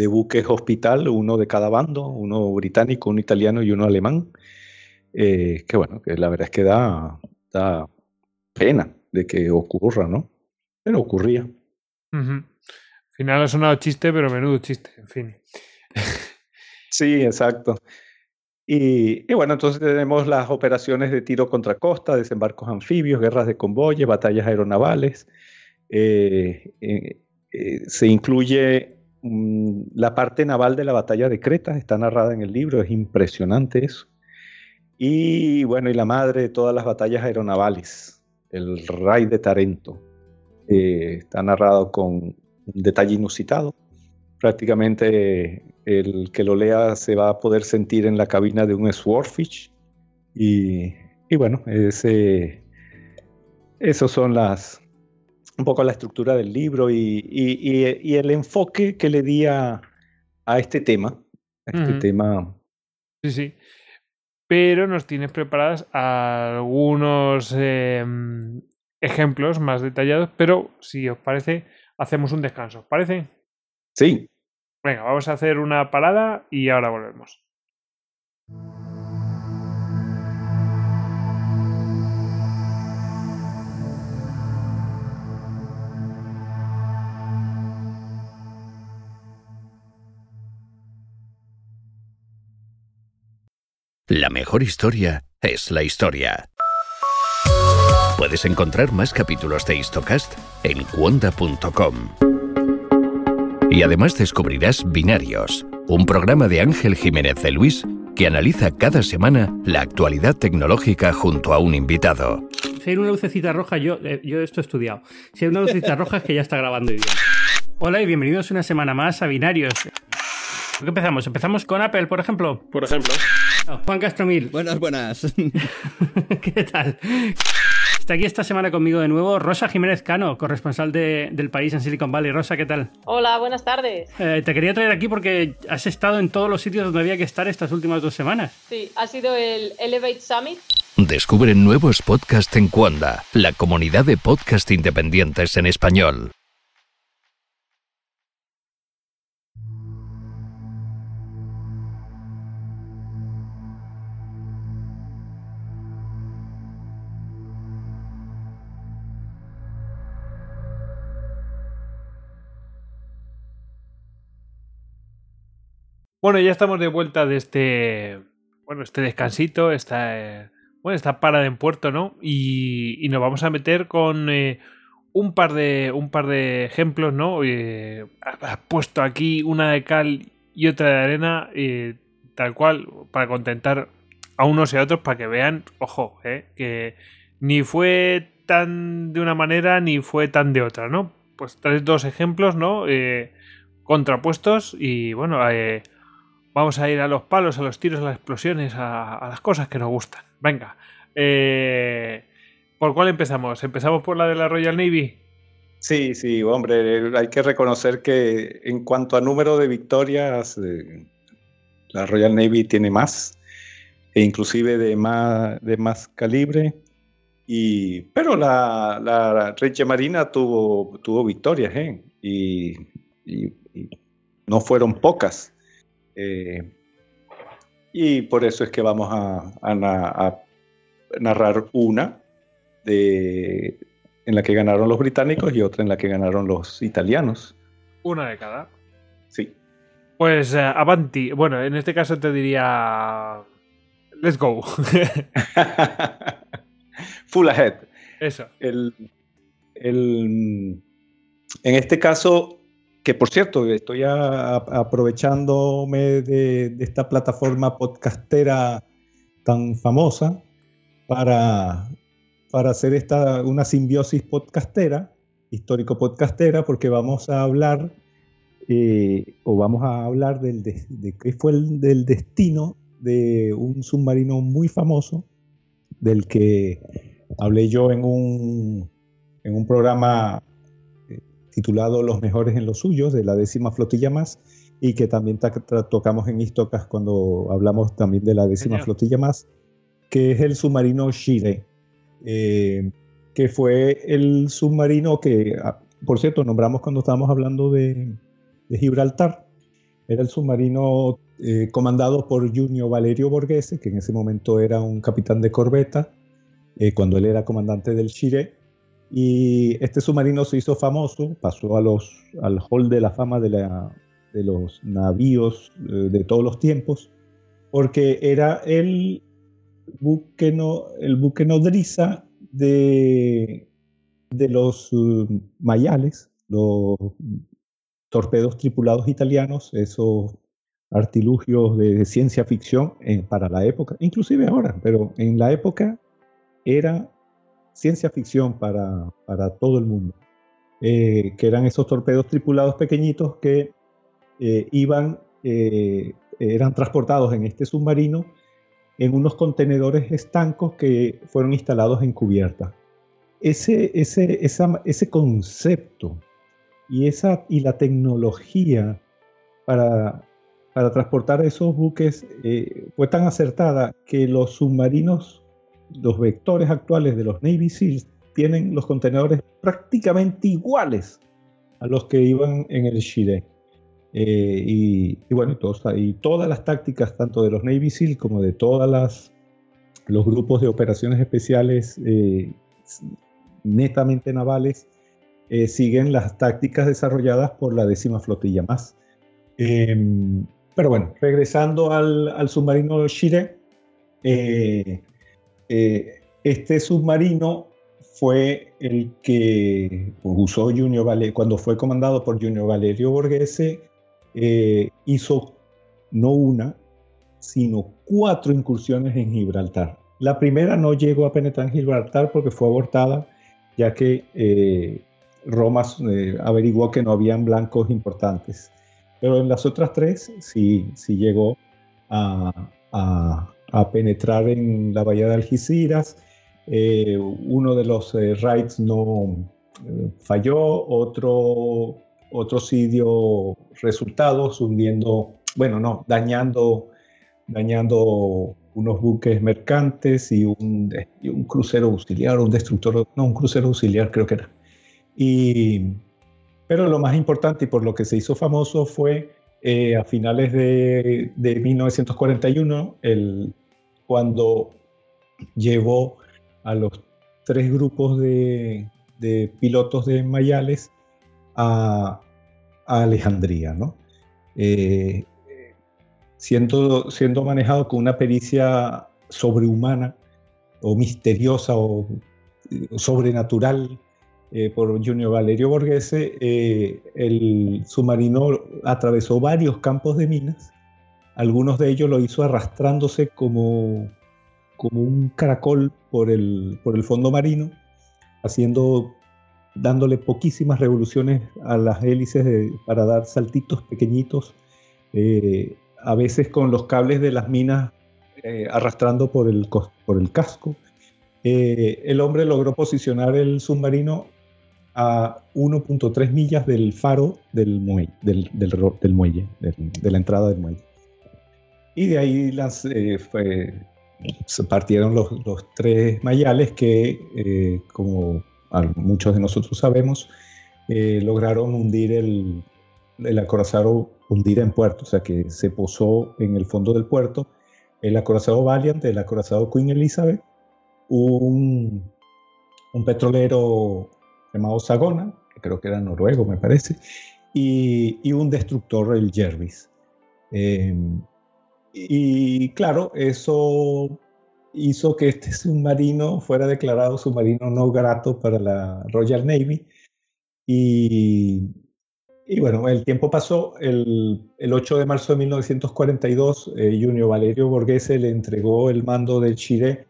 buques hospital, uno de cada bando, uno británico, uno italiano y uno alemán. que bueno, que la verdad es que da, da pena de que ocurra, ¿no? Pero ocurría. Al final ha sonado chiste, pero menudo chiste, en fin. sí, exacto. Y, bueno, entonces tenemos las operaciones de tiro contra costa, desembarcos anfibios, guerras de convoyes, batallas aeronavales. Eh, eh, eh, se incluye mm, la parte naval de la batalla de Creta, está narrada en el libro, es impresionante eso. Y bueno, y la madre de todas las batallas aeronavales, el Ray de Tarento. Está narrado con un detalle inusitado. Prácticamente el que lo lea se va a poder sentir en la cabina de un Swordfish. Y, y bueno, ese, esos son las un poco la estructura del libro y, y, el enfoque que le di a, este tema. este tema. Sí, sí pero nos tienes preparadas algunos em, ejemplos más detallados, pero si os parece, hacemos un descanso. ¿Os parece? Sí. Venga, vamos a hacer una parada y ahora volvemos. La mejor historia es la historia. Puedes encontrar más capítulos de Histocast en cuonda.com. Y además descubrirás Binarios, un programa de Ángel Jiménez de Luis que analiza cada semana la actualidad tecnológica junto a un invitado. Si hay una lucecita roja, yo, eh, yo esto he estudiado. Si hay una lucecita (laughs) roja es que ya está grabando bien. Hola y bienvenidos una semana más a Binarios. ¿Por qué empezamos? ¿Empezamos con Apple, por ejemplo? Por ejemplo. No, Juan Castromil. Buenas, buenas. (laughs) ¿Qué tal? Está aquí esta semana conmigo de nuevo Rosa Jiménez Cano, corresponsal de- del país en Silicon Valley. Rosa, ¿qué tal? Hola, buenas tardes. Eh, te quería traer aquí porque has estado en todos los sitios donde había que estar estas últimas dos semanas. Sí, ha sido el Elevate Summit. Descubre nuevos podcasts en Cuanda, la comunidad de podcast independientes en español. Bueno, ya estamos de vuelta de este. Bueno, este descansito, esta. eh, bueno, esta parada en puerto, ¿no? Y, y nos vamos a meter con eh, un par de. un par de ejemplos, ¿no? Eh, ha- ha puesto aquí una de cal y otra de arena. eh, tal cual, para contentar a unos y a otros, para que vean, ojo, eh, que ni fue tan de una manera ni fue tan de otra, ¿no? Pues traes dos ejemplos, ¿no? Contrapuestos y bueno, eh, vamos a ir a los palos, a los tiros, a las explosiones, a, las cosas que nos gustan. Venga, eh, ¿por cuál empezamos? ¿Empezamos por la de la Royal Navy? Sí, sí, hombre, hay que reconocer que en cuanto a número de victorias, eh, la Royal Navy tiene más, e inclusive de más, de más calibre. Y, pero la, la Regia Marina tuvo, tuvo victorias, ¿eh? Y no fueron pocas. Eh, y por eso es que vamos a, a na- a narrar una de, en la que ganaron los británicos y otra en la que ganaron los italianos. Una de cada. Sí. Pues eh, Avanti. Bueno, en este caso te diría. Let's go. (laughs) Full ahead. Eso. El, el- en este caso, que por cierto, estoy aprovechándome de, esta plataforma podcastera tan famosa para, para hacer esta, una simbiosis podcastera, histórico podcastera, porque vamos a hablar, eh, o vamos a hablar del, de, qué fue el del destino de un submarino muy famoso, del que hablé yo en un, en un programa titulado Los mejores en los suyos, de la décima flotilla más, y que también tocamos en Istocas cuando hablamos también de la décima Señor. flotilla más, que es el submarino Shire, eh, que fue el submarino que, ah, por cierto, nombramos cuando estábamos hablando de, de Gibraltar. Era el submarino eh, comandado por Junio Valerio Borghese, que en ese momento era un capitán de corbeta, eh, cuando él era comandante del Chile. Y este submarino se hizo famoso, pasó a los, al hall de la fama de, la- de los navíos eh, de todos los tiempos, porque era el buque, no, el buque nodriza de, de los eh, mayales, los torpedos tripulados italianos, esos artilugios de ciencia ficción eh, para la época, inclusive ahora, pero en la época era ciencia ficción para, para todo el mundo, eh, que eran esos torpedos tripulados pequeñitos que eh, iban, eh, eran transportados en este submarino en unos contenedores estancos que fueron instalados en cubierta. Ese, ese, esa- ese concepto y, esa, y la tecnología para, para transportar esos buques fue tan acertada que los submarinos, los vectores actuales de los Navy SEALs, tienen los contenedores prácticamente iguales a los que iban en el Shire. Eh, y, y bueno, y, todos- y todas las tácticas, tanto de los Navy SEAL como de todas las los grupos de operaciones especiales eh, netamente navales, eh, siguen las tácticas desarrolladas por la décima flotilla más. Em, pero bueno, regresando al, al submarino Shire, eh, este submarino fue el que usó Junior Vale, cuando fue comandado por Junior Valerio Borghese, eh, hizo no una, sino cuatro incursiones en Gibraltar. La primera no llegó a penetrar en Gibraltar porque fue abortada, ya que eh, Roma eh, averiguó que no habían blancos importantes. Pero en las otras tres sí, sí llegó a, penetrar en la bahía de Algeciras. Eh, uno de los raids no falló, otro, otro sí dio resultados, hundiendo, bueno, no, dañando, dañando unos buques mercantes y un, un crucero auxiliar, un destructor, no, un crucero auxiliar creo que era. Y, pero lo más importante y por lo que se hizo famoso fue eh, a finales de, de 1941, el, cuando llevó a los tres grupos de, pilotos de Mayales a, Alejandría. Eh, siendo, siendo manejado con una pericia sobrehumana o misteriosa o, sobrenatural eh, por Junior Valerio Borghese, eh, el submarino atravesó varios campos de minas. Algunos de ellos lo hizo arrastrándose como, como un caracol por el, por el fondo marino, haciendo, dándole poquísimas revoluciones a las hélices para dar saltitos pequeñitos eh, a veces con los cables de las minas eh, arrastrando por el, por el casco. Eh, el hombre logró posicionar el submarino a 1.3 millas del faro del muelle, del, del, muelle de la entrada del muelle. Y de ahí las, eh, se partieron los, los, tres mayales que, como muchos de nosotros sabemos, lograron hundir el, el acorazado hundir en puerto, o sea que se posó en el fondo del puerto el acorazado Valiant, el acorazado Queen Elizabeth, un, un petrolero llamado Sagona, que creo que era noruego, me parece, y, y un destructor, el Jervis. Em, y claro, eso hizo que este (laughs) submarino fuera declarado submarino no grato para la Royal Navy y y bueno, el tiempo pasó. El, el 8 de marzo de 1942, eh, Junior Valerio Borghese le entregó el mando del Chile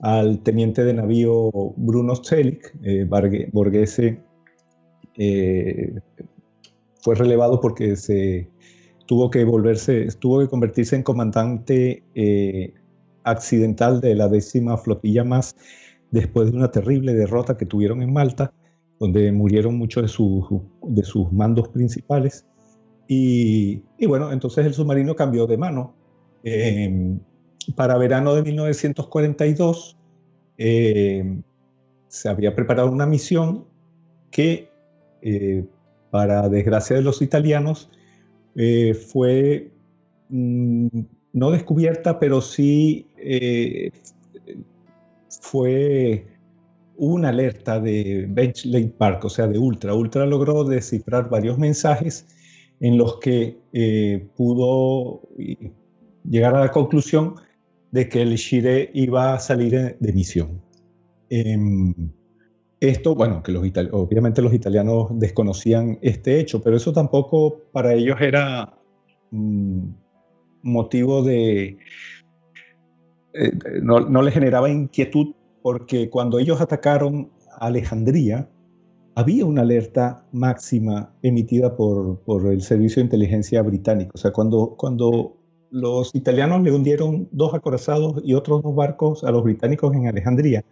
al teniente de navío Bruno Zelig. Eh, Borghese eh, fue relevado porque se tuvo que volverse, tuvo que convertirse en comandante eh, accidental de la décima flotilla más después de una terrible derrota que tuvieron en Malta donde murieron muchos de sus, de sus mandos principales. Y, bueno, entonces el submarino cambió de mano. Em, para verano de 1942 em, se había preparado una misión que, eh, para desgracia de los italianos, eh, fue mm, no descubierta, pero sí eh, fue una alerta de Benchley Park, o sea, de Ultra. Ultra logró descifrar varios mensajes en los que eh, pudo llegar a la conclusión de que el Shire iba a salir de misión. Em, esto, bueno, que los obviamente los italianos desconocían este hecho, pero eso tampoco para ellos era mm, motivo de... Eh, no, no les generaba inquietud porque cuando ellos atacaron Alejandría, había una alerta máxima emitida por, por, el Servicio de Inteligencia británico. O sea, cuando, cuando los italianos le hundieron dos acorazados y otros dos barcos a los británicos en Alejandría,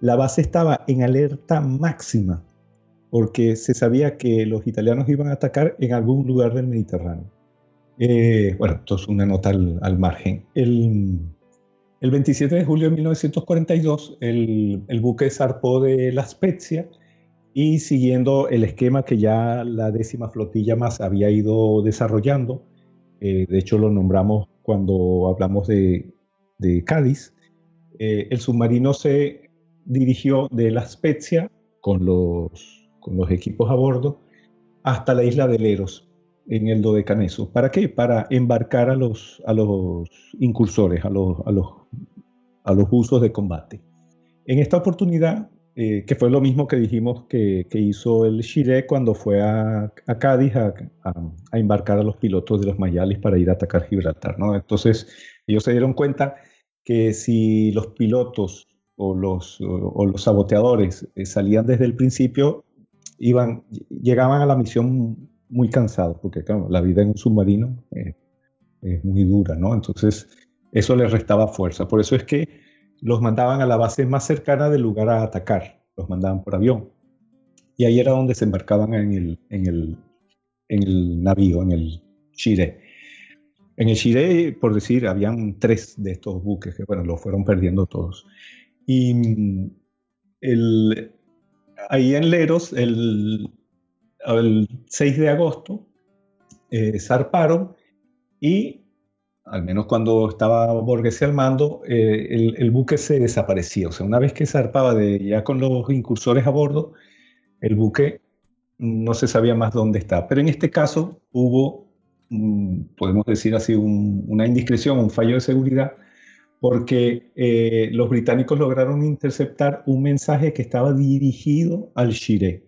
la base estaba en alerta máxima, porque se sabía que los italianos iban a atacar en algún lugar del Mediterráneo. Eh, bueno, esto es una nota al, al margen. El, el 27 de julio de 1942, el, buque zarpó de La Spezia y siguiendo el esquema que ya la décima flotilla más había ido desarrollando, eh, de hecho lo nombramos cuando hablamos de, Cádiz, eh, el submarino se dirigió de La Spezia con los, con los equipos a bordo hasta la isla de Leros, en el Dodecaneso. ¿Para qué? Para embarcar a los, a los incursores, a los, a, los, a los usos de combate. En esta oportunidad, eh, que fue lo mismo que dijimos que, hizo el Shire cuando fue a, Cádiz a, embarcar a los pilotos de los Mayales para ir a atacar Gibraltar. ¿no? Entonces, ellos se dieron cuenta que si los pilotos o los, o, los saboteadores eh, salían desde el principio, iban, llegaban a la misión muy cansados, porque claro, la vida en un submarino es muy dura, ¿no? Entonces, eso les restaba fuerza. Por eso es que los mandaban a la base más cercana del lugar a atacar, los mandaban por avión. Y ahí era donde se embarcaban en el, en el, en el navío, en el Chile. En el Chile, por decir, habían tres de estos buques que, bueno, los fueron perdiendo todos. Y el, ahí en Leros, el, el 6 de agosto, eh, zarparon y al menos cuando estaba Borges al mando, eh, el, buque se desaparecía. O sea, una vez que zarpaba de, ya con los incursores a bordo, el buque no se sabía más dónde está. Pero en este caso hubo, mm, podemos decir así, una indiscreción, un fallo de seguridad, porque eh, los británicos lograron interceptar un mensaje que estaba dirigido al Shire,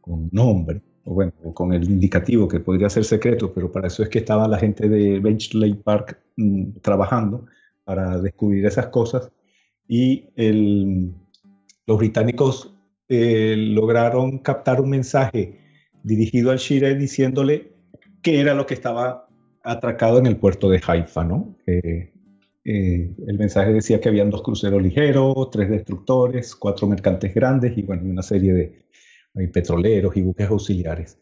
con nombre o bueno, con el indicativo que podría ser secreto, pero para eso es que estaba la gente de Benchley Park mm, trabajando para descubrir esas cosas y los británicos eh, lograron captar un mensaje dirigido al Shire diciéndole qué era lo que estaba atracado en el puerto de Haifa, ¿no? El mensaje decía que habían dos cruceros ligeros, tres destructores, cuatro mercantes grandes y bueno, una serie de, petroleros y buques auxiliares.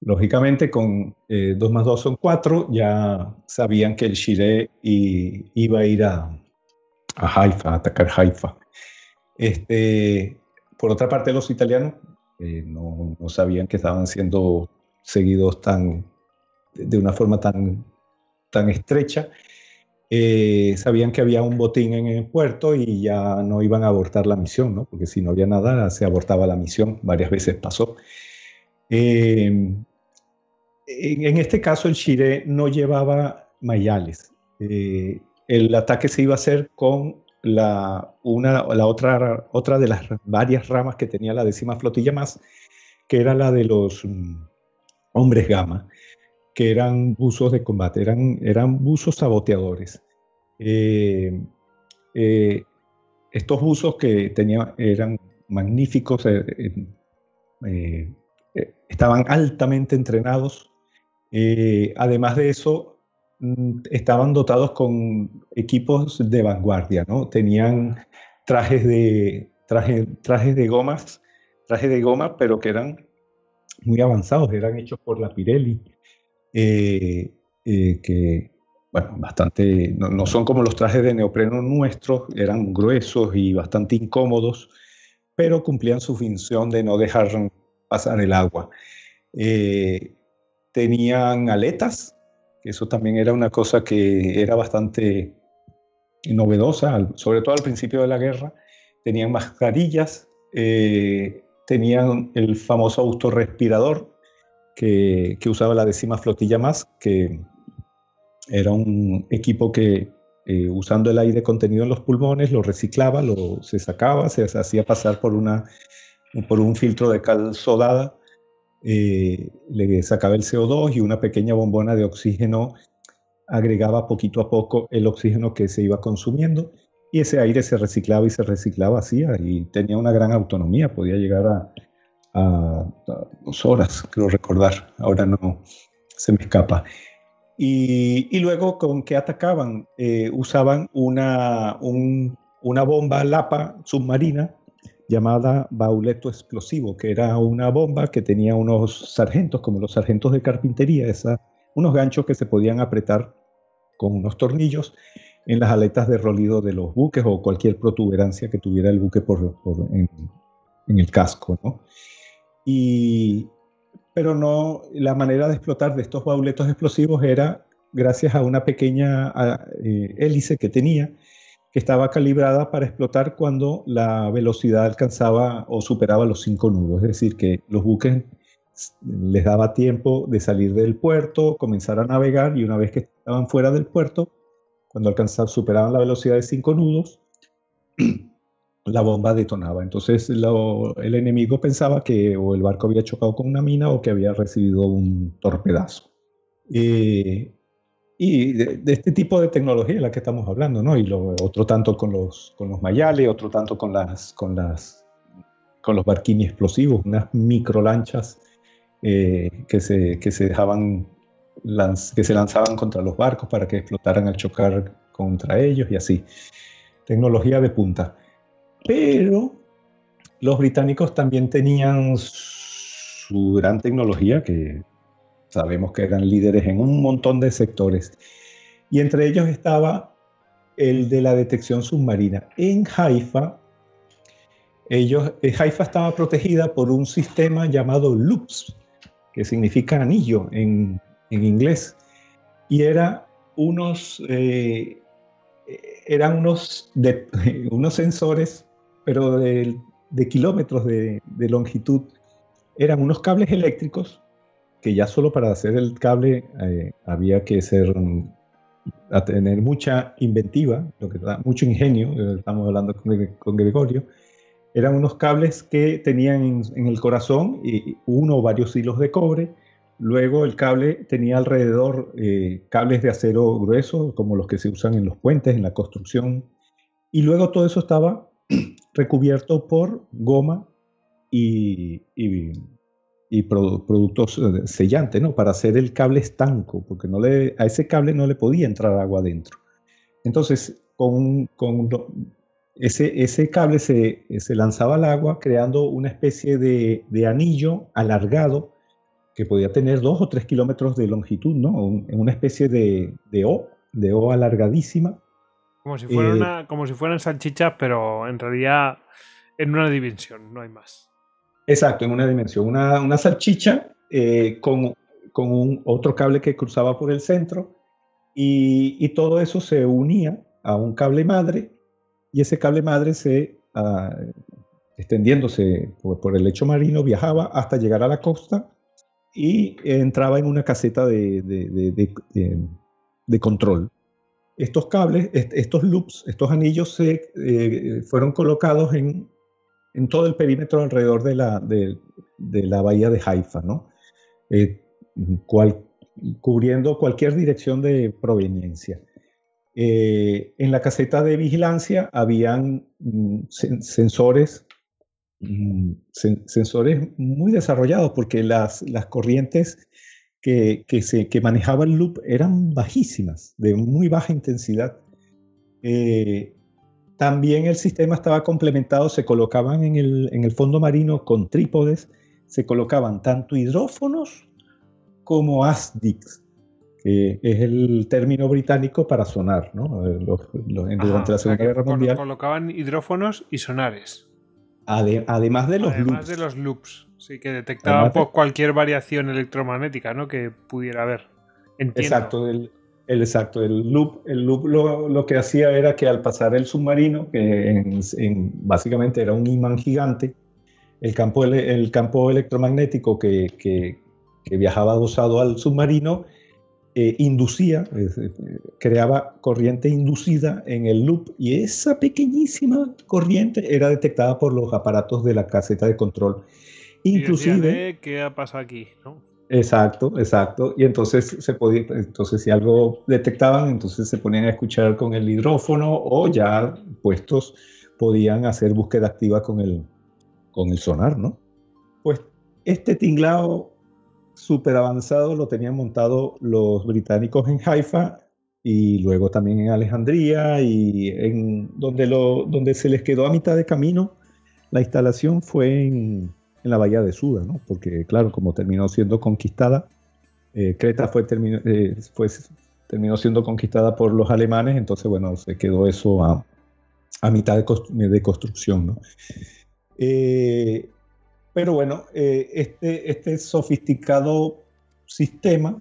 Lógicamente, con 2 eh, más 2 son 4, ya sabían que el Shire iba a ir a, Haifa, a atacar Haifa. Este, por otra parte, los italianos eh, no, sabían que estaban siendo seguidos tan, de una forma tan, tan estrecha eh, sabían que había un botín en el puerto y ya no iban a abortar la misión, ¿no? porque si no había nada, se abortaba la misión, varias veces pasó. Eh, en, este caso, el Chile no llevaba mayales. Eh, el ataque se iba a hacer con la, una, la otra, otra de las varias ramas que tenía la décima flotilla más, que era la de los mm, hombres gamma que eran buzos de combate, eran, eran buzos saboteadores. Eh, eh, estos buzos que tenían, eran magníficos, eh, estaban altamente entrenados. además de eso, mm, estaban dotados con equipos de vanguardia, ¿no? Tenían trajes de, traje, trajes de gomas, trajes de goma, pero que eran muy avanzados, eran hechos por la Pirelli. Eh, eh, que, bueno, bastante, no, son como los trajes de neopreno nuestros, eran gruesos y bastante incómodos, pero cumplían su función de no dejar pasar el agua. Eh, tenían aletas, eso también era una cosa que era bastante novedosa, sobre todo al principio de la guerra. Tenían mascarillas, tenían el famoso autorrespirador, que, usaba la décima flotilla más, que era un equipo que eh, usando el aire contenido en los pulmones lo reciclaba, lo, se sacaba, se hacía pasar por, una, por un filtro de cal sodada, eh, le sacaba el CO2 y una pequeña bombona de oxígeno agregaba poquito a poco el oxígeno que se iba consumiendo y ese aire se reciclaba y se reciclaba así y tenía una gran autonomía, podía llegar a, a, dos horas, creo recordar, ahora no se me escapa. Y, luego, ¿con qué atacaban? Eh, usaban una, una bomba Lapa submarina llamada bauleto explosivo, que era una bomba que tenía unos sargentos, como los sargentos de carpintería, esa, unos ganchos que se podían apretar con unos tornillos en las aletas de rolido de los buques o cualquier protuberancia que tuviera el buque por, en, en, el casco. ¿no? Y, pero no, la manera de explotar de estos bauletos explosivos era gracias a una pequeña eh, hélice que tenía, que estaba calibrada para explotar cuando la velocidad alcanzaba o superaba los cinco nudos, es decir, que los buques les daba tiempo de salir del puerto, comenzar a navegar y una vez que estaban fuera del puerto, cuando alcanzaban, superaban la velocidad de cinco nudos, la bomba detonaba. Entonces el enemigo pensaba que o el barco había chocado con una mina o que había recibido un torpedazo. Eh, y de, este tipo de tecnología es la que estamos hablando, ¿no? Y lo, otro tanto con los, con los mayales, otro tanto con, las, con, las, con los barquini explosivos, unas microlanchas eh, que, se, que se dejaban que se lanzaban contra los barcos para que explotaran al chocar contra ellos y así. Tecnología de punta. Pero los británicos también tenían su gran tecnología, que sabemos que eran líderes en un montón de sectores. Y entre ellos estaba el de la detección submarina. En Haifa, ellos, eh, Haifa estaba protegida por un sistema llamado LUPS, que significa anillo en, inglés. Y era unos, eh, eran unos, (laughs) unos sensores pero de, kilómetros de, longitud. Eran unos cables eléctricos que ya solo para hacer el cable eh, había que tener mucha inventiva, mucho ingenio, eh, estamos hablando con, Gregorio, eran unos cables que tenían en, el corazón uno o varios hilos de cobre, luego el cable tenía alrededor eh, cables de acero grueso, como los que se usan en los puentes, en la construcción, y luego todo eso estaba recubierto por goma y, y, productos eh, sellantes, ¿no? Para hacer el cable estanco, porque no le, a ese cable no le podía entrar agua adentro. Entonces, con, con ese, ese, cable se, se, lanzaba al agua creando una especie de, anillo alargado que podía tener dos o tres kilómetros de longitud, ¿no? En una especie de, de O, de O alargadísima, como si, fuera como si fueran salchichas, pero en realidad en una dimensión, no hay más. Exacto, en una dimensión. Una, salchicha eh, con, con un, otro cable que cruzaba por el centro y, todo eso se unía a un cable madre y ese cable madre se, ah, extendiéndose por, el lecho marino, viajaba hasta llegar a la costa y entraba en una caseta de, de control estos cables, estos loops, estos anillos se eh, fueron colocados en, todo el perímetro alrededor de la, bahía de Haifa. Eh, cubriendo cualquier dirección de proveniencia. Eh, en la caseta de vigilancia habían mm, sensores, mm, sensores muy desarrollados porque las corrientes que, se, que manejaba el loop eran bajísimas, de muy baja intensidad. Eh, también el sistema estaba complementado, se colocaban en el, en el fondo marino con trípodes, se colocaban tanto hidrófonos como ASDICs, que es el término británico para sonar, ¿no? Eh, durante la Segunda Guerra Mundial. Colocaban hidrófonos y sonares. además de los además de los loops. Sí, que detectaba cualquier variación electromagnética ¿no? que pudiera haber. Exacto, el, exacto. El loop, el loop lo, que hacía era que al pasar el submarino, que básicamente era un imán gigante, el campo, el campo electromagnético que, viajaba adosado al submarino eh, inducía, creaba corriente inducida en el loop y esa pequeñísima corriente era detectada por los aparatos de la caseta de control Inclusive. Eh, ¿Qué ha pasado aquí? Exacto, exacto. Y entonces se podía, entonces si algo detectaban, entonces se ponían a escuchar con el hidrófono o ya puestos podían hacer búsqueda activa con el, con el sonar, ¿no? Pues este tinglado súper avanzado lo tenían montado los británicos en Haifa y luego también en Alejandría y en donde, lo, donde se les quedó a mitad de camino. La instalación fue en, en la bahía de Suda, ¿no? Porque, claro, como terminó siendo conquistada, eh, Creta fue, eh, fue, terminó siendo conquistada por los alemanes, entonces, bueno, se quedó eso a, a mitad de, de, construcción, ¿no? Eh, pero bueno, este, este sofisticado sistema,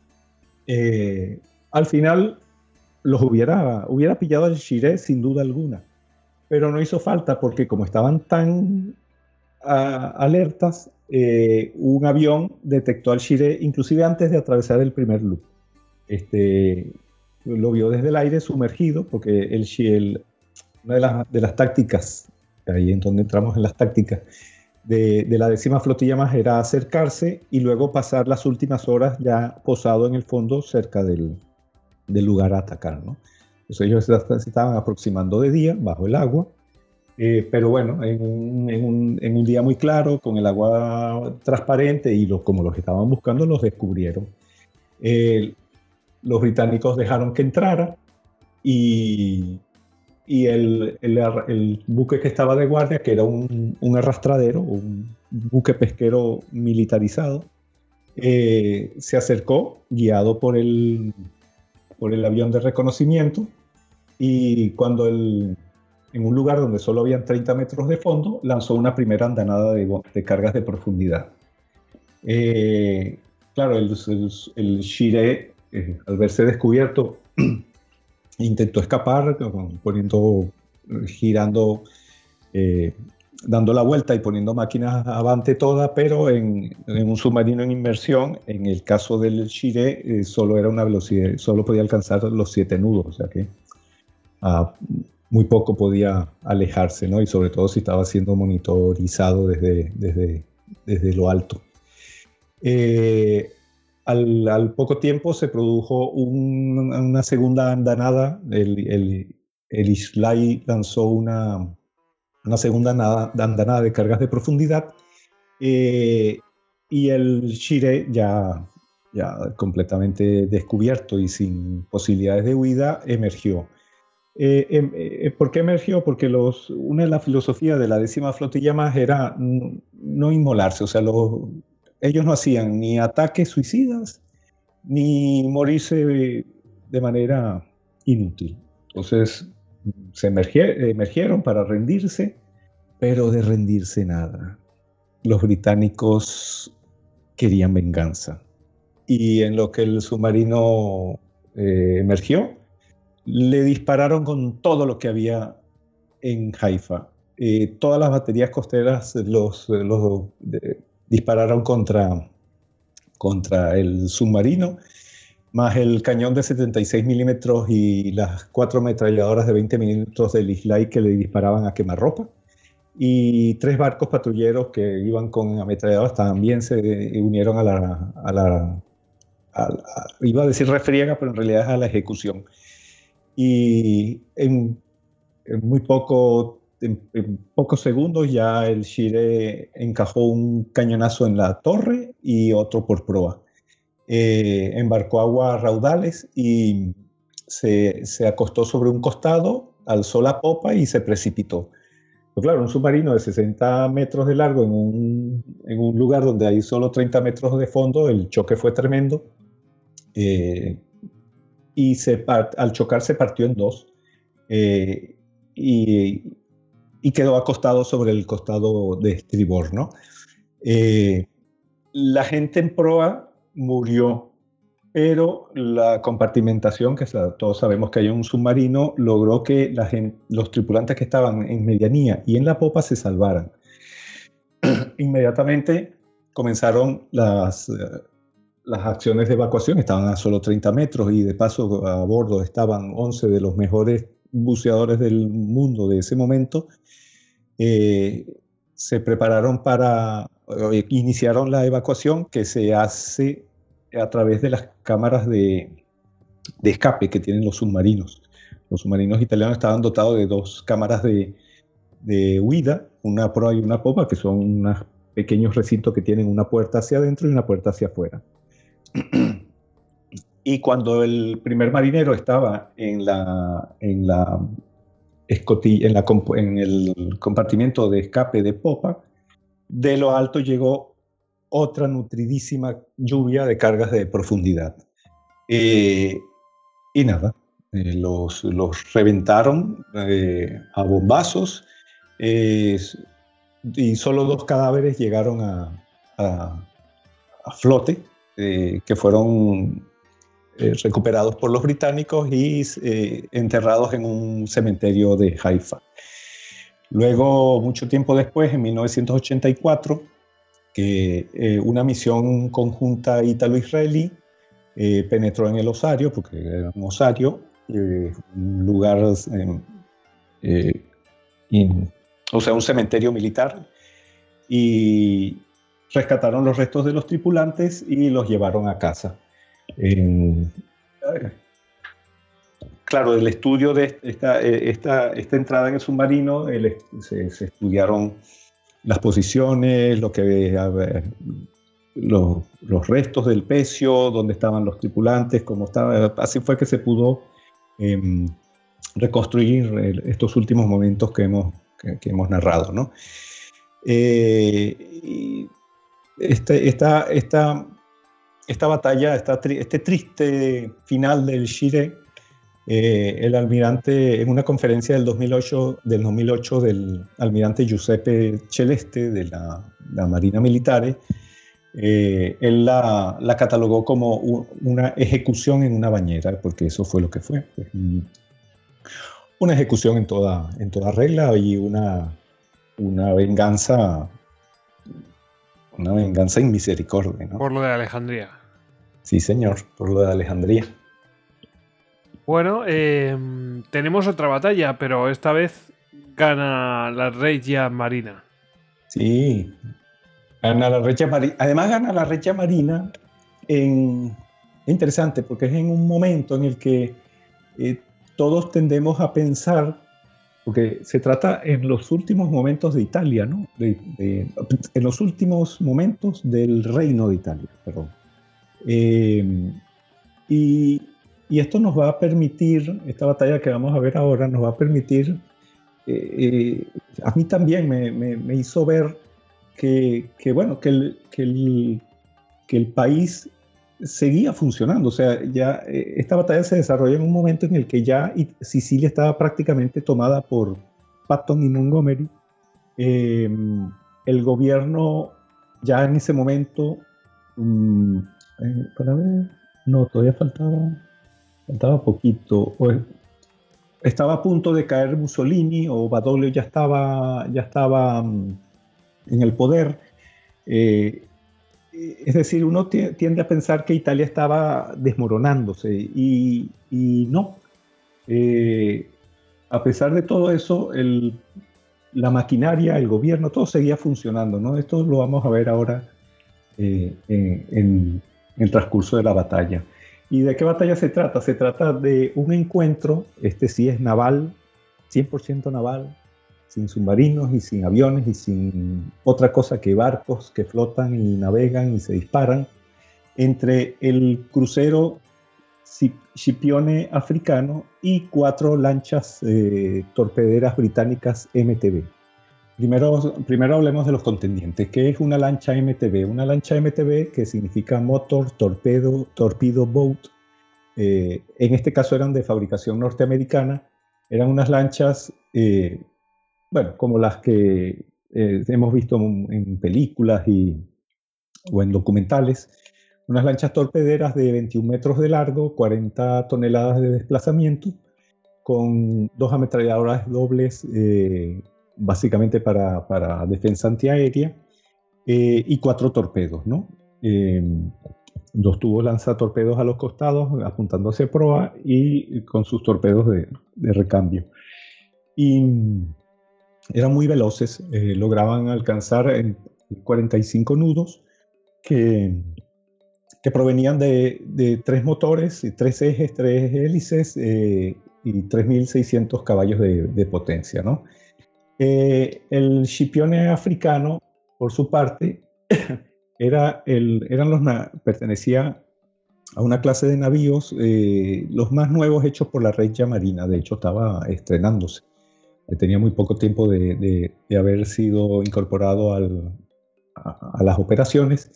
al final los hubiera, hubiera pillado el Shiré sin duda alguna, pero no hizo falta porque como estaban tan alertas, eh, un avión detectó al Shire inclusive antes de atravesar el primer loop. Este, lo vio desde el aire sumergido, porque el, una de las, tácticas ahí es donde entramos en las tácticas, de, la décima flotilla más era acercarse y luego pasar las últimas horas ya posado en el fondo cerca del, lugar a atacar. ¿no? Entonces ellos se estaban aproximando de día bajo el agua, eh, pero bueno, en un, día muy claro, con el agua transparente y los, como los estaban buscando, los descubrieron. Eh, los británicos dejaron que entrara y y el, el, buque que estaba de guardia, que era un, un arrastradero, un buque pesquero militarizado, eh, se acercó guiado por el, por el avión de reconocimiento y cuando el, en un lugar donde solo habían 30 metros de fondo, lanzó una primera andanada de, de cargas de profundidad. Eh, claro, el, el, Shire, eh, al verse descubierto, (clears throat) intentó escapar poniendo, girando, eh, dando la vuelta y poniendo máquinas avante toda, pero en, un submarino en inmersión, en el caso del Shire, eh, solo era una velocidad, solo podía alcanzar los siete nudos, o sea que muy poco podía alejarse, ¿no? Y sobre todo si estaba siendo monitorizado desde, desde, desde lo alto. Eh, al, poco tiempo se produjo una segunda andanada. El, el, el Islay lanzó una, una segunda andanada de cargas de profundidad eh, y el Shire ya, ya completamente descubierto y sin posibilidades de huida emergió. Eh, em, eh, ¿Por qué emergió? Porque los, una de las filosofías de la décima flotilla más era no inmolarse, o sea, los, ellos no hacían ni ataques suicidas ni morirse de manera inútil. Entonces se emergieron para rendirse, pero de rendirse nada. Los británicos querían venganza. Y en lo que el submarino eh, emergió, le dispararon con todo lo que había en Haifa. Eh, todas las baterías costeras los, los dispararon contra, contra el submarino, más el cañón de 76 milímetros y las cuatro ametralladoras de 20 milímetros del Islay que le disparaban a quemarropa. Y tres barcos patrulleros que iban con ametralladoras también se unieron a la, a la iba a decir refriega, pero en realidad es a la ejecución. Y en, en muy poco en, pocos segundos ya el Shire encajó un cañonazo en la torre y otro por proa. Eh, embarcó agua raudales y se, acostó sobre un costado, alzó la popa y se precipitó. Pero claro, un submarino de 60 metros de largo en un, lugar donde hay solo 30 metros de fondo, el choque fue tremendo. Eh, y se, al chocar se partió en dos. Eh, y, y quedó acostado sobre el costado de estribor, ¿no? Eh, la gente en proa murió, pero la compartimentación, que todos sabemos que hay un submarino, logró que la los tripulantes que estaban en medianía y en la popa se salvaran. (clears throat) Inmediatamente comenzaron las, las acciones de evacuación, estaban a solo 30 metros y de paso a bordo estaban 11 de los mejores buceadores del mundo de ese momento eh, se prepararon para, eh, iniciaron la evacuación que se hace a través de las cámaras de, escape que tienen los submarinos. Los submarinos italianos estaban dotados de dos cámaras de, huida, una proa y una popa, que son unos pequeños recintos que tienen una puerta hacia adentro y una puerta hacia afuera. Y cuando el primer marinero estaba en la, en la en, el compartimiento de escape de popa, de lo alto llegó otra nutridísima lluvia de cargas de profundidad. Eh, y nada, eh, los, los, reventaron eh, a bombazos y solo dos cadáveres llegaron a, a flote, que fueron eh, recuperados por los británicos y eh, enterrados en un cementerio de Haifa. Luego, mucho tiempo después, en 1984, que eh, una misión conjunta ítalo-israelí penetró en el Osario, porque era un Osario, un lugar o sea, un cementerio militar, y rescataron los restos de los tripulantes y los llevaron a casa. claro, el estudio de esta, esta, esta entrada en el submarino, se, estudiaron las posiciones, lo que, los, los, restos del pecio, dónde estaban los tripulantes, cómo estaba. Así fue que se pudo em, reconstruir estos últimos momentos que hemos, que, hemos narrado. ¿no? Eh, este, esta, esta, esta batalla, este triste final del Shire, eh, el almirante, en una conferencia del 2008, del 2008 del almirante Giuseppe Celeste de la, la Marina Militare, eh, él la, la, catalogó como una ejecución en una bañera, porque eso fue lo que fue. Una ejecución en toda, en toda regla y una, una venganza una venganza en misericordia. Por lo de Alejandría. Sí, señor, por lo de Alejandría. Bueno, em, tenemos otra batalla, pero esta vez gana la Regia Marina. Sí, gana la Regia Marina. Además gana la Regia Marina en... interesante porque es en un momento en el que eh, todos tendemos a pensar porque se trata en los últimos momentos de Italia, ¿no? en los últimos momentos del reino de Italia, perdón. Eh, y, esto nos va a permitir, esta batalla que vamos a ver ahora, nos va a permitir, eh, eh, a mí también me, hizo ver que, bueno, que el, que el, que el país seguía funcionando. O sea, ya eh, esta batalla se desarrolla en un momento en el que ya Sicilia estaba prácticamente tomada por Patton y Montgomery. Em, el gobierno ya en ese momento, mm, eh, para ver, no, todavía faltaba, faltaba poquito. estaba a punto de caer Mussolini o Badoglio ya estaba, ya estaba mm, en el poder. Eh, es decir, uno tiende a pensar que Italia estaba desmoronándose y, no. Eh, a pesar de todo eso, la maquinaria, el gobierno, todo seguía funcionando. ¿no? Esto lo vamos a ver ahora eh, en, el transcurso de la batalla. ¿Y de qué batalla se trata? Se trata de un encuentro, este sí es naval, 100% naval, sin submarinos y sin aviones y sin otra cosa que barcos que flotan y navegan y se disparan, entre el crucero Scipione africano y cuatro lanchas eh, torpederas británicas MTB. Primero, primero hablemos de los contendientes. ¿Qué es una lancha MTB? Una lancha MTB que significa Motor Torpedo, Torpedo Boat. Eh, en este caso eran de fabricación norteamericana. Eran unas lanchas eh, bueno, como las que eh, hemos visto en películas y, o en documentales, unas lanchas torpederas de 21 metros de largo, 40 toneladas de desplazamiento, con dos ametralladoras dobles, eh, básicamente para, para, defensa antiaérea, eh, y cuatro torpedos, ¿no? dos tubos lanzatorpedos a los costados, apuntando hacia proa y con sus torpedos de, de recambio. Y eran muy veloces, eh, lograban alcanzar en 45 nudos que, provenían de, tres motores, tres ejes, tres hélices eh, y 3.600 caballos de, potencia. ¿no? Eh, el Scipione africano, por su parte, (coughs) era el, eran los, pertenecía a una clase de navíos, los más nuevos hechos por la Regia Marina, de hecho estaba estrenándose tenía muy poco tiempo de, haber sido incorporado a, las operaciones.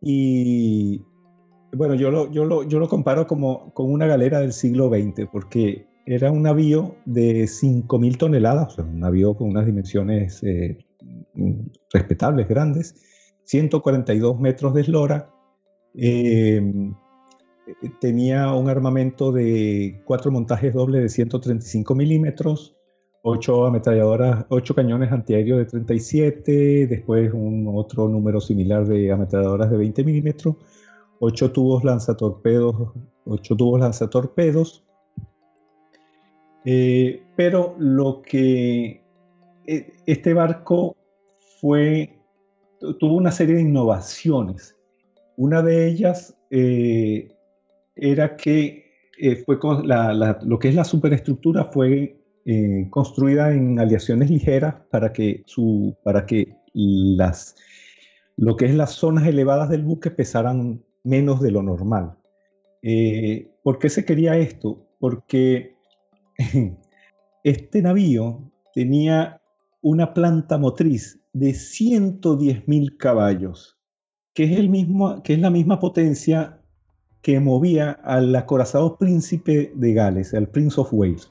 Y bueno, yo lo, yo lo, yo lo comparo como con una galera del siglo XX, porque era un navío de 5.000 toneladas, un navío con unas dimensiones eh, respetables, grandes, 142 metros de eslora, eh, tenía un armamento de cuatro montajes dobles de 135 milímetros, ocho ametralladoras, ocho cañones antiaéreos de 37, después un otro número similar de ametralladoras de 20 milímetros, ocho tubos lanzatorpedos, ocho tubos lanzatorpedos. Eh, pero lo que e, este barco fue, tuvo una serie de innovaciones. Una de ellas eh, era que eh, fue con lo que es la superestructura fue eh, construida en aleaciones ligeras para que, para que las, lo que es las zonas elevadas del buque pesaran menos de lo normal. Eh, ¿Por qué se quería esto? Porque (laughs) este navío tenía una planta motriz de 110.000 caballos, que es, el mismo, que es la misma potencia que movía al acorazado príncipe de Gales, al Prince of Wales.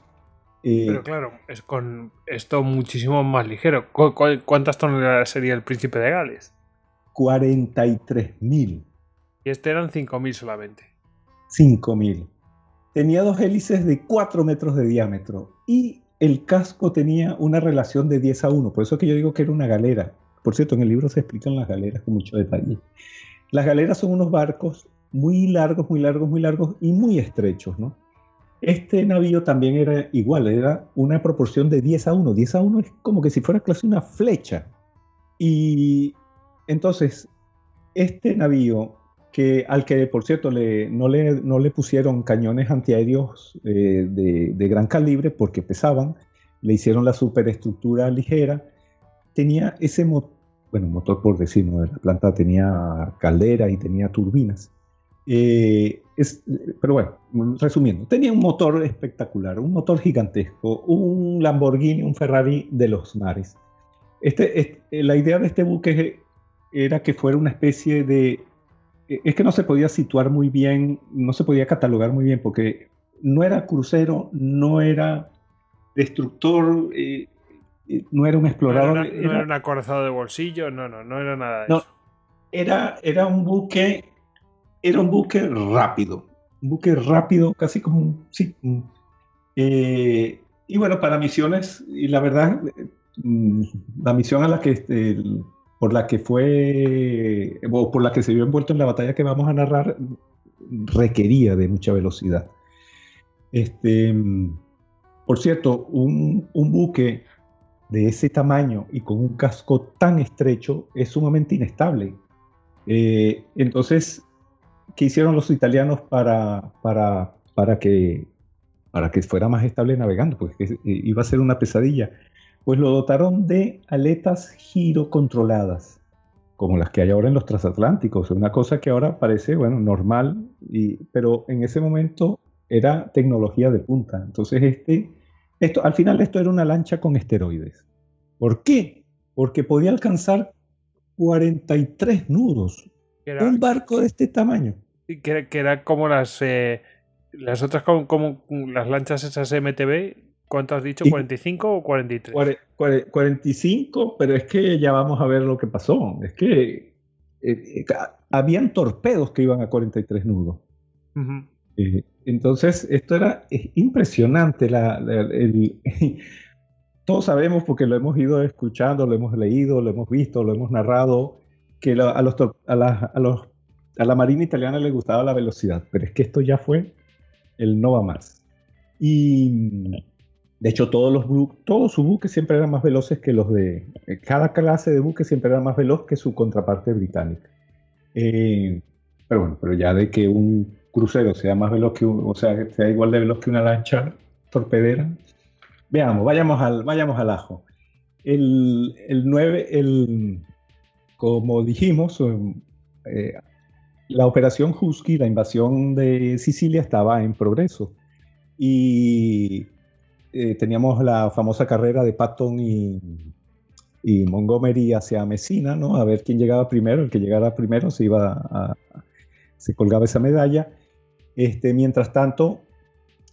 Eh, Pero claro, es con esto muchísimo más ligero. ¿Cuántas toneladas sería el príncipe de Gales? 43.000. Y este eran 5.000 solamente. 5.000. Tenía dos hélices de 4 metros de diámetro y el casco tenía una relación de 10 a 1. Por eso que yo digo que era una galera. Por cierto, en el libro se explican las galeras con mucho detalle. Las galeras son unos barcos muy largos, muy largos, muy largos y muy estrechos, ¿no? Este navío también era igual, era una proporción de 10 a 1. 10 a 1 es como que si fuera casi una flecha. Y entonces, este navío, que, al que por cierto no, le, pusieron cañones antiaéreos eh, de, gran calibre porque pesaban, le hicieron la superestructura ligera, tenía ese motor, bueno, motor por decirlo, la planta tenía caldera y tenía turbinas. Eh, es, pero bueno, resumiendo, tenía un motor espectacular, un motor gigantesco, un Lamborghini, un Ferrari de los mares. Este, la idea de este buque era que fuera una especie de... Es que no se podía situar muy bien, no se podía catalogar muy bien, porque no era crucero, no era destructor, eh, eh, no era un explorador. No era, un acorazado de bolsillo, no, no, no era nada de eso. Era, era un buque era un buque rápido, un buque rápido, casi como un... Sí, eh, y bueno, para misiones, y la verdad, mm, la misión a la que, por la que fue, o por la que se vio envuelto en la batalla que vamos a narrar, requería de mucha velocidad. Este, por cierto, un, un buque de ese tamaño y con un casco tan estrecho es sumamente inestable. Eh, entonces, ¿qué hicieron los italianos para, para, para, que, para que fuera más estable navegando? Pues que iba a ser una pesadilla. Pues lo dotaron de aletas girocontroladas, como las que hay ahora en los transatlánticos. Una cosa que ahora parece, bueno, normal, y, pero en ese momento era tecnología de punta. Entonces, este, esto, al final esto era una lancha con esteroides. ¿Por qué? Porque podía alcanzar 43 nudos. Un barco de este tamaño. Que, que era como las eh, las otras como, como, las lanchas esas MTB. ¿Cuánto has dicho? ¿45 o 43? 45, pero es que ya vamos a ver lo que pasó. Es que eh, eh, habían torpedos que iban a 43 nudos. entonces, esto era impresionante. La, el, (laughs) todos sabemos porque lo hemos ido escuchando, lo hemos leído, lo hemos visto, lo hemos narrado, que a, los, a, a los a la Marina italiana le gustaba la velocidad, pero es que esto ya fue el no va más. Y de hecho todos los todos sus buques siempre eran más veloces que los de cada clase de buque siempre era más veloz que su contraparte británica. Eh, pero bueno, pero ya de que un crucero sea más veloz que o sea, sea igual de veloz que una lancha torpedera. Veamos, vayamos al, vayamos al ajo. El, el 9, el, como dijimos, eh, la operación Husky, la invasión de Sicilia, estaba en progreso. Y eh, teníamos la famosa carrera de Patton y, Montgomery hacia Messina, ¿no? A ver quién llegaba primero. El que llegara primero se iba a, se colgaba esa medalla. Este, mientras tanto,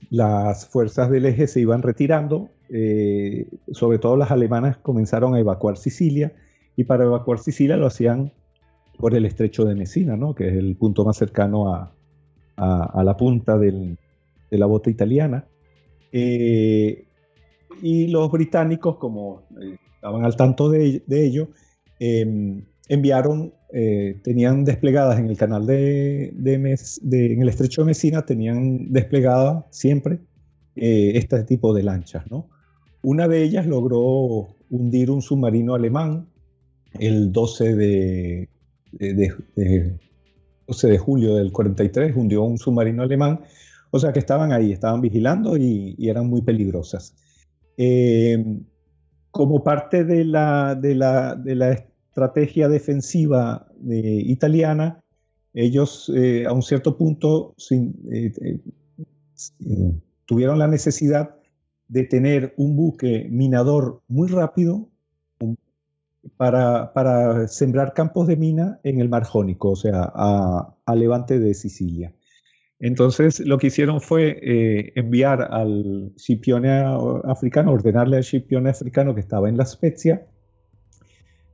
las fuerzas del eje se iban retirando, eh, sobre todo las alemanas comenzaron a evacuar Sicilia y para evacuar Sicilia lo hacían por el estrecho de Messina, ¿no? que es el punto más cercano a, a, la punta del, de la bota italiana. Eh, y los británicos, como eh, estaban al tanto de, de ello, em, enviaron, eh, tenían desplegadas en el canal de, de, en el estrecho de Messina, tenían desplegada siempre este tipo de lanchas. ¿no? Una de ellas logró hundir un submarino alemán el 12 de, de, 12 de julio del 43, hundió un submarino alemán. O sea que estaban ahí, estaban vigilando y, eran muy peligrosas. Eh, como parte de la, de la, de la estrategia defensiva italiana, ellos eh, a un cierto punto eh, tuvieron la necesidad de tener un buque minador muy rápido para, sembrar campos de mina en el Mar Jónico, o sea, a, levante de Sicilia. Entonces, lo que hicieron fue eh, enviar al Scipione africano, ordenarle al Scipione africano que estaba en La Spezia,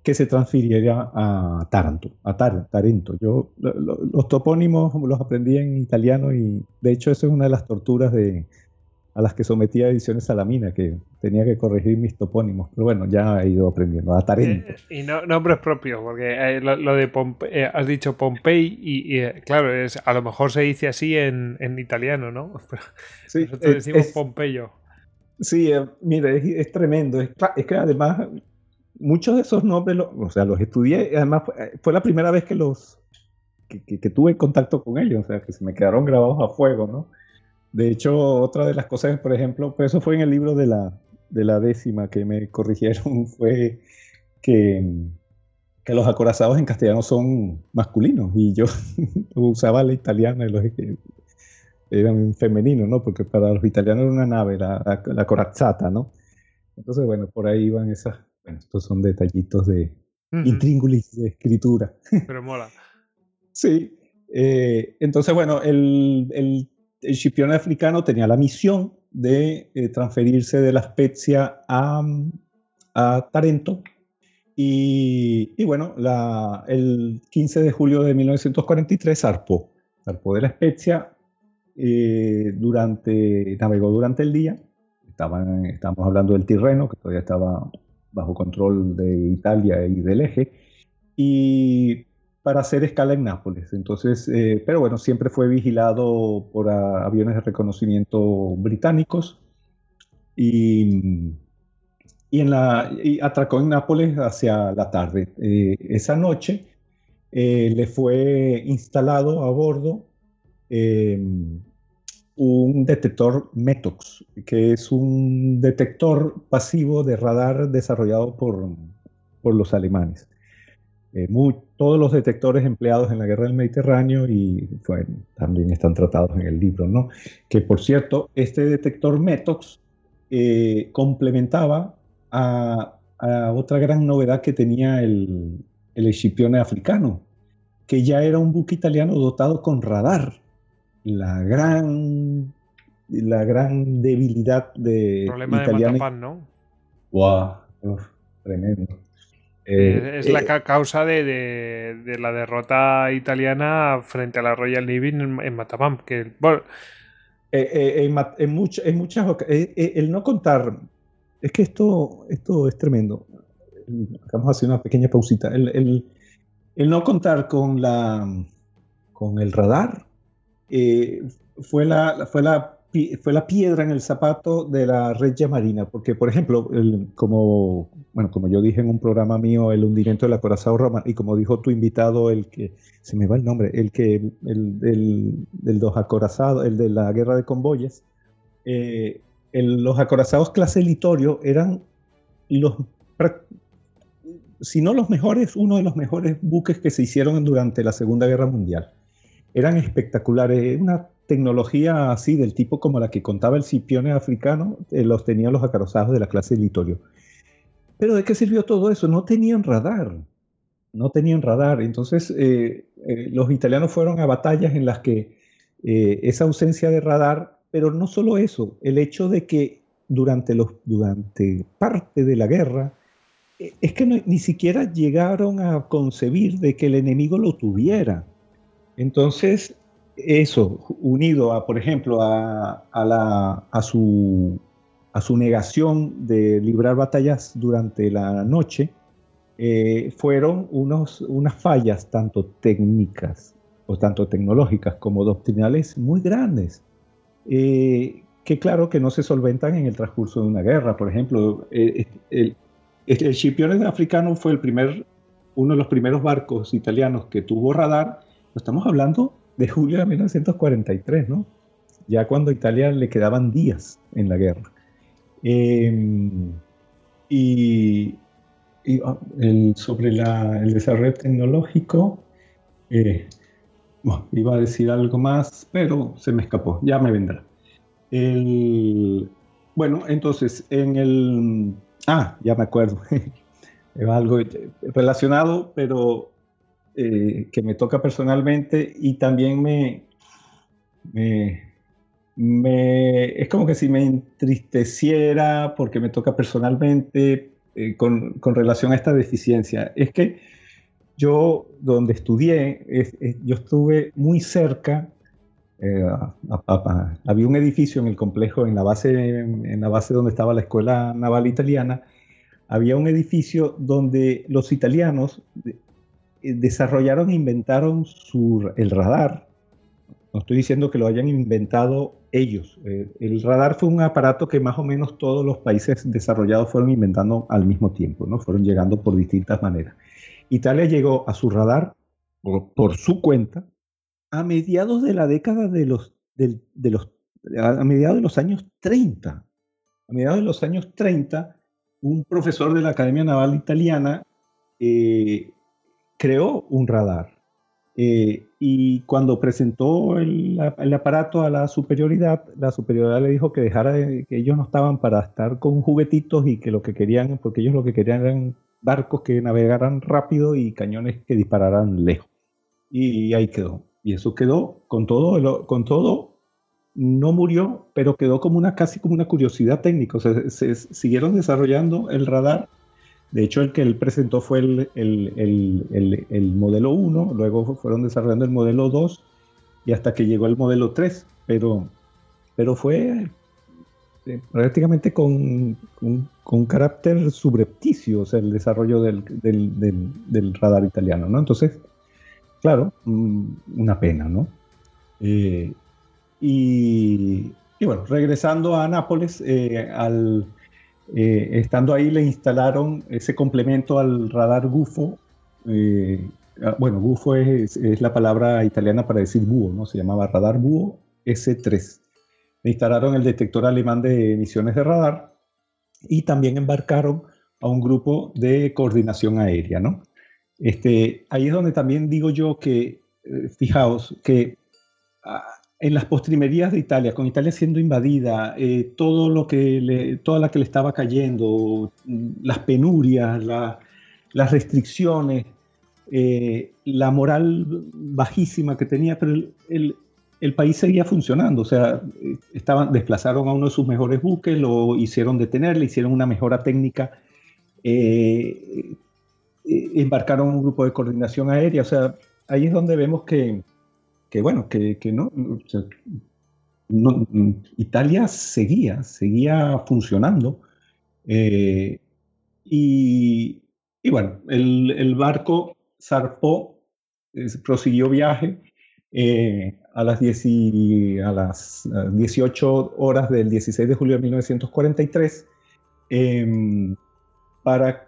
que se transfiriera a Taranto, a Tarento. Yo los topónimos los aprendí en italiano y de hecho eso es una de las torturas de, a las que sometía Ediciones Salamina, que tenía que corregir mis topónimos. Pero bueno, ya he ido aprendiendo. A Tarento. Eh, y no, nombres propios, porque eh, lo, de Pompe eh, has dicho Pompey y, claro, es, a lo mejor se dice así en, italiano, ¿no? (laughs) sí, Nosotros decimos Pompeyo. Sí, mire, es, tremendo. Es, que además muchos de esos nombres, o sea, los estudié, además fue, la primera vez que los que, tuve contacto con ellos, o sea, que se me quedaron grabados a fuego, ¿no? De hecho, otra de las cosas, por ejemplo, pues eso fue en el libro de la, de la décima que me corrigieron, (laughs) fue que, que los acorazados en castellano son masculinos y yo (laughs) usaba la italiana y los eran femeninos, ¿no? Porque para los italianos era una nave, la, la, corazzata, ¿no? Entonces, bueno, por ahí iban esas, bueno, estos son detallitos de intríngulis de escritura. Pero mola. (laughs) sí. Eh, entonces, bueno, el, el el Scipione africano tenía la misión de eh, transferirse de la Spezia a, Tarento. Y, bueno, el 15 de julio de 1943 zarpó. Zarpó de la Spezia, eh, durante, navegó durante el día. Estaban, estamos hablando del Tirreno, que todavía estaba bajo control de Italia y del eje. Y para hacer escala en Nápoles. Entonces, eh, pero bueno, siempre fue vigilado por aviones de reconocimiento británicos y, y, en la, atracó en Nápoles hacia la tarde. Eh, esa noche eh, le fue instalado a bordo em, un detector METOX, que es un detector pasivo de radar desarrollado por, por los alemanes. Eh, todos los detectores empleados en la guerra del Mediterráneo y también están tratados en el libro, ¿no? Que por cierto, este detector METOX eh, complementaba a, otra gran novedad que tenía el, el Escipione africano, que ya era un buque italiano dotado con radar. La gran, la gran debilidad de Problema de Matapán, ¿no? ¡Wow! tremendo. Eh, es la eh, causa de, la derrota italiana frente a la Royal Navy en, en Que, bueno, eh, en, en, muchas ocasiones, el no contar, es que esto, esto es tremendo. Vamos a hacer una pequeña pausita. El, no contar con, la, con el radar fue, la, fue la fue la piedra en el zapato de la Regia Marina, porque, por ejemplo, como, bueno, como yo dije en un programa mío, el hundimiento del acorazado romano, y como dijo tu invitado, el que, se me va el nombre, el que, el, del, del dos acorazados, el de la guerra de convoyes, eh, los acorazados clase Litorio eran los, si no los mejores, uno de los mejores buques que se hicieron durante la Segunda Guerra Mundial. Eran espectaculares, una tecnología así, del tipo como la que contaba el Scipione africano, eh, los tenían los acorazados de la clase de Litorio. Pero ¿de qué sirvió todo eso? No tenían radar. No tenían radar. Entonces, eh, eh, los italianos fueron a batallas en las que esa ausencia de radar, pero no solo eso, el hecho de que durante, los, durante parte de la guerra, es que ni siquiera llegaron a concebir de que el enemigo lo tuviera. Entonces, eso, unido a, por ejemplo, a, su, negación de librar batallas durante la noche, eh, fueron unas fallas tanto técnicas o tanto tecnológicas como doctrinales muy grandes, eh, que claro que no se solventan en el transcurso de una guerra. Por ejemplo, eh, el Scipione africano fue el primer, uno de los primeros barcos italianos que tuvo radar. Estamos hablando de julio de 1943, ¿no? Ya cuando a Italia le quedaban días en la guerra. Em, y, ah, sobre el desarrollo tecnológico, eh, iba a decir algo más, pero se me escapó, ya me vendrá. bueno, entonces, en el... Ah, ya me acuerdo. (laughs) es algo relacionado, pero eh, que me toca personalmente y también me, me, es como que si me entristeciera porque me toca personalmente eh, con, con, relación a esta deficiencia. Es que yo, donde estudié, yo estuve muy cerca, eh, había un edificio en el complejo, en la, base, en la base donde estaba la Escuela Naval Italiana, había un edificio donde los italianos desarrollaron e inventaron su, el radar. No estoy diciendo que lo hayan inventado ellos. Eh, el radar fue un aparato que más o menos todos los países desarrollados fueron inventando al mismo tiempo, ¿no? Fueron llegando por distintas maneras. Italia llegó a su radar por, su cuenta a mediados de la década de los, de, los a mediados de los años 30. A mediados de los años 30, un profesor de la Academia Naval Italiana eh, creó un radar. Eh, y cuando presentó el, aparato a la superioridad, la superioridad le dijo que dejara que ellos no estaban para estar con juguetitos y que lo que querían, porque ellos lo que querían eran barcos que navegaran rápido y cañones que dispararan lejos. Y, ahí quedó. Y eso quedó con todo, con todo, no murió, pero quedó como una casi como una curiosidad técnica. se siguieron desarrollando el radar de hecho, el que él presentó fue el, el, el, modelo 1, luego fueron desarrollando el modelo 2 y hasta que llegó el modelo 3, pero, pero fue eh, prácticamente con, con, carácter subrepticio, el desarrollo del, del, del, radar italiano, ¿no? Entonces, claro, mm, una pena, ¿no? Eh, y, y, bueno, regresando a Nápoles, eh, al eh, estando ahí le instalaron ese complemento al radar GUFO. Eh, ah, bueno, GUFO es, la palabra italiana para decir búho, ¿no? Se llamaba radar búho S3. Le instalaron el detector alemán de emisiones de radar y también embarcaron a un grupo de coordinación aérea, ¿no? Este, ahí es donde también digo yo que, eh, fijaos, que ah, en las postrimerías de Italia, con Italia siendo invadida, eh, todo lo que le, toda la que le estaba cayendo, las penurias, las restricciones, eh, la moral bajísima que tenía, pero el, país seguía funcionando. O sea, estaban, desplazaron a uno de sus mejores buques, lo hicieron detener, le hicieron una mejora técnica, eh, embarcaron un grupo de coordinación aérea. O sea, ahí es donde vemos que que bueno, que, no, Italia seguía, seguía funcionando. Eh, y, bueno, el, barco zarpó, prosiguió viaje eh, a, las a las 18 horas del 16 de julio de 1943 em, para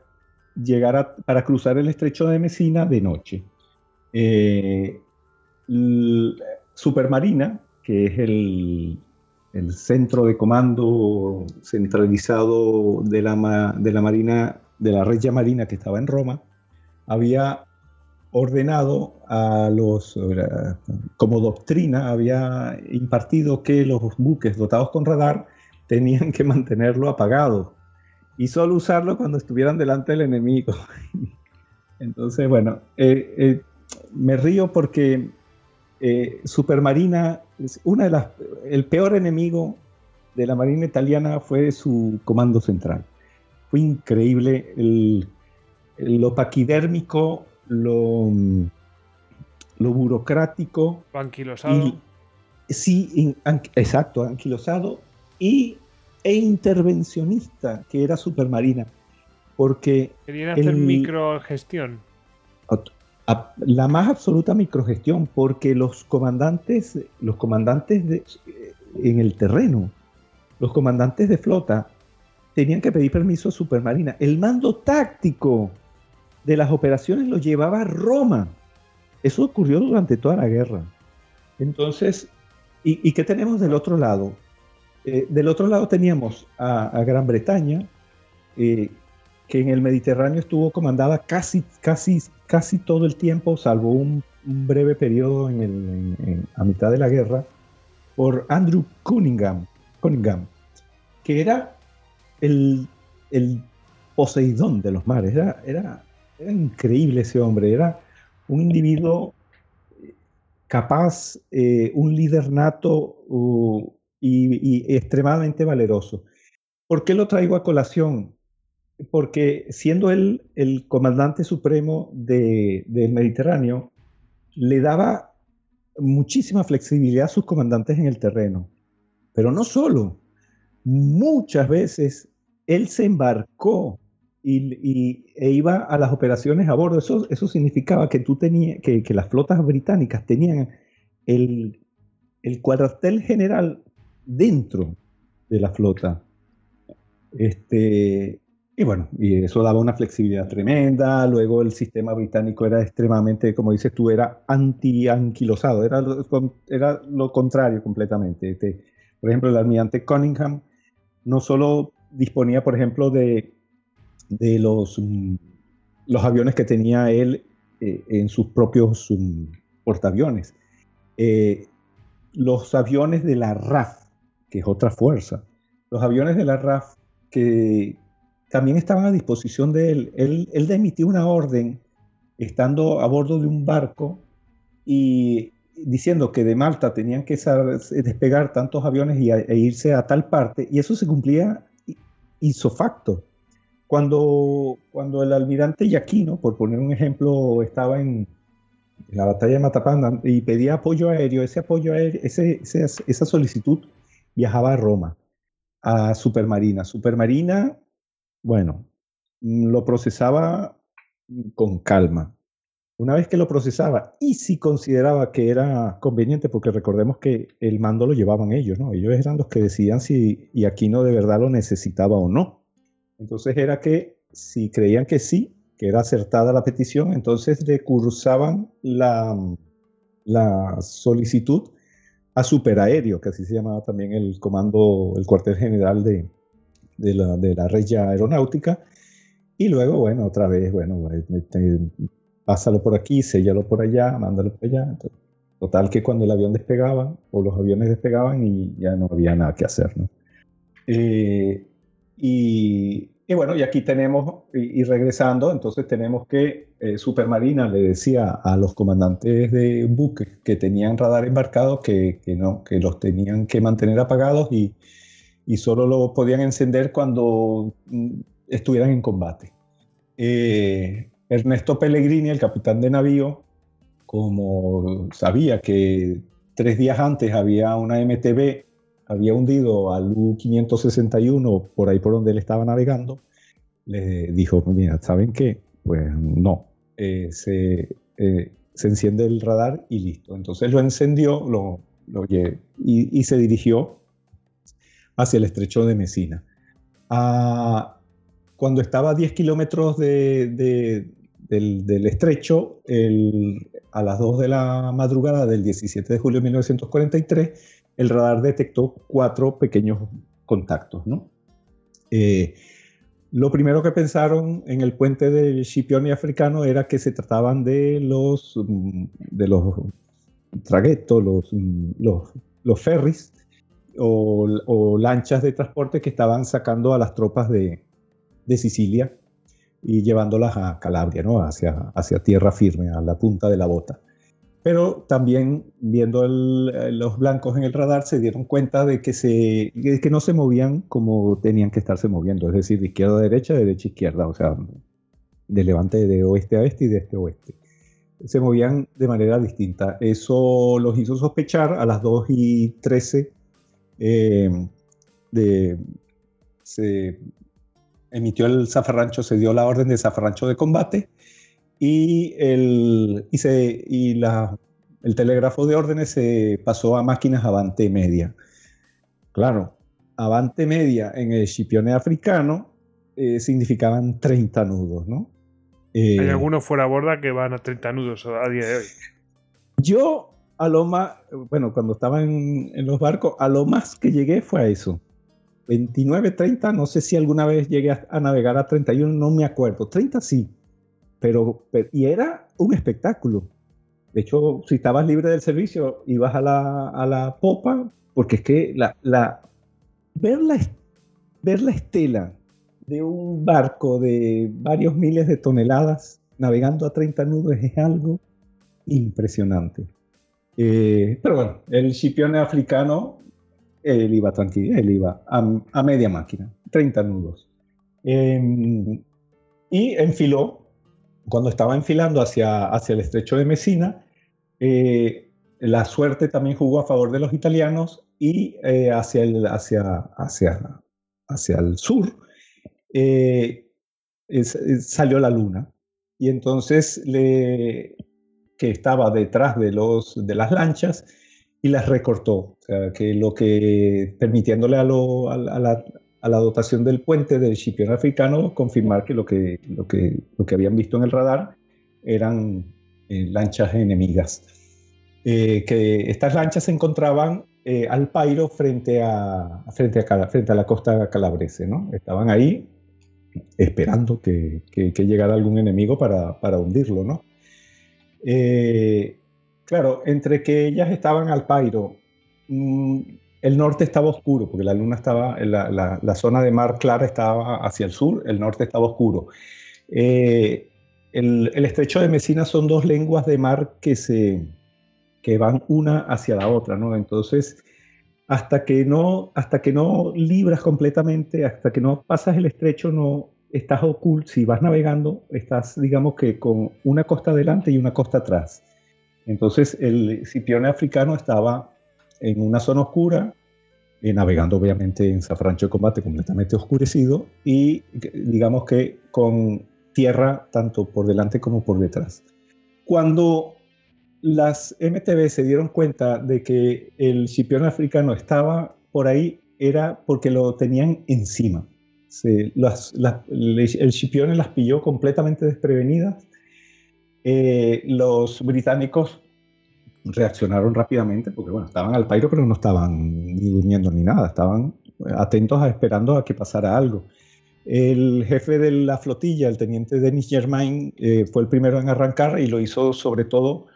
llegar para cruzar el estrecho de Messina de noche. Eh, Supermarina, que es el, centro de comando centralizado de la, de la Marina, de la Regia Marina que estaba en Roma, había ordenado a los, como doctrina, había impartido que los buques dotados con radar tenían que mantenerlo apagado y solo usarlo cuando estuvieran delante del enemigo. (laughs) Entonces, bueno, eh, eh, me río porque eh, Supermarina, una de las, el peor enemigo de la Marina italiana fue su comando central. Fue increíble el, lo paquidérmico, lo, lo burocrático. anquilosado. sí, exacto, anquilosado y, e intervencionista que era Supermarina. Porque. Querían hacer microgestión la más absoluta microgestión, porque los comandantes, los comandantes de, en el terreno, los comandantes de flota tenían que pedir permiso a Supermarina. El mando táctico de las operaciones lo llevaba Roma. Eso ocurrió durante toda la guerra. Entonces, ¿y, qué tenemos del otro lado? Eh, del otro lado teníamos a, Gran Bretaña, eh, que en el Mediterráneo estuvo comandada casi, casi, casi todo el tiempo, salvo un, breve periodo en a mitad de la guerra, por Andrew Cunningham, Cunningham que era el, Poseidón de los mares. Era, era, increíble ese hombre. Era un individuo capaz, eh, un líder nato y, extremadamente valeroso. ¿Por qué lo traigo a colación? Porque siendo él el comandante supremo del Mediterráneo, le daba muchísima flexibilidad a sus comandantes en el terreno. Pero no solo, muchas veces él se embarcó y, e iba a las operaciones a bordo. Eso, eso significaba que, tú que, las flotas británicas tenían el, cuartel general dentro de la flota. Este, y bueno, y eso daba una flexibilidad tremenda. Luego el sistema británico era extremadamente, como dices tú, era anti-anquilosado, era, era lo contrario completamente. Este, por ejemplo, el almirante Cunningham no solo disponía, por ejemplo, de, de los, mm, los aviones que tenía él eh, en sus propios um, portaaviones, eh, los aviones de la RAF, que es otra fuerza, los aviones de la RAF que también estaban a disposición de él. Él, él emitió una orden estando a bordo de un barco y diciendo que de Malta tenían que despegar tantos aviones y e irse a tal parte, y eso se cumplía hizo facto. Cuando, cuando el almirante Yaquino, por poner un ejemplo, estaba en, la batalla de Matapanda y pedía apoyo aéreo, ese apoyo aéreo, esa solicitud viajaba a Roma, a Supermarina. Supermarina, bueno, lo procesaba con calma, una vez que lo procesaba y si consideraba que era conveniente, porque recordemos que el mando lo llevaban ellos, ¿no? Ellos eran los que decidían si y Aquino de verdad lo necesitaba o no. Entonces era que si creían que sí, que era acertada la petición, entonces le cursaban la, la solicitud a superaéreo, que así se llamaba también el comando, el cuartel general de, de la, de la Aeronáutica. Y luego, bueno, otra vez, bueno, este, pásalo por aquí, séllalo por allá, mándalo por allá. total que cuando el avión despegaba o los aviones despegaban y ya no había nada que hacer. ¿no? Eh, y, bueno, y aquí tenemos, y, regresando, entonces tenemos que eh, Supermarina le decía a los comandantes de buques que tenían radar embarcado que, que, no, que los tenían que mantener apagados y, y solo lo podían encender cuando mm, estuvieran en combate. Eh, Ernesto Pellegrini, el capitán de navío, como sabía que tres días antes había una MTB, había hundido al U-561 por ahí por donde él estaba navegando, le dijo, mira, ¿saben qué? Pues no, eh, se, eh, se, enciende el radar y listo. Entonces lo encendió lo, y, se dirigió hacia el estrecho de Mesina. Cuando estaba a 10 kilómetros de, del, estrecho, a las 2 de la madrugada del 17 de julio de 1943, el radar detectó cuatro pequeños contactos. Eh, lo primero que pensaron en el puente del Scipione africano era que se trataban de los, mm, de los traguetos, mm, los, los ferries o, lanchas de transporte que estaban sacando a las tropas de, Sicilia y llevándolas a Calabria, ¿no? hacia, tierra firme, a la punta de la bota. Pero también viendo los blancos en el radar se dieron cuenta de que no se movían como tenían que estarse moviendo, es decir, de izquierda a derecha, de derecha a izquierda, o sea, de levante de oeste a este y de este a oeste. Se movían de manera distinta. Eso los hizo sospechar a las 2 y 13 eh, de, se emitió el zafarrancho, se dio la orden de zafarrancho de combate y el, y se, y la, el telégrafo de órdenes se pasó a máquinas avante media. Claro, avante media en el Scipione africano eh, significaban 30 nudos, ¿no? Hay Eh, algunos fuera borda que van a 30 nudos a día de hoy. Yo a lo más, bueno, cuando estaba en, los barcos, a lo más que llegué fue a eso. 29, 30, no sé si alguna vez llegué a, a navegar a 31, no me acuerdo. 30 sí, pero, y era un espectáculo. De hecho, si estabas libre del servicio, ibas a la, a la popa, porque es que la, la, ver, la, ver la estela de un barco de varios miles de toneladas navegando a 30 nudos es algo impresionante. Eh, pero bueno, el Scipione africano, él iba tranquilo, él iba a, a media máquina, 30 nudos. Eh, y enfiló, cuando estaba enfilando hacia, hacia el estrecho de Messina, eh, la suerte también jugó a favor de los italianos y eh, hacia, el, hacia, hacia, hacia el sur eh, es- es- salió la luna. Y entonces le, que estaba detrás de, los, de las lanchas y las recortó. Que lo que permitiéndole a, lo- a a la, a la dotación del puente del Scipione africano confirmar que lo que, lo que, lo que habían visto en el radar eran eh, lanchas enemigas. Eh, que estas lanchas se encontraban eh, al Pairo frente a, frente, a, frente a la costa calabrese. ¿no? Estaban ahí esperando que, que- que llegara algún enemigo para, para hundirlo. ¿no? Eh, claro, entre que ellas estaban al Pairo, mm, el norte estaba oscuro, porque la luna estaba, la, la- zona de mar clara estaba hacia el sur, el norte estaba oscuro. Eh, el, estrecho de Messina son dos lenguas de mar que, se, que van una hacia la otra, ¿no? Entonces, hasta que no, hasta que no libras completamente, hasta que no pasas el estrecho, no estás oculto. Si vas navegando, estás, digamos que con una costa adelante y una costa atrás. Entonces, el Scipione africano estaba en una zona oscura, eh, navegando obviamente en Safrancho de combate completamente oscurecido y digamos que con tierra tanto por delante como por detrás. Cuando las MTB se dieron cuenta de que el Scipione africano estaba por ahí, era porque lo tenían encima. El Scipione las pilló completamente desprevenidas. Eh, los británicos reaccionaron rápidamente porque bueno, estaban al pairo pero no estaban ni durmiendo ni nada, estaban atentos a esperando a que pasara algo. El jefe de la flotilla, el teniente Denis Germain, eh, fue el primero en arrancar y lo hizo sobre todo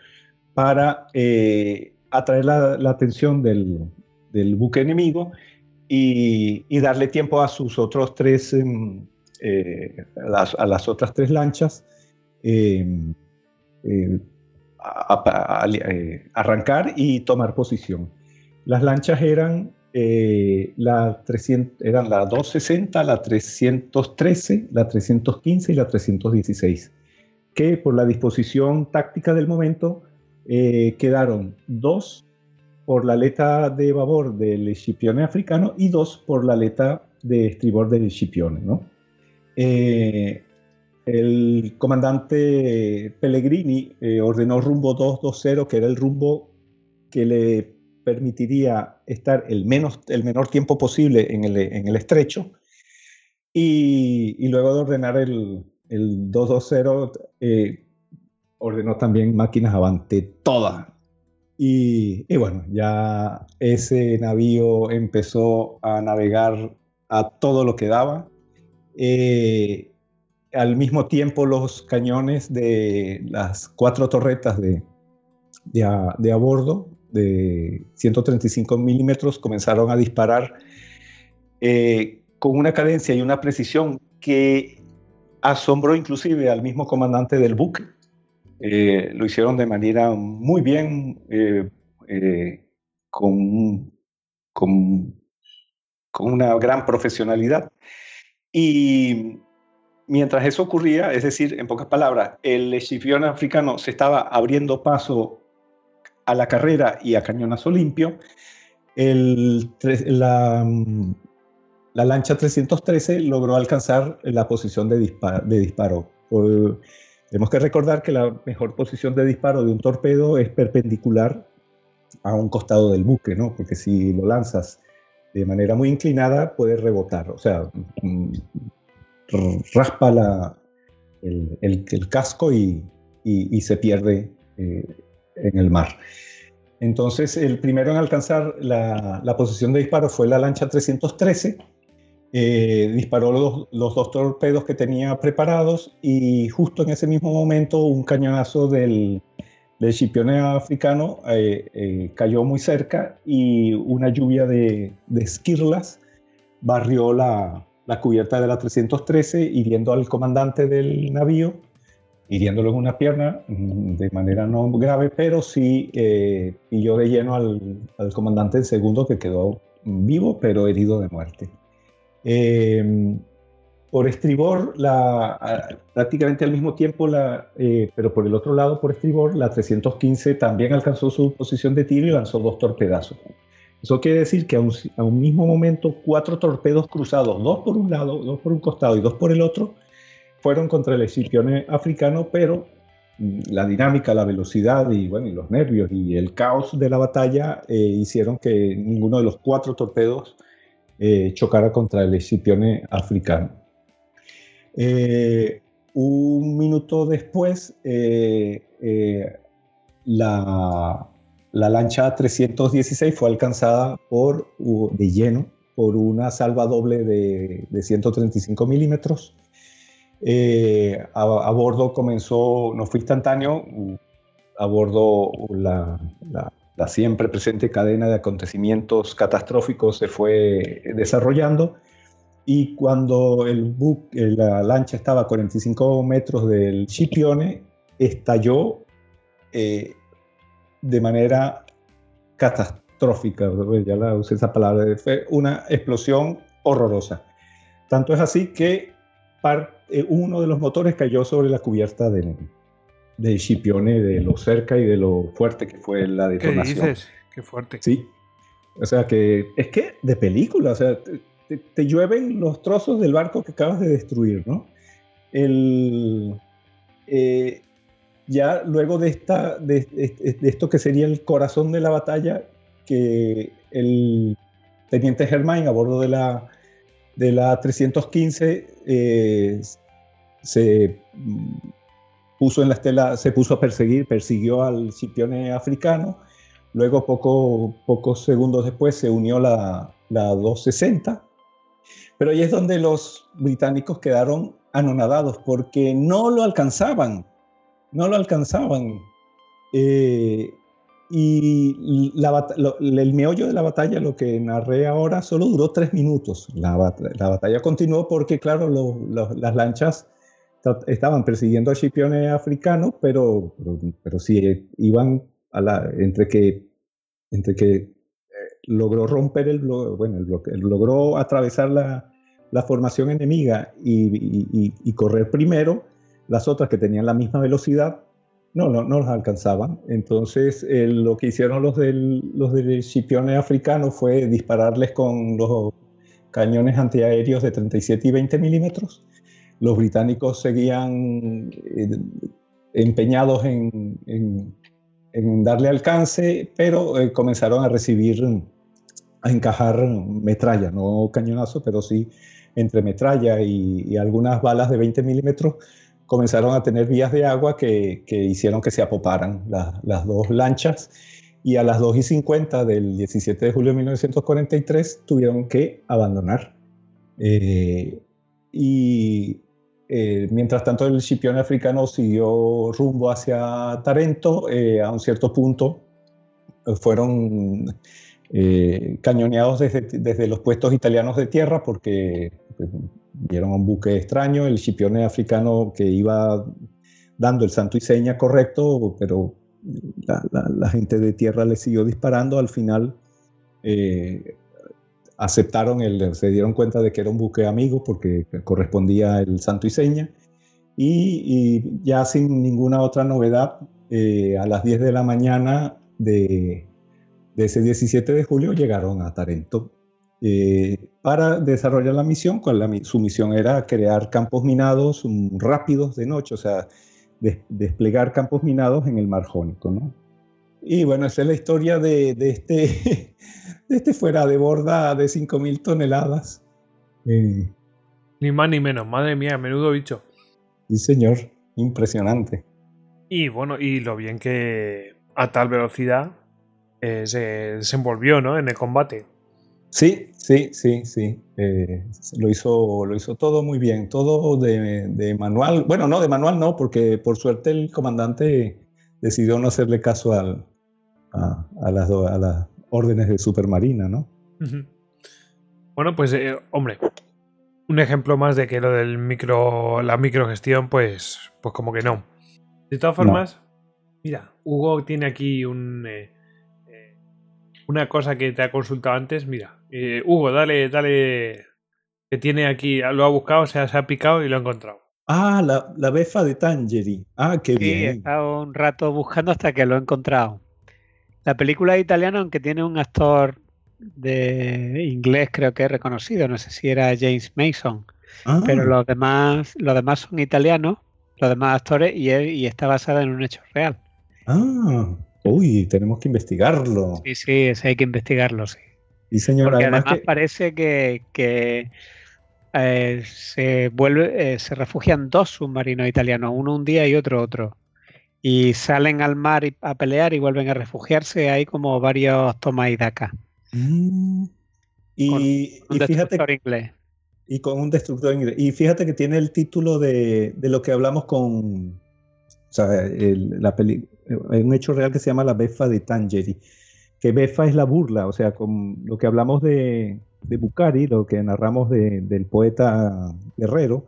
para eh, atraer la, atención del buque enemigo y, y darle tiempo a sus otros tres, em, eh, a, las, a las otras tres lanchas eh, a- a- eh, arrancar y tomar posición. Las lanchas eran, eh, la 300, eran la 260, la 313, la 315 y la 316, que por la disposición táctica del momento eh, quedaron dos por la aleta de babor del Scipione africano y dos por la aleta de estribor del Scipione. ¿no? Eh, el comandante Pellegrini eh, ordenó rumbo 220, que era el rumbo que le permitiría estar el, menos, el menor tiempo posible en el, en el estrecho. Y, y luego de ordenar el, el 220, eh, ordenó también máquinas avante todas. Y, y bueno, ya ese navío empezó a navegar a todo lo que daba. Eh, al mismo tiempo los cañones de las cuatro torretas de, de, a, bordo de 135 milímetros comenzaron a disparar eh, con una cadencia y una precisión que asombró inclusive al mismo comandante del buque. Eh, lo hicieron de manera muy bien, eh, eh, con, con, con una gran profesionalidad. Y mientras eso ocurría, es decir, en pocas palabras, el Scipione africano se estaba abriendo paso a la carrera y a cañonazo limpio, el, la, la, lancha 313 logró alcanzar la posición de disparo. De disparo. Tenemos que recordar que la mejor posición de disparo de un torpedo es perpendicular a un costado del buque, ¿no? porque si lo lanzas de manera muy inclinada puede rebotar, o sea, mm, raspa el, casco y, y, se pierde eh, en el mar. Entonces, el primero en alcanzar la, la posición de disparo fue la lancha 313. Eh, disparó los, dos torpedos que tenía preparados y justo en ese mismo momento un cañonazo del, del africano eh, eh, cayó muy cerca y una lluvia de, esquirlas barrió la, cubierta de la 313, hiriendo al comandante del navío, hiriéndolo en una pierna mm, de manera no grave, pero sí pilló de lleno al, al comandante del segundo que quedó vivo, pero herido de muerte. Eh, por estribor, la, prácticamente al mismo tiempo, la, eh, pero por el otro lado, por estribor, la 315 también alcanzó su posición de tiro y lanzó dos torpedazos. Eso quiere decir que a un, mismo momento, cuatro torpedos cruzados, dos por un lado, dos por un costado y dos por el otro, fueron contra el Escipione africano, pero mm, la dinámica, la velocidad y, bueno, y los nervios y el caos de la batalla eh, hicieron que ninguno de los cuatro torpedos eh, chocara contra el Escipione africano. Eh, un minuto después, eh, eh, la, lancha 316 fue alcanzada por, de lleno por una salva doble de, 135 milímetros. A, bordo comenzó, no fue instantáneo, a bordo la, la siempre presente cadena de acontecimientos catastróficos se fue desarrollando y cuando el buque, la lancha estaba a 45 metros del Scipione, estalló eh, de manera catastrófica, ya la usé esa palabra, fue una explosión horrorosa. Tanto es así que eh, uno de los motores cayó sobre la cubierta del, del Scipione, de lo cerca y de lo fuerte que fue la detonación. ¿Qué dices? Qué fuerte. Sí. O sea que es que de película, o sea, te, llueven los trozos del barco que acabas de destruir, ¿no? El, eh, ya luego de, esta, de, esto que sería el corazón de la batalla, que el teniente Germain a bordo de la, de la 315 eh, se puso en la estela, se puso a perseguir, persiguió al Scipione africano, luego poco, pocos segundos después se unió la, la 260 pero ahí es donde los británicos quedaron anonadados porque no lo alcanzaban, no lo alcanzaban. Eh, y el meollo de la batalla, lo que narré ahora, solo duró tres minutos. La, batalla continuó porque, claro, las lanchas estaban persiguiendo al Scipione africano, pero, pero, pero sí iban a la, entre que, entre que logró romper el bueno, el bloque, logró atravesar la, la formación enemiga y, y, correr primero, las otras que tenían la misma velocidad no, no, no las alcanzaban. Entonces, lo que hicieron los del, los del Scipione africano fue dispararles con los cañones antiaéreos de 37 y 20 milímetros. Los británicos seguían eh, empeñados en, en, en, darle alcance, pero eh, comenzaron a recibir a encajar metralla, no cañonazo, pero sí entre metralla y, algunas balas de 20 milímetros, comenzaron a tener vías de agua que, hicieron que se apoparan las dos lanchas y a las 2 y 50 del 17 de julio de 1943 tuvieron que abandonar. Eh, y eh, mientras tanto el Scipione africano siguió rumbo hacia Tarento, eh, a un cierto punto fueron eh, cañoneados desde, los puestos italianos de tierra porque pues, vieron un buque extraño, el Scipione africano que iba dando el santo y seña correcto, pero la, gente de tierra le siguió disparando. Al final aceptaron, el, se dieron cuenta de que era un buque amigo porque correspondía el santo y seña. Y, ya sin ninguna otra novedad, eh, a las 10 de la mañana de, ese 17 de julio llegaron a Tarento eh, para desarrollar la misión. su misión era crear campos minados rápidos de noche, o sea, desplegar campos minados en el mar Jónico. Y bueno, esa es la historia de, de este, (laughs) de este fuera de borda de 5.000 toneladas. Eh, Ni más ni menos, madre mía, menudo bicho. sí, señor, impresionante. Y bueno, y lo bien que a tal velocidad eh, se desenvolvió, ¿no? En el combate. Sí, sí, sí, sí. Eh, lo, hizo, lo hizo todo muy bien, todo de, de manual. Bueno, no, de manual no, porque por suerte el comandante decidió no hacerle caso al, a, a las, do- a las órdenes de Supermarina, ¿no? Bueno, pues, eh, hombre, un ejemplo más de que lo del micro, la microgestión, pues, pues como que no. De todas No. formas, mira, Hugo tiene aquí un, eh, eh, una cosa que te ha consultado antes. Mira, eh, Hugo, dale, dale, que tiene aquí, lo ha buscado, se ha, se ha picado y lo ha encontrado. Ah, la, la befa de Tangeri. Ah, qué Sí, he bien. estado un rato buscando hasta que lo he encontrado. La película es italiana, aunque tiene un actor de inglés, creo que es reconocido. No sé si era James Mason, Ah, pero los demás, los demás son italianos, los demás actores, y, es- y está basada en un hecho real. ah, uy, tenemos que investigarlo. Sí, sí, ese hay que investigarlo, sí. Y señor, Porque además además que- parece que, que, eh, se vuelve, eh, se refugian dos submarinos italianos, uno un día y otro otro. Y salen al mar y- a pelear y vuelven a refugiarse. Hay como varios toma y daca. Mm, y, Con- y Un fíjate, destructor inglés. y con un destructor inglés. Y fíjate que tiene el título de, de lo que hablamos con, o sea, el- la peli, hay un hecho real que se llama la befa de Tangeri, que befa es la burla, o sea, con lo que hablamos de, de Bucari, lo que narramos de- del poeta Guerrero,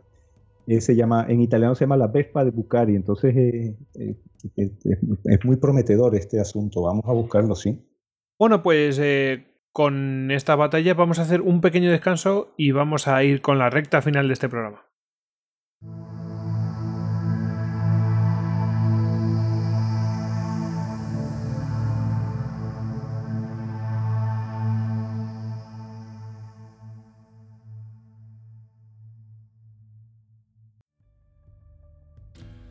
eh, se llama, en italiano se llama la befa de Bucari, entonces eh, eh, es, muy prometedor este asunto, vamos a buscarlo, sí. Bueno, pues eh, con esta batalla vamos a hacer un pequeño descanso y vamos a ir con la recta final de este programa.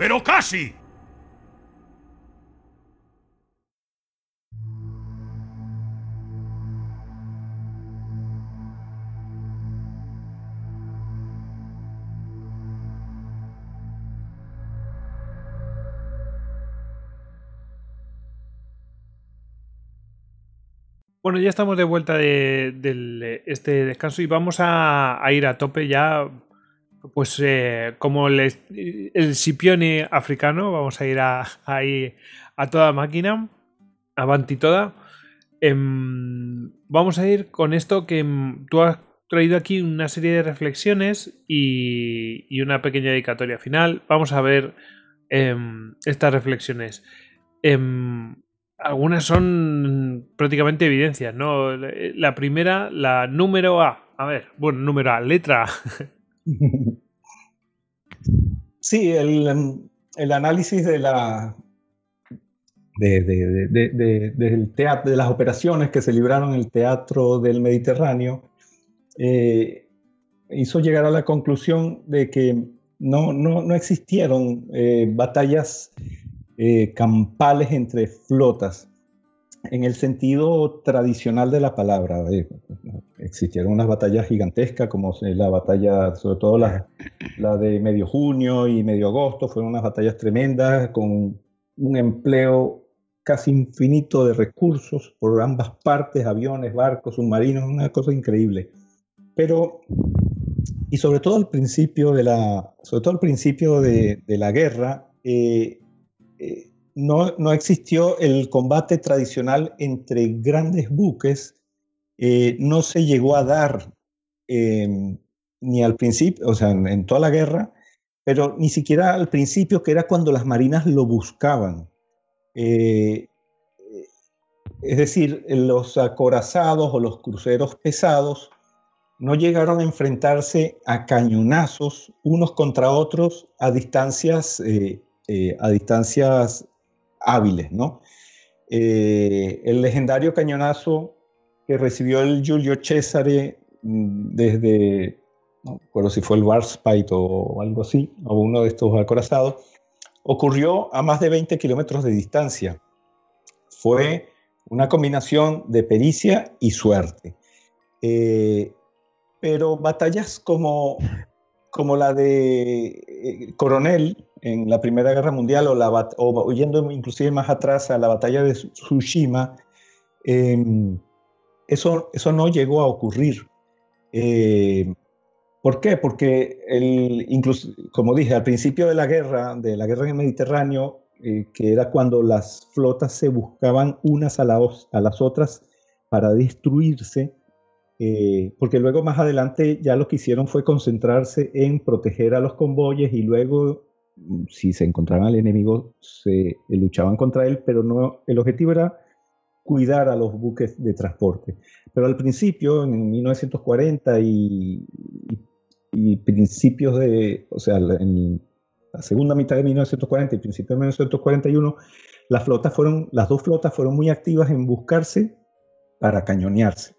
pero casi. Bueno, ya estamos de vuelta de, este descanso y vamos a ir a tope ya, pues eh, como el, el Scipione africano, vamos a ir a, a toda máquina, avanti toda. Em, vamos a ir con esto que em, tú has traído aquí una serie de reflexiones y, una pequeña dedicatoria final. Vamos a ver em, estas reflexiones. Algunas son prácticamente evidencias, ¿no? La primera, la número A. A ver, bueno, número A, letra A. (laughs) (laughs) Sí, el, em, el análisis de la de, de- de- de- de- del teatro, de las operaciones que se libraron en el teatro del Mediterráneo eh, hizo llegar a la conclusión de que no, no, no existieron eh, batallas eh, campales entre flotas en el sentido tradicional de la palabra. Existieron unas batallas gigantescas como la batalla, sobre todo la, la de medio junio y medio agosto, fueron unas batallas tremendas con un empleo casi infinito de recursos por ambas partes, aviones, barcos, submarinos, una cosa increíble. Pero, y sobre todo al principio de la, sobre todo al principio de la guerra, eh, eh, no, no existió el combate tradicional entre grandes buques, eh, no se llegó a dar eh, ni al principio, o sea, en, toda la guerra, pero ni siquiera al principio, que era cuando las marinas lo buscaban. Eh, es decir, los acorazados o los cruceros pesados no llegaron a enfrentarse a cañonazos unos contra otros a distancias, eh, eh, a distancias hábiles, ¿no? Eh, el legendario cañonazo que recibió el Giulio Cesare mm, desde, no recuerdo si fue el Warspite o algo así, o uno de estos acorazados, ocurrió a más de 20 kilómetros de distancia. Fue una combinación de pericia y suerte. Eh, pero batallas como, como la de eh, Coronel en la Primera Guerra Mundial o, la, o yendo inclusive más atrás a la batalla de Tsushima, em, eso, eso no llegó a ocurrir. Eh, ¿Por qué? Porque, el, incluso, como dije, al principio de la guerra, de la guerra en el Mediterráneo, eh, que era cuando las flotas se buscaban unas a, las otras para destruirse, eh, porque luego más adelante ya lo que hicieron fue concentrarse en proteger a los convoyes y luego, mm, si se encontraban al enemigo, se luchaban contra él, pero no, el objetivo era cuidar a los buques de transporte. Pero al principio, en 1940 y, y principios de, o sea, en la segunda mitad de 1940 y principios de 1941, las flotas fueron, las dos flotas fueron muy activas en buscarse para cañonearse.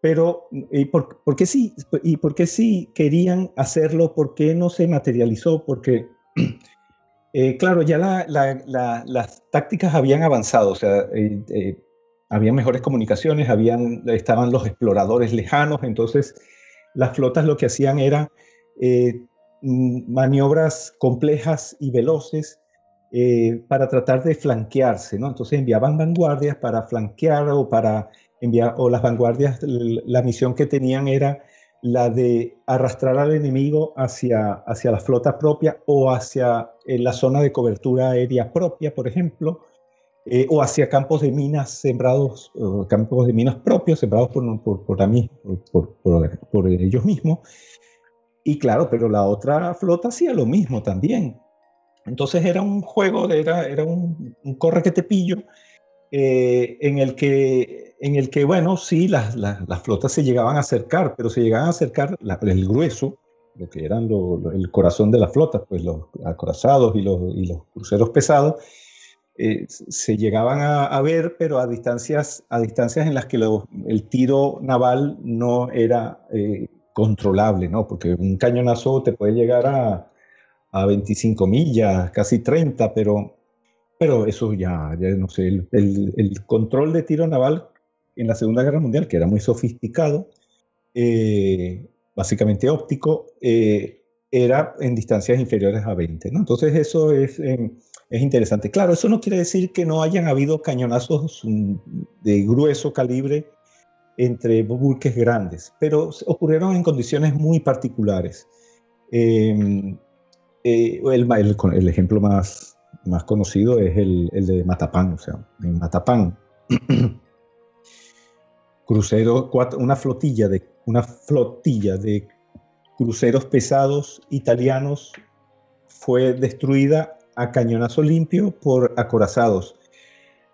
Pero, ¿y por, qué sí? ¿Y por qué sí querían hacerlo? ¿Por qué no se materializó? Porque, (clears throat) eh, claro, ya las tácticas habían avanzado, o sea, eh, eh, había mejores comunicaciones, habían, estaban los exploradores lejanos, entonces las flotas lo que hacían era eh, mm, maniobras complejas y veloces eh, para tratar de flanquearse, ¿no? Entonces enviaban vanguardias para flanquear o para enviar, o las vanguardias, la misión que tenían era la de arrastrar al enemigo hacia, hacia la flota propia o hacia la zona de cobertura aérea propia, por ejemplo, o hacia campos de minas sembrados, campos de minas propios, sembrados por, por, ellos mismos, y claro, pero la otra flota hacía lo mismo también. Entonces era un juego, era, era un, corre que te pillo, eh, en, el que, en el que, bueno, sí, las, las, flotas se llegaban a acercar, pero se llegaban a acercar el grueso, lo que eran el corazón de las flotas, pues los acorazados y los, y los cruceros pesados, eh, se llegaban a, ver, pero a distancias, a distancias en las que el tiro naval no era eh, controlable, ¿no? Porque un cañonazo te puede llegar a, a 25 millas, casi 30, pero, pero eso ya, ya no sé, el, el, control de tiro naval en la Segunda Guerra Mundial, que era muy sofisticado, eh, básicamente óptico, eh, era en distancias inferiores a 20, ¿no? Entonces eso es, es interesante. Claro, eso no quiere decir que no hayan habido cañonazos mm, de grueso calibre entre buques grandes, pero ocurrieron en condiciones muy particulares. Em, eh, el, ejemplo más, más conocido es el, de Matapán, o sea, en Matapán, (clears throat) crucero, una flotilla de una flotilla de cruceros pesados italianos fue destruida a cañonazo limpio por acorazados.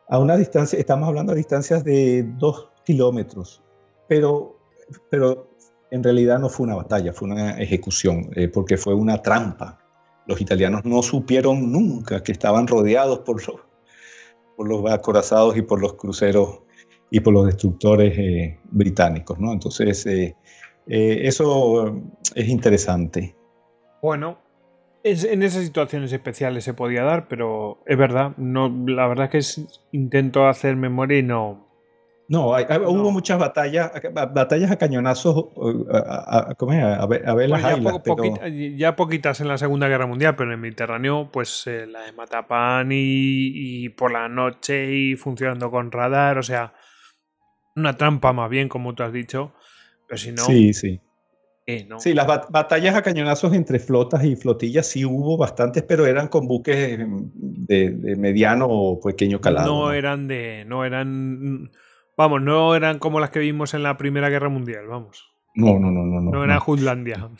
A una distancia, estamos hablando de distancias de dos kilómetros, pero, pero en realidad no fue una batalla, fue una ejecución, eh, porque fue una trampa. Los italianos no supieron nunca que estaban rodeados por los, por los acorazados y por los cruceros y por los destructores eh, británicos, ¿no? Entonces, eh, eso es interesante. Bueno, en esas situaciones especiales se podía dar, pero es verdad, no, la verdad es que es, intento hacer memoria y no, no, hubo muchas batallas, batallas a cañonazos, a, ver, a ver las ya, poquitas en la Segunda Guerra Mundial, pero en el Mediterráneo, pues eh, la de Matapán y, por la noche y funcionando con radar, o sea, una trampa más bien, como tú has dicho, pero si no... Sí, sí. Sí, las batallas a cañonazos entre flotas y flotillas sí hubo bastantes, pero eran con buques de, de mediano o pequeño calado. No eran de... no eran Vamos, no eran como las que vimos en la Primera Guerra Mundial, vamos. No, no, no, no. No, no era Jutlandia.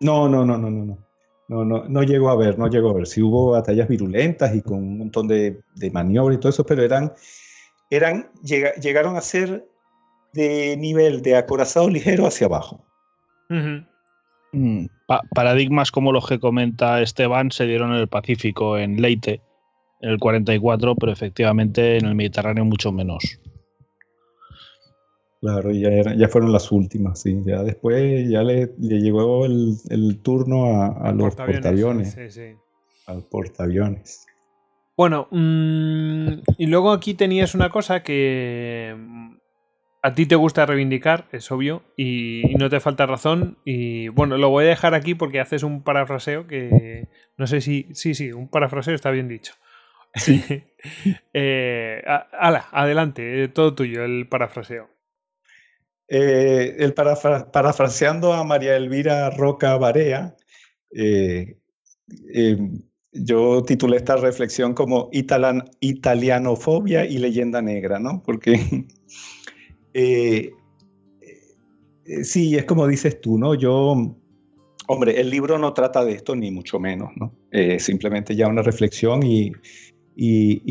No, no, no, no, no, no. No, no, no llegó a ver, no llegó a ver. Sí hubo batallas virulentas y con un montón de, de maniobras y todo eso, pero eran eran, llegaron a ser de nivel de acorazado ligero hacia abajo. Mm, paradigmas como los que comenta Esteban se dieron en el Pacífico, en Leite, en el 44, pero efectivamente en el Mediterráneo mucho menos. Claro, ya, ya fueron las últimas, sí. Ya después ya le, llegó el, turno a, los portaaviones. Sí, sí. Al portaaviones. Bueno, mm, y luego aquí tenías una cosa que a ti te gusta reivindicar, es obvio, y, no te falta razón. Y bueno, lo voy a dejar aquí porque haces un parafraseo que no sé si. Sí, sí, un parafraseo está bien dicho. Sí. (laughs) eh, adelante, eh, todo tuyo, el parafraseo. Eh, el parafraseando a María Elvira Roca Barea, eh, yo titulé esta reflexión como italianofobia y leyenda negra, ¿no? Porque eh, eh, sí, es como dices tú, ¿no? Yo, hombre, el libro no trata de esto ni mucho menos, ¿no? Eh, simplemente ya una reflexión y,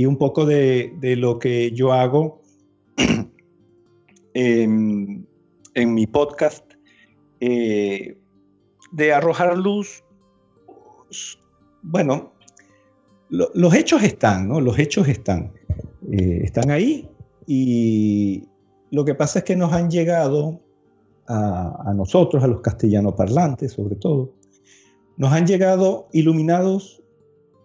un poco de, lo que yo hago (clears throat) en, mi podcast, de arrojar luz, bueno, los hechos están, ¿no? Los hechos están, están ahí y, lo que pasa es que nos han llegado a, nosotros, a los castellano parlantes sobre todo, nos han llegado iluminados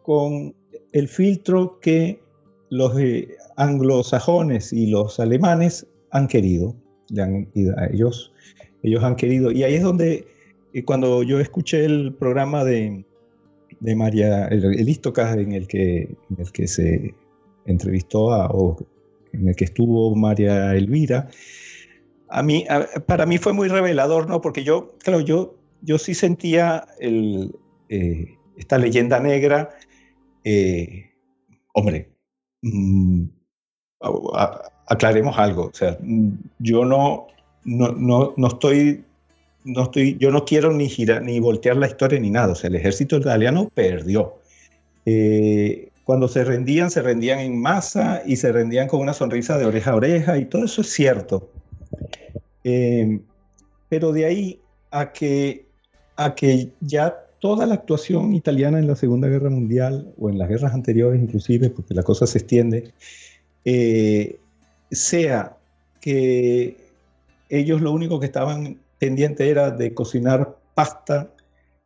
con el filtro que los eh, anglosajones y los alemanes han querido. ellos, ellos han querido. Y ahí es donde, eh, cuando yo escuché el programa de, María, el, en el que, en el que se entrevistó a, en el que estuvo María Elvira, a mí, para mí fue muy revelador, ¿no? Porque yo, claro, yo, yo sí sentía el, eh, esta leyenda negra, eh, hombre, mm, aclaremos algo, o sea, yo no, no, no, no estoy no estoy, yo no quiero ni girar, ni voltear la historia ni nada. O sea, el ejército italiano perdió. Eh, cuando se rendían, se rendían en masa y se rendían con una sonrisa de oreja a oreja y todo eso es cierto. Eh, pero de ahí a que, a que ya toda la actuación italiana en la Segunda Guerra Mundial o en las guerras anteriores inclusive, porque la cosa se extiende, eh, sea que ellos lo único que estaban pendientes era de cocinar pasta,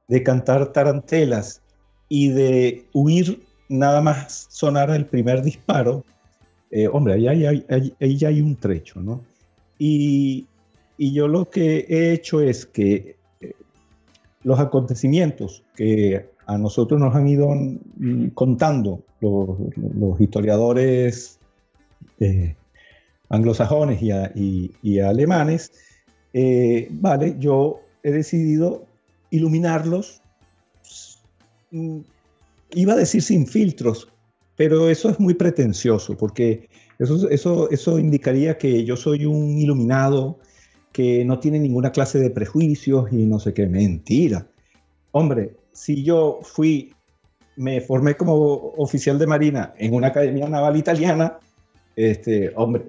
de cantar tarantelas y de huir nada más sonara el primer (laughs) disparo, eh, hombre, ahí, hay, ya hay un trecho, ¿no? Y, yo lo que he hecho es que eh, los acontecimientos que a nosotros nos han ido mm, contando los, historiadores eh, anglosajones y, alemanes, vale, yo he decidido iluminarlos mm, iba a decir sin filtros, pero eso es muy pretencioso, porque eso, eso, eso indicaría que yo soy un iluminado, que no tiene ninguna clase de prejuicios y no sé qué, mentira. Hombre, si yo fui, me formé como oficial de marina en una academia naval italiana, este, hombre,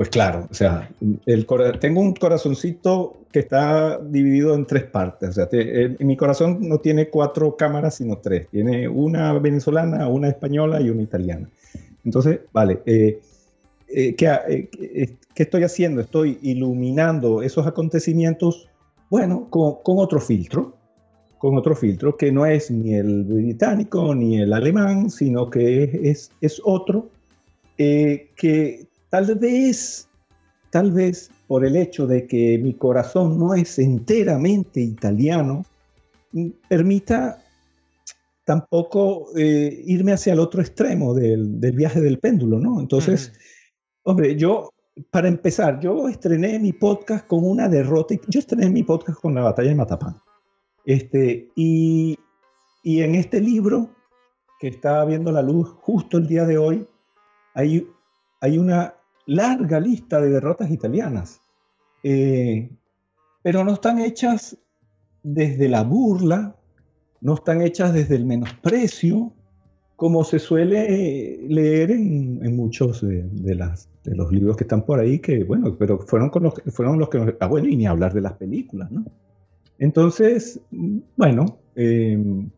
pues claro, o sea, el, tengo un corazoncito que está dividido en tres partes. O sea, mi corazón no tiene cuatro cámaras, sino tres. Tiene una venezolana, una española y una italiana. Entonces, vale, eh, eh, eh, ¿qué, estoy haciendo? Estoy iluminando esos acontecimientos, bueno, con, otro filtro, con otro filtro que no es ni el británico ni el alemán, sino que es, es otro que Tal vez, tal vez por el hecho de que mi corazón no es enteramente italiano, mm, permita tampoco eh, irme hacia el otro extremo del, viaje del péndulo, ¿no? Entonces, hombre, yo, para empezar, yo estrené mi podcast con una derrota, yo estrené mi podcast con la batalla de Matapán. Este, y, y en este libro, que está viendo la luz justo el día de hoy, hay, hay una larga lista de derrotas italianas, eh, pero no están hechas desde la burla, no están hechas desde el menosprecio, como se suele leer en, muchos de, los libros que están por ahí, que bueno, pero fueron, con los, fueron los que nos... Ah, bueno, y ni hablar de las películas, ¿no? Entonces, bueno, em,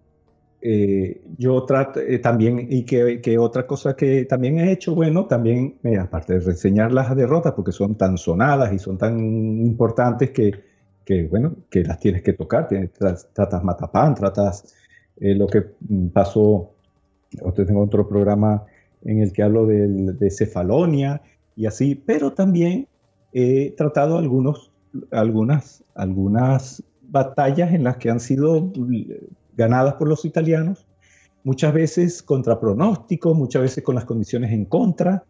eh, yo trato eh, también, y que, otra cosa que también he hecho, bueno, también, eh, aparte de reseñar las derrotas, porque son tan sonadas y son tan importantes que, que bueno, que las tienes que tocar, tienes, tratas Matapán, tratas lo que pasó Usted tengo otro programa en el que hablo de, Cefalonia y así, pero también he tratado algunos, algunas, algunas batallas en las que han sido ganadas por los italianos, muchas veces contra pronóstico, muchas veces con las condiciones en contra,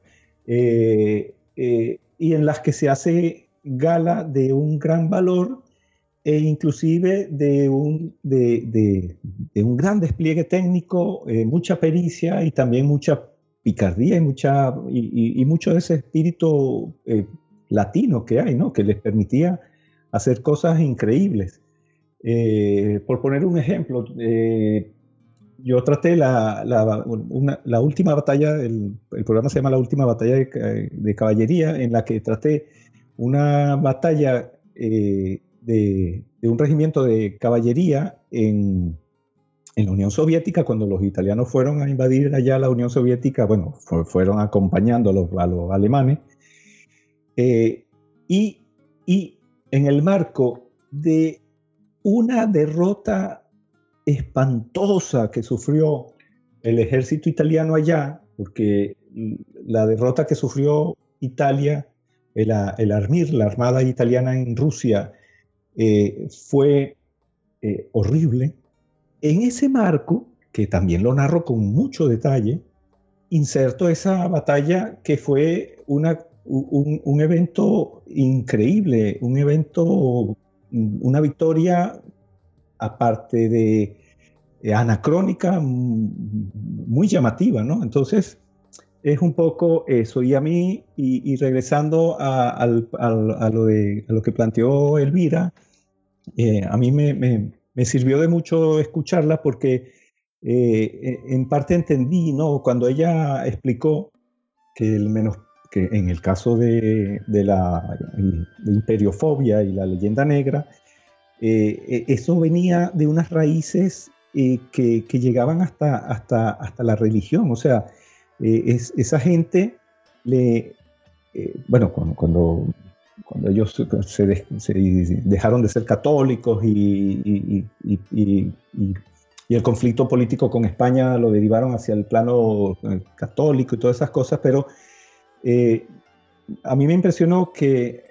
eh, eh, y en las que se hace gala de un gran valor e inclusive de un, de, un gran despliegue técnico, eh, mucha pericia y también mucha picardía y, mucha, y, mucho de ese espíritu eh, latino que hay, ¿no? que les permitía hacer cosas increíbles. Eh, por poner un ejemplo, yo traté la, la, última batalla, el, el, programa se llama La última batalla de, caballería, en la que traté una batalla de, un regimiento de caballería en, en, la Unión Soviética, cuando los italianos fueron a invadir allá la Unión Soviética, bueno, fueron acompañando a los, a los alemanes, eh, y, y en el marco de una derrota espantosa que sufrió el ejército italiano allá, porque la derrota que sufrió Italia, el, el Armir, la Armada italiana en Rusia, eh, fue eh, horrible. En ese marco, que también lo narro con mucho detalle, inserto esa batalla que fue una, un, evento increíble, un evento, una victoria aparte de eh, anacrónica, muy llamativa, ¿no? Entonces, es un poco eso. Y a mí, y, regresando a, lo de, lo que planteó Elvira, eh, a mí me, sirvió de mucho escucharla porque eh, en parte entendí, ¿no? Cuando ella explicó que, el menos, que en el caso de, la imperiofobia y la leyenda negra, eh, eso venía de unas raíces que, llegaban hasta, hasta, hasta la religión. O sea, eh, esa gente le, eh, bueno, cuando, cuando, ellos se, dejaron de ser católicos y, y, el conflicto político con España lo derivaron hacia el plano eh, católico y todas esas cosas, pero a mí me impresionó que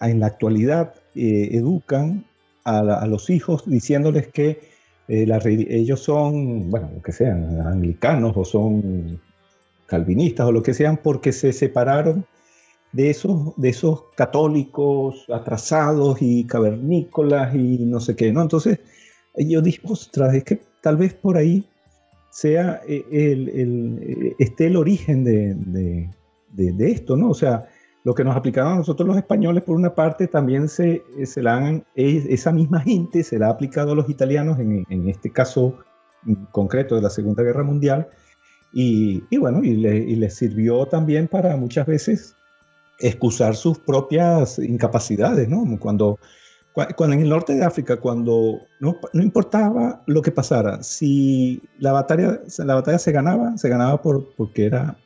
en la actualidad educan a, los hijos diciéndoles que ellos son, bueno, que sean anglicanos o son calvinistas o lo que sean, porque se separaron de esos, de esos católicos atrasados y cavernícolas y no sé qué, ¿no? Entonces yo dije, ostras, es que tal vez por ahí sea eh, el, esté el origen de, esto, ¿no? O sea, lo que nos aplicaron a nosotros los españoles, por una parte, también se, se la han, esa misma gente se la ha aplicado a los italianos, en, en este caso concreto de la Segunda Guerra Mundial, y, bueno, y le, sirvió también para muchas veces excusar sus propias incapacidades, ¿no? Cuando, cuando en el norte de África, cuando no, no, importaba lo que pasara, si la batalla, la batalla se ganaba, se ganaba por, porque era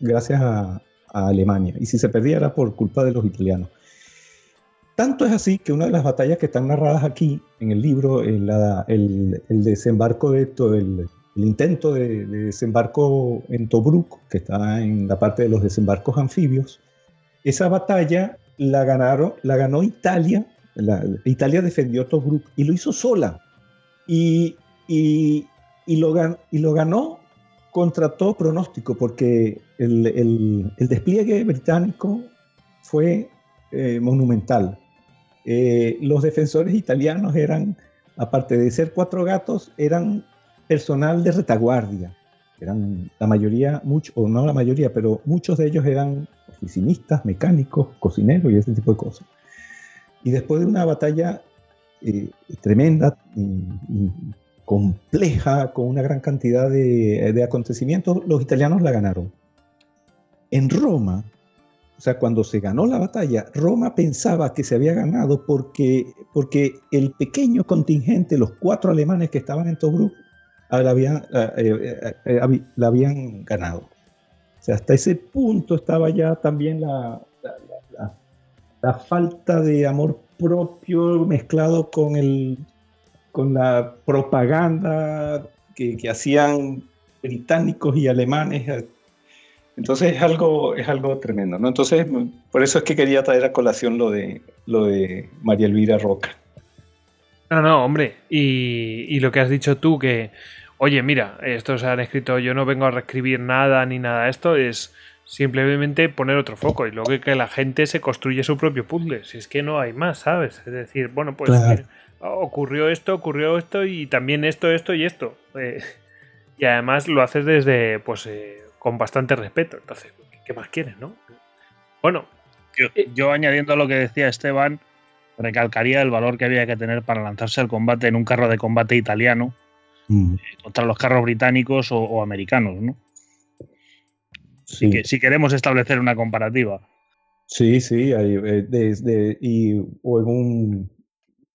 gracias a, Alemania, y si se perdía era por culpa de los italianos. Tanto es así que una de las batallas que están narradas aquí en el libro, el, el, el desembarco de todo el, el intento de, desembarco en Tobruk, que está en la parte de los desembarcos anfibios, esa batalla la, ganaron, la ganó Italia, Italia defendió Tobruk y lo hizo sola. Y, y, lo, y lo ganó contra todo pronóstico, porque el, despliegue británico fue eh, monumental. Eh, los defensores italianos eran, aparte de ser cuatro gatos, eran personal de retaguardia. Eran la mayoría, mucho, o no la mayoría, pero muchos de ellos eran oficinistas, mecánicos, cocineros y ese tipo de cosas. Y después de una batalla eh, tremenda, compleja, con una gran cantidad de, de acontecimientos, los italianos la ganaron. En Roma, o sea, cuando se ganó la batalla, Roma pensaba que se había ganado porque, porque el pequeño contingente, los cuatro alemanes que estaban en Tobruk, la habían, eh, eh, eh, la habían ganado. O sea, hasta ese punto estaba ya también la, la, falta de amor propio mezclado con, el, con la propaganda que hacían británicos y alemanes entonces es algo, es algo tremendo, ¿no? Entonces, por eso es que quería traer a colación lo de, lo de María Elvira Roca. No, no, hombre. Y, y lo que has dicho tú, que, oye, mira, esto se han escrito, yo no vengo a reescribir nada ni nada, esto es simplemente poner otro foco y luego que la gente se construye su propio puzzle. Si es que no hay más, ¿sabes? Es decir, bueno, pues ocurrió esto, ocurrió esto y también esto, esto y esto. Eh, y además lo haces desde, pues, eh, con bastante respeto. Entonces, ¿qué más quieres, no? Bueno. Eh, yo, añadiendo a lo que decía Esteban, recalcaría el valor que había que tener para lanzarse al combate en un carro de combate italiano mm. eh, contra los carros británicos o, americanos, ¿no? Sí. Que, si queremos establecer una comparativa. Sí, sí, desde, eh, y, o en un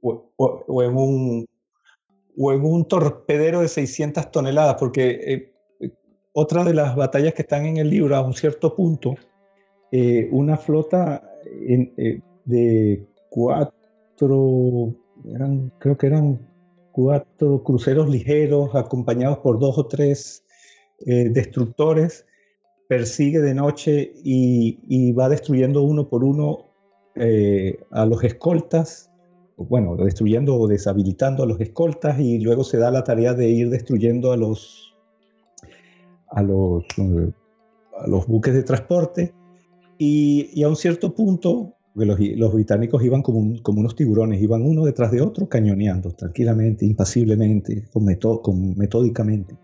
o, en un o en un torpedero de 600 toneladas, porque otra de las batallas que están en el libro, a un cierto punto, eh, una flota eh, de cuatro, creo que eran cuatro cruceros ligeros acompañados por dos o tres eh, destructores, persigue de noche y, va destruyendo uno por uno a los escoltas, bueno, destruyendo o deshabilitando a los escoltas y luego se da la tarea de ir destruyendo a los a los, eh, a los buques de transporte y, y, a un cierto punto los, los británicos iban como, como, unos tiburones, iban uno detrás de otro cañoneando tranquilamente, impasiblemente, con, con metódicamente.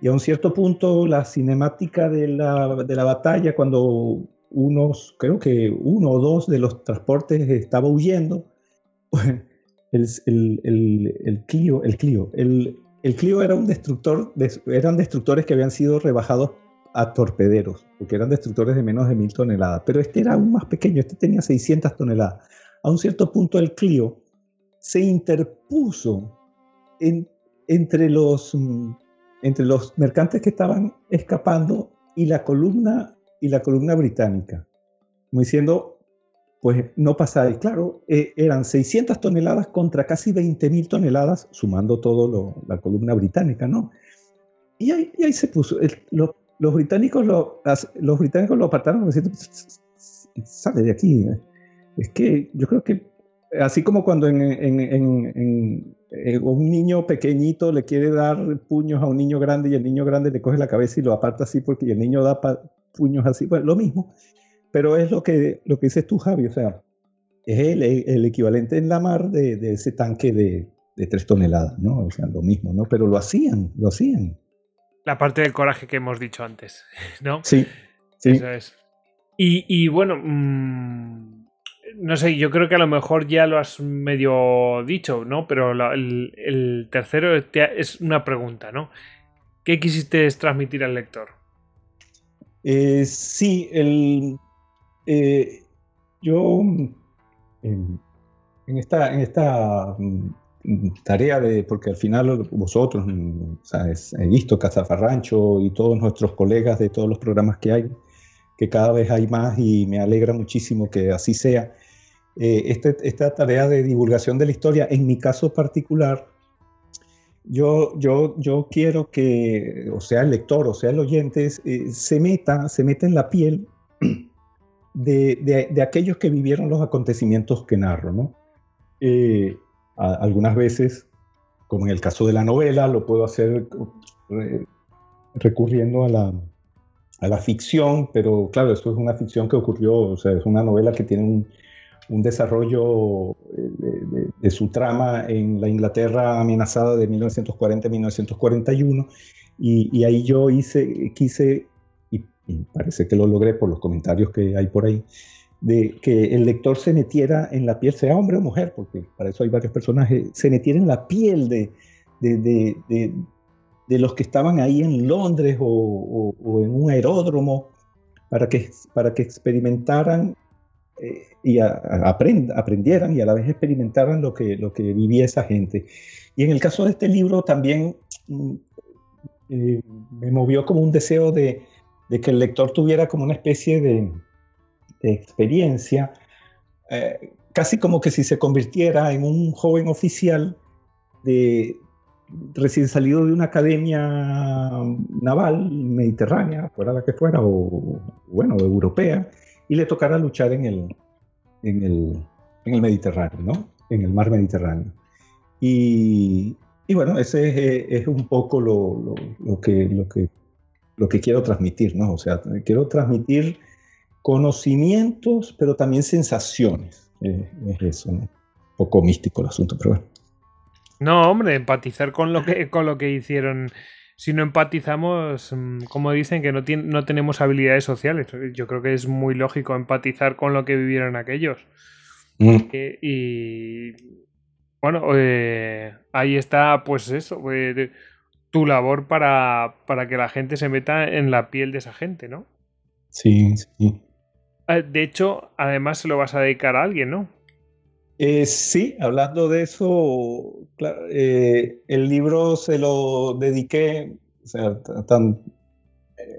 Y a un cierto punto la cinemática de la, de la batalla, cuando unos, creo que uno o dos de los transportes estaba huyendo, (laughs) el, el, el, el Clio, el Clio, el, el Clio era un destructor, eran destructores que habían sido rebajados a torpederos, porque eran destructores de menos de mil toneladas, pero este era aún más pequeño, este tenía 600 toneladas. A un cierto punto el Clio se interpuso entre, los, mm, entre los mercantes que estaban escapando y la columna, y la columna británica, como diciendo, pues no pasáis. Claro, eh, eran 600 toneladas contra casi 20.000 toneladas, sumando todo la columna británica, ¿no? Y ahí, se puso. los, británicos lo, los británicos lo apartaron diciendo, sale de aquí. Es que yo creo que, así como cuando eh, un niño pequeñito le quiere dar puños a un niño grande y el niño grande le coge la cabeza y lo aparta así porque el niño da puños así, pues lo mismo pero es lo que, lo que dices tú, Javi, o sea, es el, el equivalente en la mar de, de ese tanque de, de, tres toneladas, ¿no? O sea, lo mismo, ¿no? Pero lo hacían, lo hacían. La parte del coraje que hemos dicho antes, (laughs) ¿no? Sí, sí. Eso es. Y, y bueno, mmm, no sé, yo creo que a lo mejor ya lo has medio dicho, ¿no? Pero la, el, el, tercero es una pregunta, ¿no? ¿Qué quisiste transmitir al lector? Eh, sí, el, eh, yo en, esta, en esta mm, tarea de, porque al final vosotros, mm, he visto Cazafarrancho y todos nuestros colegas de todos los programas que hay, que cada vez hay más y me alegra muchísimo que así sea. Eh, este, esta tarea de divulgación de la historia, en mi caso particular, yo, yo, yo quiero que, o sea, el lector, o sea, el oyente, eh, se, meta, se meta en la piel de, aquellos que vivieron los acontecimientos que narro. ¿no? Eh, algunas veces, como en el caso de la novela, lo puedo hacer recurriendo a la, a la ficción, pero claro, esto es una ficción que ocurrió, o sea, es una novela que tiene un, un desarrollo eh, de, su trama en la Inglaterra amenazada de 1940-1941, y, y, ahí yo hice, quise y parece que lo logré por los comentarios que hay por ahí, de que el lector se metiera en la piel, sea hombre o mujer, porque para eso hay varios personajes, se metiera en la piel de, de, de, los que estaban ahí en Londres o, o, en un aeródromo para que, para que experimentaran eh, y aprendieran y a la vez experimentaran lo que, lo que vivía esa gente. Y en el caso de este libro también mm, eh, me movió como un deseo de, de, que el lector tuviera como una especie de, de experiencia, eh, casi como que si se convirtiera en un joven oficial de recién salido de una academia naval mediterránea, fuera la que fuera, o bueno, europea, y le tocara luchar en el, en el, en el Mediterráneo, ¿no? En el mar Mediterráneo. Y, y bueno, ese es, un poco lo, lo, que, lo, que, lo que quiero transmitir, ¿no? O sea, quiero transmitir conocimientos, pero también sensaciones. es eso, ¿no? Un poco místico el asunto, pero bueno. No, hombre, empatizar con lo que, con lo que hicieron. Si no empatizamos, mm, como dicen, que no, no tenemos habilidades sociales. Yo creo que es muy lógico empatizar con lo que vivieron aquellos. Mm. Eh, y bueno, eh, ahí está, pues eso, eh, tu labor para, para que la gente se meta en la piel de esa gente, ¿no? Sí, sí. De hecho, además se lo vas a dedicar a alguien, ¿no? Eh, sí, hablando de eso, eh, el libro se lo dediqué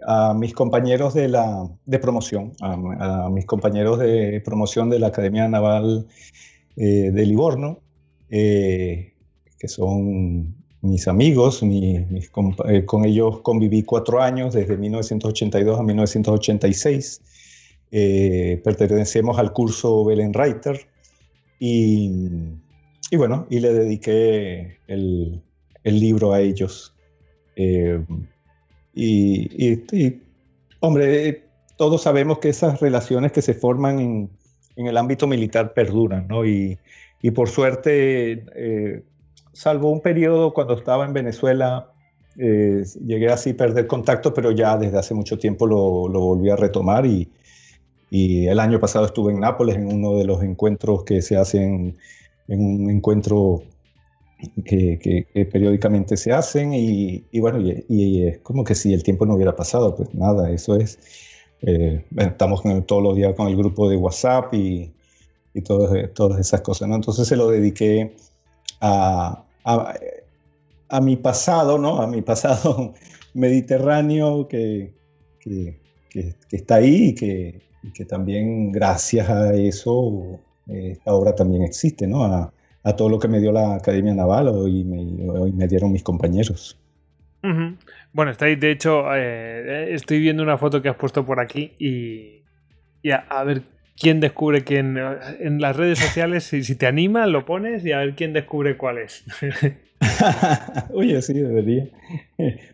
a mis compañeros de, la, de promoción, a, mis compañeros de promoción de la Academia Naval eh, de Livorno, que son mis amigos, con ellos conviví cuatro años, desde 1982 a 1986. pertenecemos al curso Reiter y, bueno, y le dediqué el, libro a ellos. Eh, y, hombre, todos sabemos que esas relaciones que se forman en, el ámbito militar perduran, ¿no? Y, por suerte, eh, salvo un periodo cuando estaba en Venezuela, eh, llegué así a perder contacto, pero ya desde hace mucho tiempo lo, lo volví a retomar y, y el año pasado estuve en Nápoles en uno de los encuentros que se hacen, en un encuentro que, periódicamente se hacen y, bueno, y, es como que si el tiempo no hubiera pasado, pues nada, eso es. Eh, estamos todos los días con el grupo de WhatsApp y, y todas, todas esas cosas, ¿no? Entonces se lo dediqué a, a, mi pasado, ¿no? A mi pasado (laughs) mediterráneo que, que, está ahí y que, y también gracias a eso eh, esta obra también existe, ¿no? A, todo lo que me dio la Academia Naval hoy me, me dieron mis compañeros. Bueno, estáis, de hecho, eh, estoy viendo una foto que has puesto por aquí y, a, ver quién descubre quién. En las redes sociales, si, si te anima, lo pones y a ver quién descubre cuál es. (laughs) Oye, sí, debería.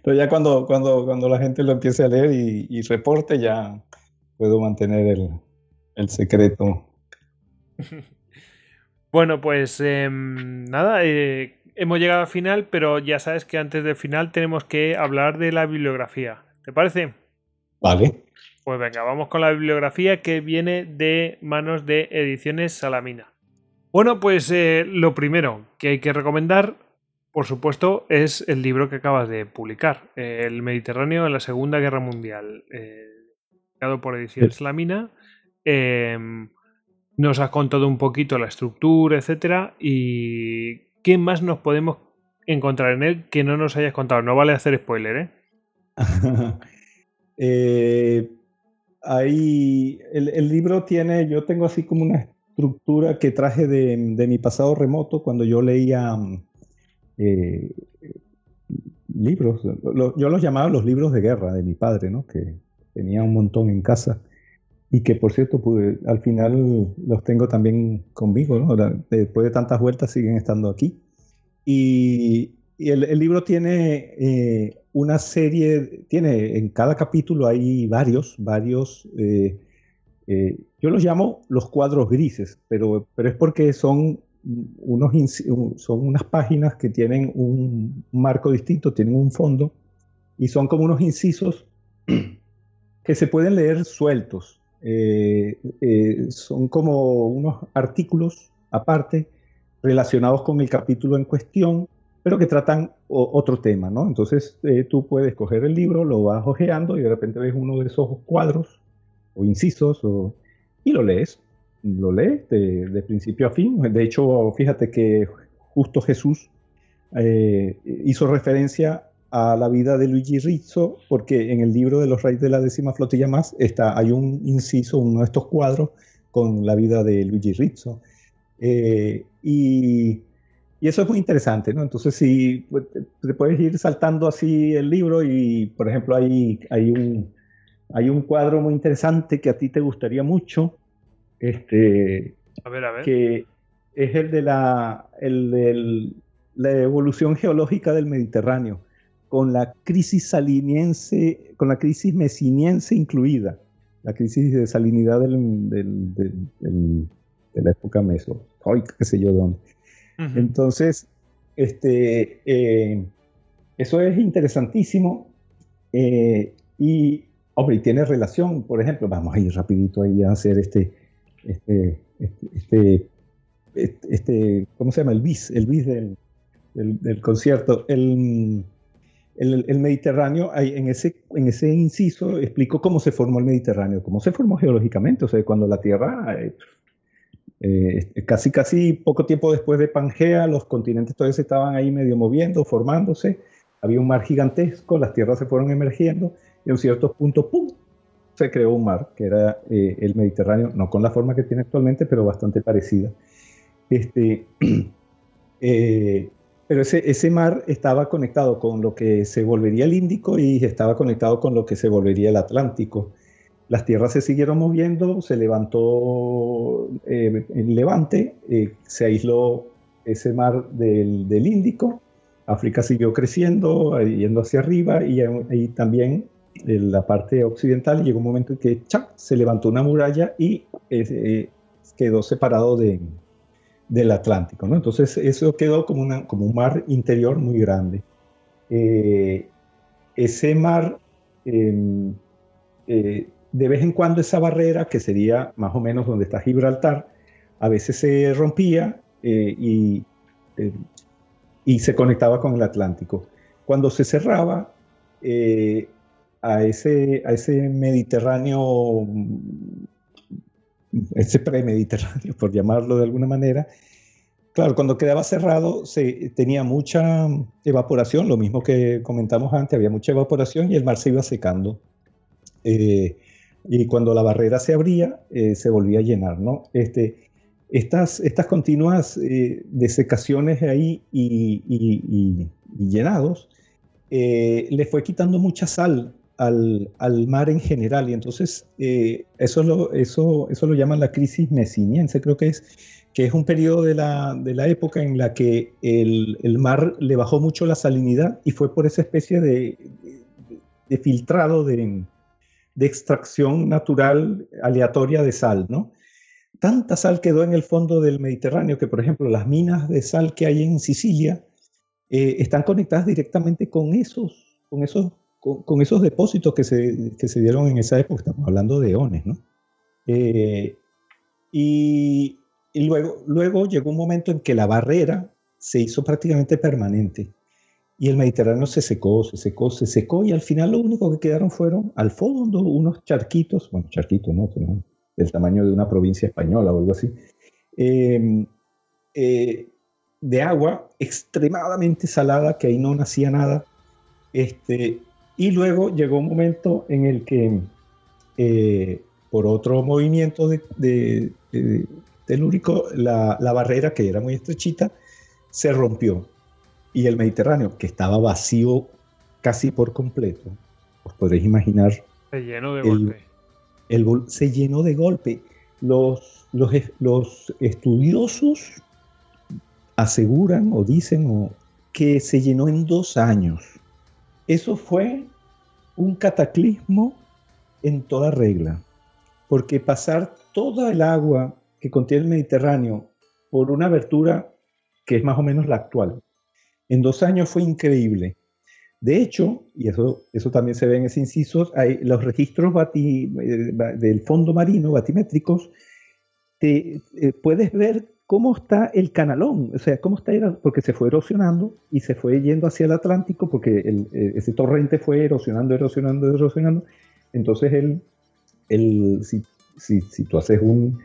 Pero ya cuando, cuando, cuando la gente lo empiece a leer y, y reporte, ya, puedo mantener el, secreto. (laughs) bueno, pues em, nada, eh, hemos llegado al final, pero ya sabes que antes del final tenemos que hablar de la bibliografía. ¿Te parece? Vale. Pues venga, vamos con la bibliografía que viene de manos de Ediciones Salamina. Bueno, pues eh, lo primero que hay que recomendar, por supuesto, es el libro que acabas de publicar, El Mediterráneo en la Segunda Guerra Mundial. Eh, por Ediciones Lamina. Em, nos has contado un poquito la estructura, etcétera. Y ¿qué más nos podemos encontrar en él que no nos hayas contado? No vale hacer spoiler, ¿eh? (laughs) eh ahí el, libro tiene, yo tengo así como una estructura que traje de, mi pasado remoto cuando yo leía eh, libros, yo los llamaba los libros de guerra de mi padre, ¿no? Que tenía un montón en casa y que por cierto al final los tengo también conmigo, ¿no? después de tantas vueltas siguen estando aquí. Y, el, libro tiene eh, una serie, tiene en cada capítulo hay varios, varios, eh, eh, yo los llamo los cuadros grises, pero, pero es porque son unos, son unas páginas que tienen un marco distinto, tienen un fondo y son como unos incisos (clears throat) que se pueden leer sueltos. Eh, son como unos artículos aparte relacionados con el capítulo en cuestión, pero que tratan otro tema, ¿no? Entonces eh, tú puedes coger el libro, lo vas hojeando y de repente ves uno de esos cuadros o incisos y lo lees. Lo lees de, principio a fin. De hecho, fíjate que justo Jesús eh, hizo referencia a la vida de Luigi Rizzo, porque en el libro de los reyes de la décima flotilla más está, hay un inciso, uno de estos cuadros con la vida de Luigi Rizzo. Eh, y, eso es muy interesante, ¿no? Entonces, si pues, te puedes ir saltando así el libro y, por ejemplo, hay, hay, un, hay un cuadro muy interesante que a ti te gustaría mucho, este, a ver, a ver. que es el de la, el, la evolución geológica del Mediterráneo con la crisis saliniense, con la crisis mesiniense incluida, la crisis de salinidad del, de la época mesozoica, qué sé yo de dónde. Entonces, este, eh, eso es interesantísimo eh, y, hombre, y tiene relación, por ejemplo, vamos a ir rapidito ahí a hacer este, este, este, este, este ¿cómo se llama? El bis, el bis del, del concierto. El, el, Mediterráneo, en ese, en ese inciso explico cómo se formó el Mediterráneo, cómo se formó geológicamente, o sea, cuando la Tierra, eh, eh, casi, casi poco tiempo después de Pangea, los continentes todavía se estaban ahí medio moviendo, formándose, había un mar gigantesco, las tierras se fueron emergiendo y en ciertos puntos, ¡pum!, se creó un mar, que era eh, el Mediterráneo, no con la forma que tiene actualmente, pero bastante parecida. Este, (clears throat) Pero ese, ese mar estaba conectado con lo que se volvería el Índico y estaba conectado con lo que se volvería el Atlántico. Las tierras se siguieron moviendo, se levantó eh, el levante, eh, se aisló ese mar del, del, Índico, África siguió creciendo, eh, yendo hacia arriba y, también en la parte occidental llegó un momento en que se levantó una muralla y quedó separado de, del Atlántico. ¿no? Entonces eso quedó como, una, como un mar interior muy grande. Eh, ese mar, em, eh, de vez en cuando esa barrera, que sería más o menos donde está Gibraltar, a veces se rompía eh, y, y, se conectaba con el Atlántico. Cuando se cerraba, a, ese, a ese Mediterráneo ese premediterráneo, por llamarlo de alguna manera, claro, cuando quedaba cerrado se, tenía mucha evaporación, lo mismo que comentamos antes, había mucha evaporación y el mar se iba secando. Eh, y cuando la barrera se abría, eh, se volvía a llenar, ¿no? Este, estas, estas continuas eh, desecaciones ahí y, y, y llenados le fue quitando mucha sal al, al, mar en general. Y entonces eh, eso, lo, eso, eso lo llaman la crisis mesiniense, creo que es, que es un periodo de la, de la época en la que el, el, mar le bajó mucho la salinidad y fue por esa especie de, de, filtrado de, de, extracción natural aleatoria de sal, ¿no? Tanta sal quedó en el fondo del Mediterráneo que, por ejemplo, las minas de sal que hay en Sicilia eh, están conectadas directamente con esos, con esos con, esos depósitos que se, que se, dieron en esa época, estamos hablando de eones, ¿no? Eh, y, y, luego, luego llegó un momento en que la barrera se hizo prácticamente permanente y el Mediterráneo se secó, se secó, se secó y al final lo único que quedaron fueron al fondo unos charquitos, bueno, charquitos, ¿no? Del tamaño de una provincia española o algo así, em, eh, de agua extremadamente salada, que ahí no nacía nada, este, y luego llegó un momento en el que, eh, por otro movimiento de, de, telúrico, la, la, barrera, que era muy estrechita, se rompió. Y el Mediterráneo, que estaba vacío casi por completo, os podréis imaginar. Se llenó de golpe. El, se llenó de golpe. Los, los, los estudiosos aseguran o dicen que se llenó en dos años. Eso fue un cataclismo en toda regla, porque pasar toda el agua que contiene el Mediterráneo por una abertura que es más o menos la actual, en dos años fue increíble. De hecho, y eso, eso también se ve en ese inciso, hay los registros eh, del fondo marino batimétricos, te, eh, puedes ver cómo está el canalón, o sea, cómo está, porque se fue erosionando y se fue yendo hacia el Atlántico, porque eh, ese torrente fue erosionando, erosionando, erosionando. Entonces, el, el, si, si, tú haces un,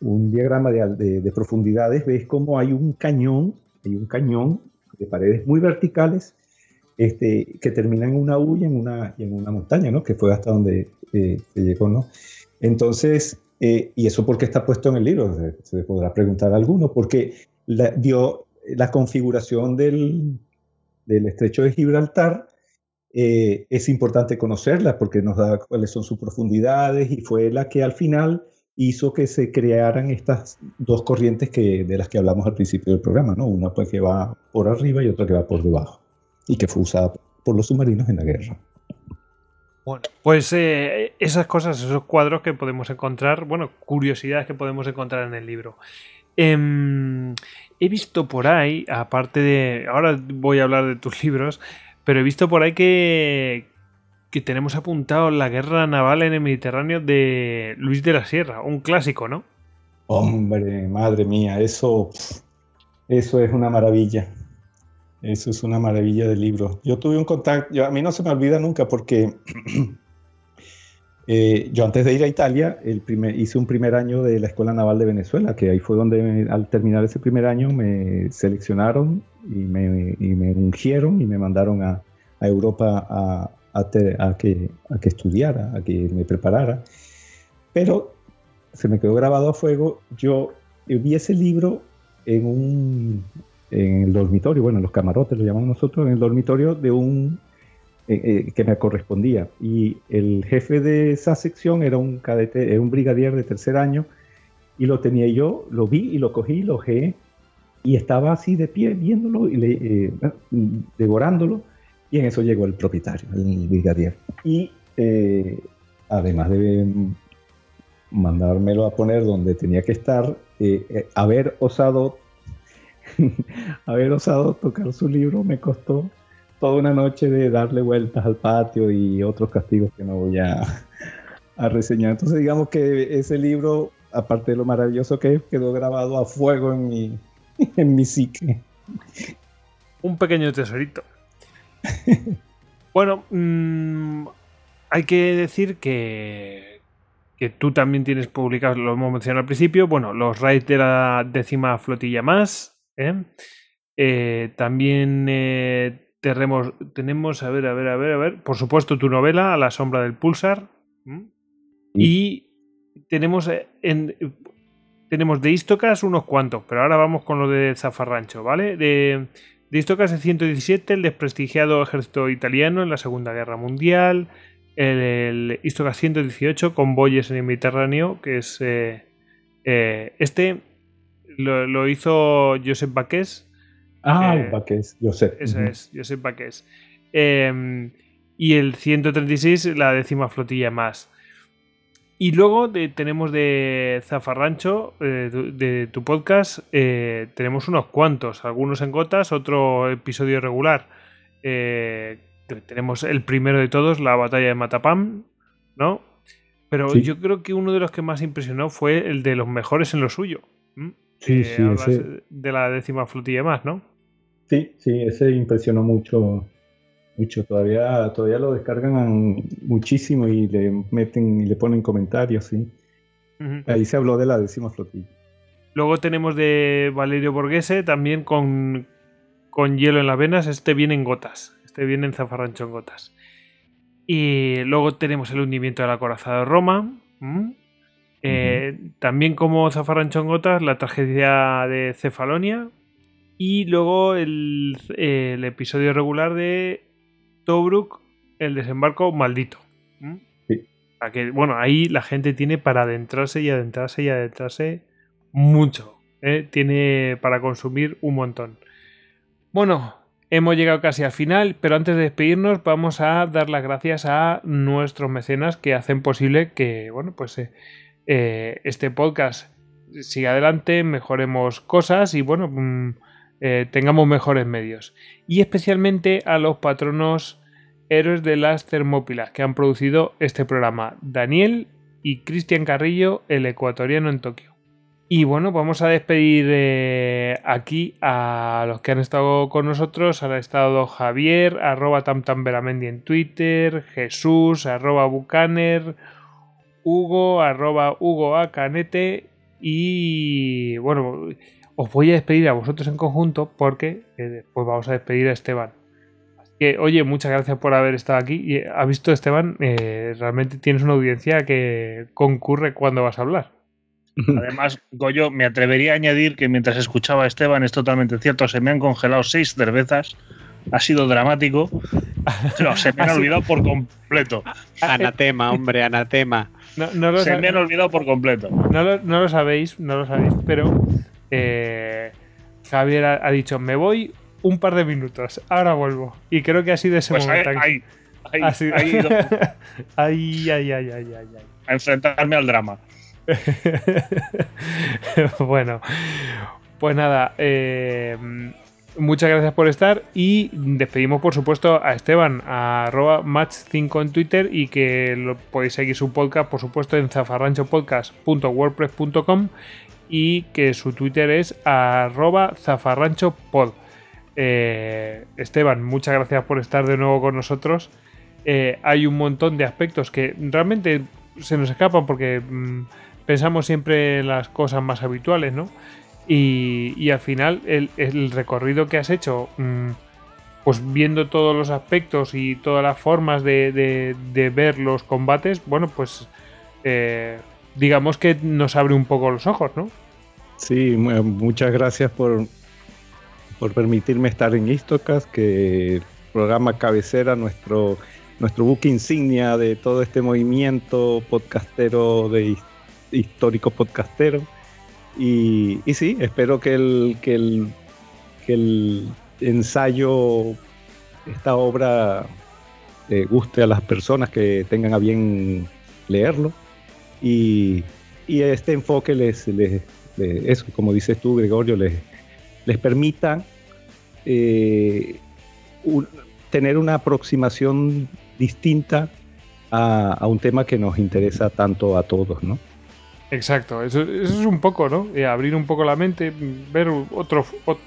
un diagrama de, de, profundidades, ves cómo hay un cañón, hay un cañón de paredes muy verticales este, que termina en una U y en una, en una montaña, ¿no? Que fue hasta donde eh, se llegó, ¿no? Entonces, eh, y eso porque está puesto en el libro, se, podrá preguntar a alguno, porque dio la configuración del, del estrecho de Gibraltar. Eh, es importante conocerla porque nos da cuáles son sus profundidades y fue la que al final hizo que se crearan estas dos corrientes que, de las que hablamos al principio del programa, ¿no? Una pues que va por arriba y otra que va por debajo y que fue usada por los submarinos en la guerra. Bueno, pues eh, esas cosas, esos cuadros que podemos encontrar, bueno, curiosidades que podemos encontrar en el libro. Em, he visto por ahí, aparte de. Ahora voy a hablar de tus (laughs) libros, pero he visto por ahí que, que tenemos apuntado la guerra naval en el Mediterráneo de Luis de la Sierra, un clásico, ¿no? Hombre, madre mía, eso, eso es una maravilla. Eso es una maravilla de libro. Yo tuve un contacto, a mí no se me olvida nunca porque (clears throat) eh, yo antes de ir a Italia primer, hice un primer año de la Escuela Naval de Venezuela, que ahí fue donde al terminar ese primer año me seleccionaron y me, y me ungieron y me mandaron a, a Europa a, a, que, a que estudiara, a que me preparara. Pero se me quedó grabado a fuego. Yo vi ese libro en un, en el dormitorio, bueno, los camarotes lo llamamos nosotros, en el dormitorio de un eh, eh, que me correspondía. Y el jefe de esa sección era un cadete, era un brigadier de tercer año, y lo tenía yo, lo vi y lo cogí, lo ojeé, y estaba así de pie viéndolo y le, eh, devorándolo, y en eso llegó el propietario, el brigadier. Y además de mandármelo a poner donde tenía que estar, haber osado (laughs) haber osado tocar su libro me costó toda una noche de darle vueltas al patio y otros castigos que no voy a, (laughs) reseñar. Entonces digamos que ese libro, aparte de lo maravilloso que es, quedó grabado a fuego en mi, (laughs) en mi psique. Un pequeño tesorito. (laughs) bueno, mm, hay que decir que, que tú también tienes publicados, lo hemos mencionado al principio, bueno, los raids de la décima flotilla más, ¿eh? Eh, también eh, tenemos, tenemos, a ver, a ver, a ver, a ver, por supuesto tu novela, A la sombra del pulsar. Y tenemos, en, tenemos de Istocas unos cuantos, pero ahora vamos con lo de Zafarrancho, ¿vale? De, de Istocas el 117, el desprestigiado ejército italiano en la Segunda Guerra Mundial. El, el Istocas 118, Convoyes en el Mediterráneo, que es este lo, hizo Josep Baqués. Ah, eh, Baqués, Josep. Eso es, Josep Baqués. Em, y el 136, la décima flotilla más. Y luego tenemos de Zafarrancho, eh, de, tu podcast, eh, tenemos unos cuantos, algunos en gotas, otro episodio regular. tenemos el primero de todos, la batalla de Matapam, ¿no? Pero yo creo que uno de los que más impresionó fue el de los mejores en lo suyo. Sí, sí, de la décima flotilla más, ¿no? Sí, sí, ese impresionó mucho, mucho. Todavía, todavía lo descargan muchísimo y le meten y le ponen comentarios, sí. Ahí se habló de la décima flotilla. Luego tenemos de Valerio Borghese, también con, con hielo en las venas. Este viene en gotas. Este viene en zafarrancho en gotas. Y luego tenemos el hundimiento de la corazada de Roma. Eh, también como Zafarrancho en Gotas, la tragedia de Cefalonia. Y luego el, episodio regular de Tobruk, el desembarco maldito. que, bueno, ahí la gente tiene para adentrarse y adentrarse y adentrarse mucho. ¿eh? Tiene para consumir un montón. Bueno, hemos llegado casi al final, pero antes de despedirnos vamos a dar las gracias a nuestros mecenas que hacen posible que, bueno, pues... Eh, eh, este podcast siga adelante, mejoremos cosas y bueno, mm, eh, tengamos mejores medios. Y especialmente a los patronos héroes de las Termópilas que han producido este programa, Daniel y Cristian Carrillo, el ecuatoriano en Tokio. Y bueno, vamos a despedir eh, aquí a los que han estado con nosotros. Ha estado Javier, arroba tamtamberamendi en Twitter, Jesús, arroba bucaner, Hugo, arroba Hugo y bueno, os voy a despedir a vosotros en conjunto porque eh, después vamos a despedir a Esteban. Así que, oye, muchas gracias por haber estado aquí. Y ha visto, Esteban, eh, realmente tienes una audiencia que concurre cuando vas a hablar. (laughs) Además, Goyo, me atrevería a añadir que mientras escuchaba a Esteban, es totalmente cierto, se me han congelado seis cervezas. Ha sido dramático. Pero se me (laughs) han olvidado por completo. Anatema, hombre, anatema. No, no lo Se me han olvidado por completo. no lo- no lo sabéis, no lo sabéis, pero eh, Javier ha, ha dicho, me voy un par de minutos, ahora vuelvo. Y creo que ha sido ese Pues ahí, momento. ahí, ahí, Ha sido- ahí ay, ay, ay. a enfrentarme al drama. (laughs) bueno, pues nada, eh, muchas gracias por estar y despedimos por supuesto a Esteban, a arroba match5 en Twitter y que lo, podéis seguir su podcast por supuesto en zafarranchopodcast.wordpress.com y que su Twitter es arroba zafarranchopod. Eh, Esteban, muchas gracias por estar de nuevo con nosotros. Eh, hay un montón de aspectos que realmente se nos escapan porque mm, pensamos siempre en las cosas más habituales, ¿no? Y, y al final el, el recorrido que has hecho, mm, pues viendo todos los aspectos y todas las formas de, de- ver los combates, bueno, pues eh, digamos que nos abre un poco los ojos, ¿no? Sí, mu- muchas gracias por, por permitirme estar en Istocast, que el programa cabecera, nuestro, nuestro buque insignia de todo este movimiento podcastero, de his- histórico podcastero. Y, y sí, espero que el, que el, que el ensayo, esta obra, eh, guste a las personas que tengan a bien leerlo. Y, este enfoque les, eso, como dices tú, Gregorio, les, les permita eh, tener una aproximación distinta a, un tema que nos interesa tanto a todos, ¿no? Exacto, eso, es un poco, ¿no? Eh, abrir un poco la mente, ver otros ot-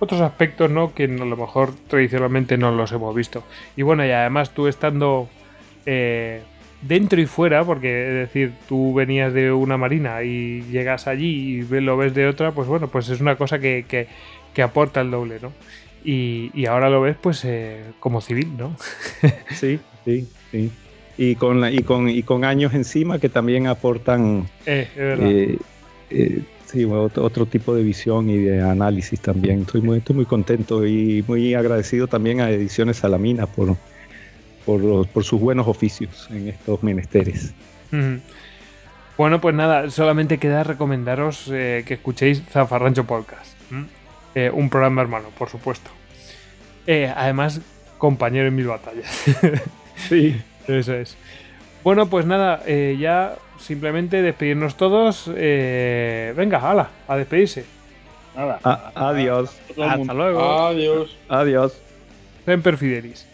otros aspectos, ¿no? Que a lo mejor tradicionalmente no los hemos visto. Y bueno, y además tú estando eh, dentro y fuera, porque es decir, tú venías de una marina y llegas allí y lo ves de otra, pues bueno, pues es una cosa que, que- que aporta el doble, ¿no? Y, y ahora lo ves pues eh, como civil, ¿no? (laughs) Sí, sí, sí. Y con, la- y con, y con años encima que también aportan Eh, eh, eh, sí, otro, otro tipo de visión y de análisis también. Estoy muy, estoy muy contento y muy agradecido también a Ediciones Salamina por, por, los- por sus buenos oficios en estos menesteres. Bueno, pues nada, solamente queda recomendaros eh, que escuchéis Zafarrancho Podcast. Eh, un programa hermano, por supuesto. Eh, además, compañero en mil batallas. (laughs) Sí. Eso es. Bueno, pues nada, eh, ya simplemente despedirnos todos. eh, venga, hala, a despedirse. Nada. A- adiós. Hasta luego. Adiós. Adiós. Semper Fidelis.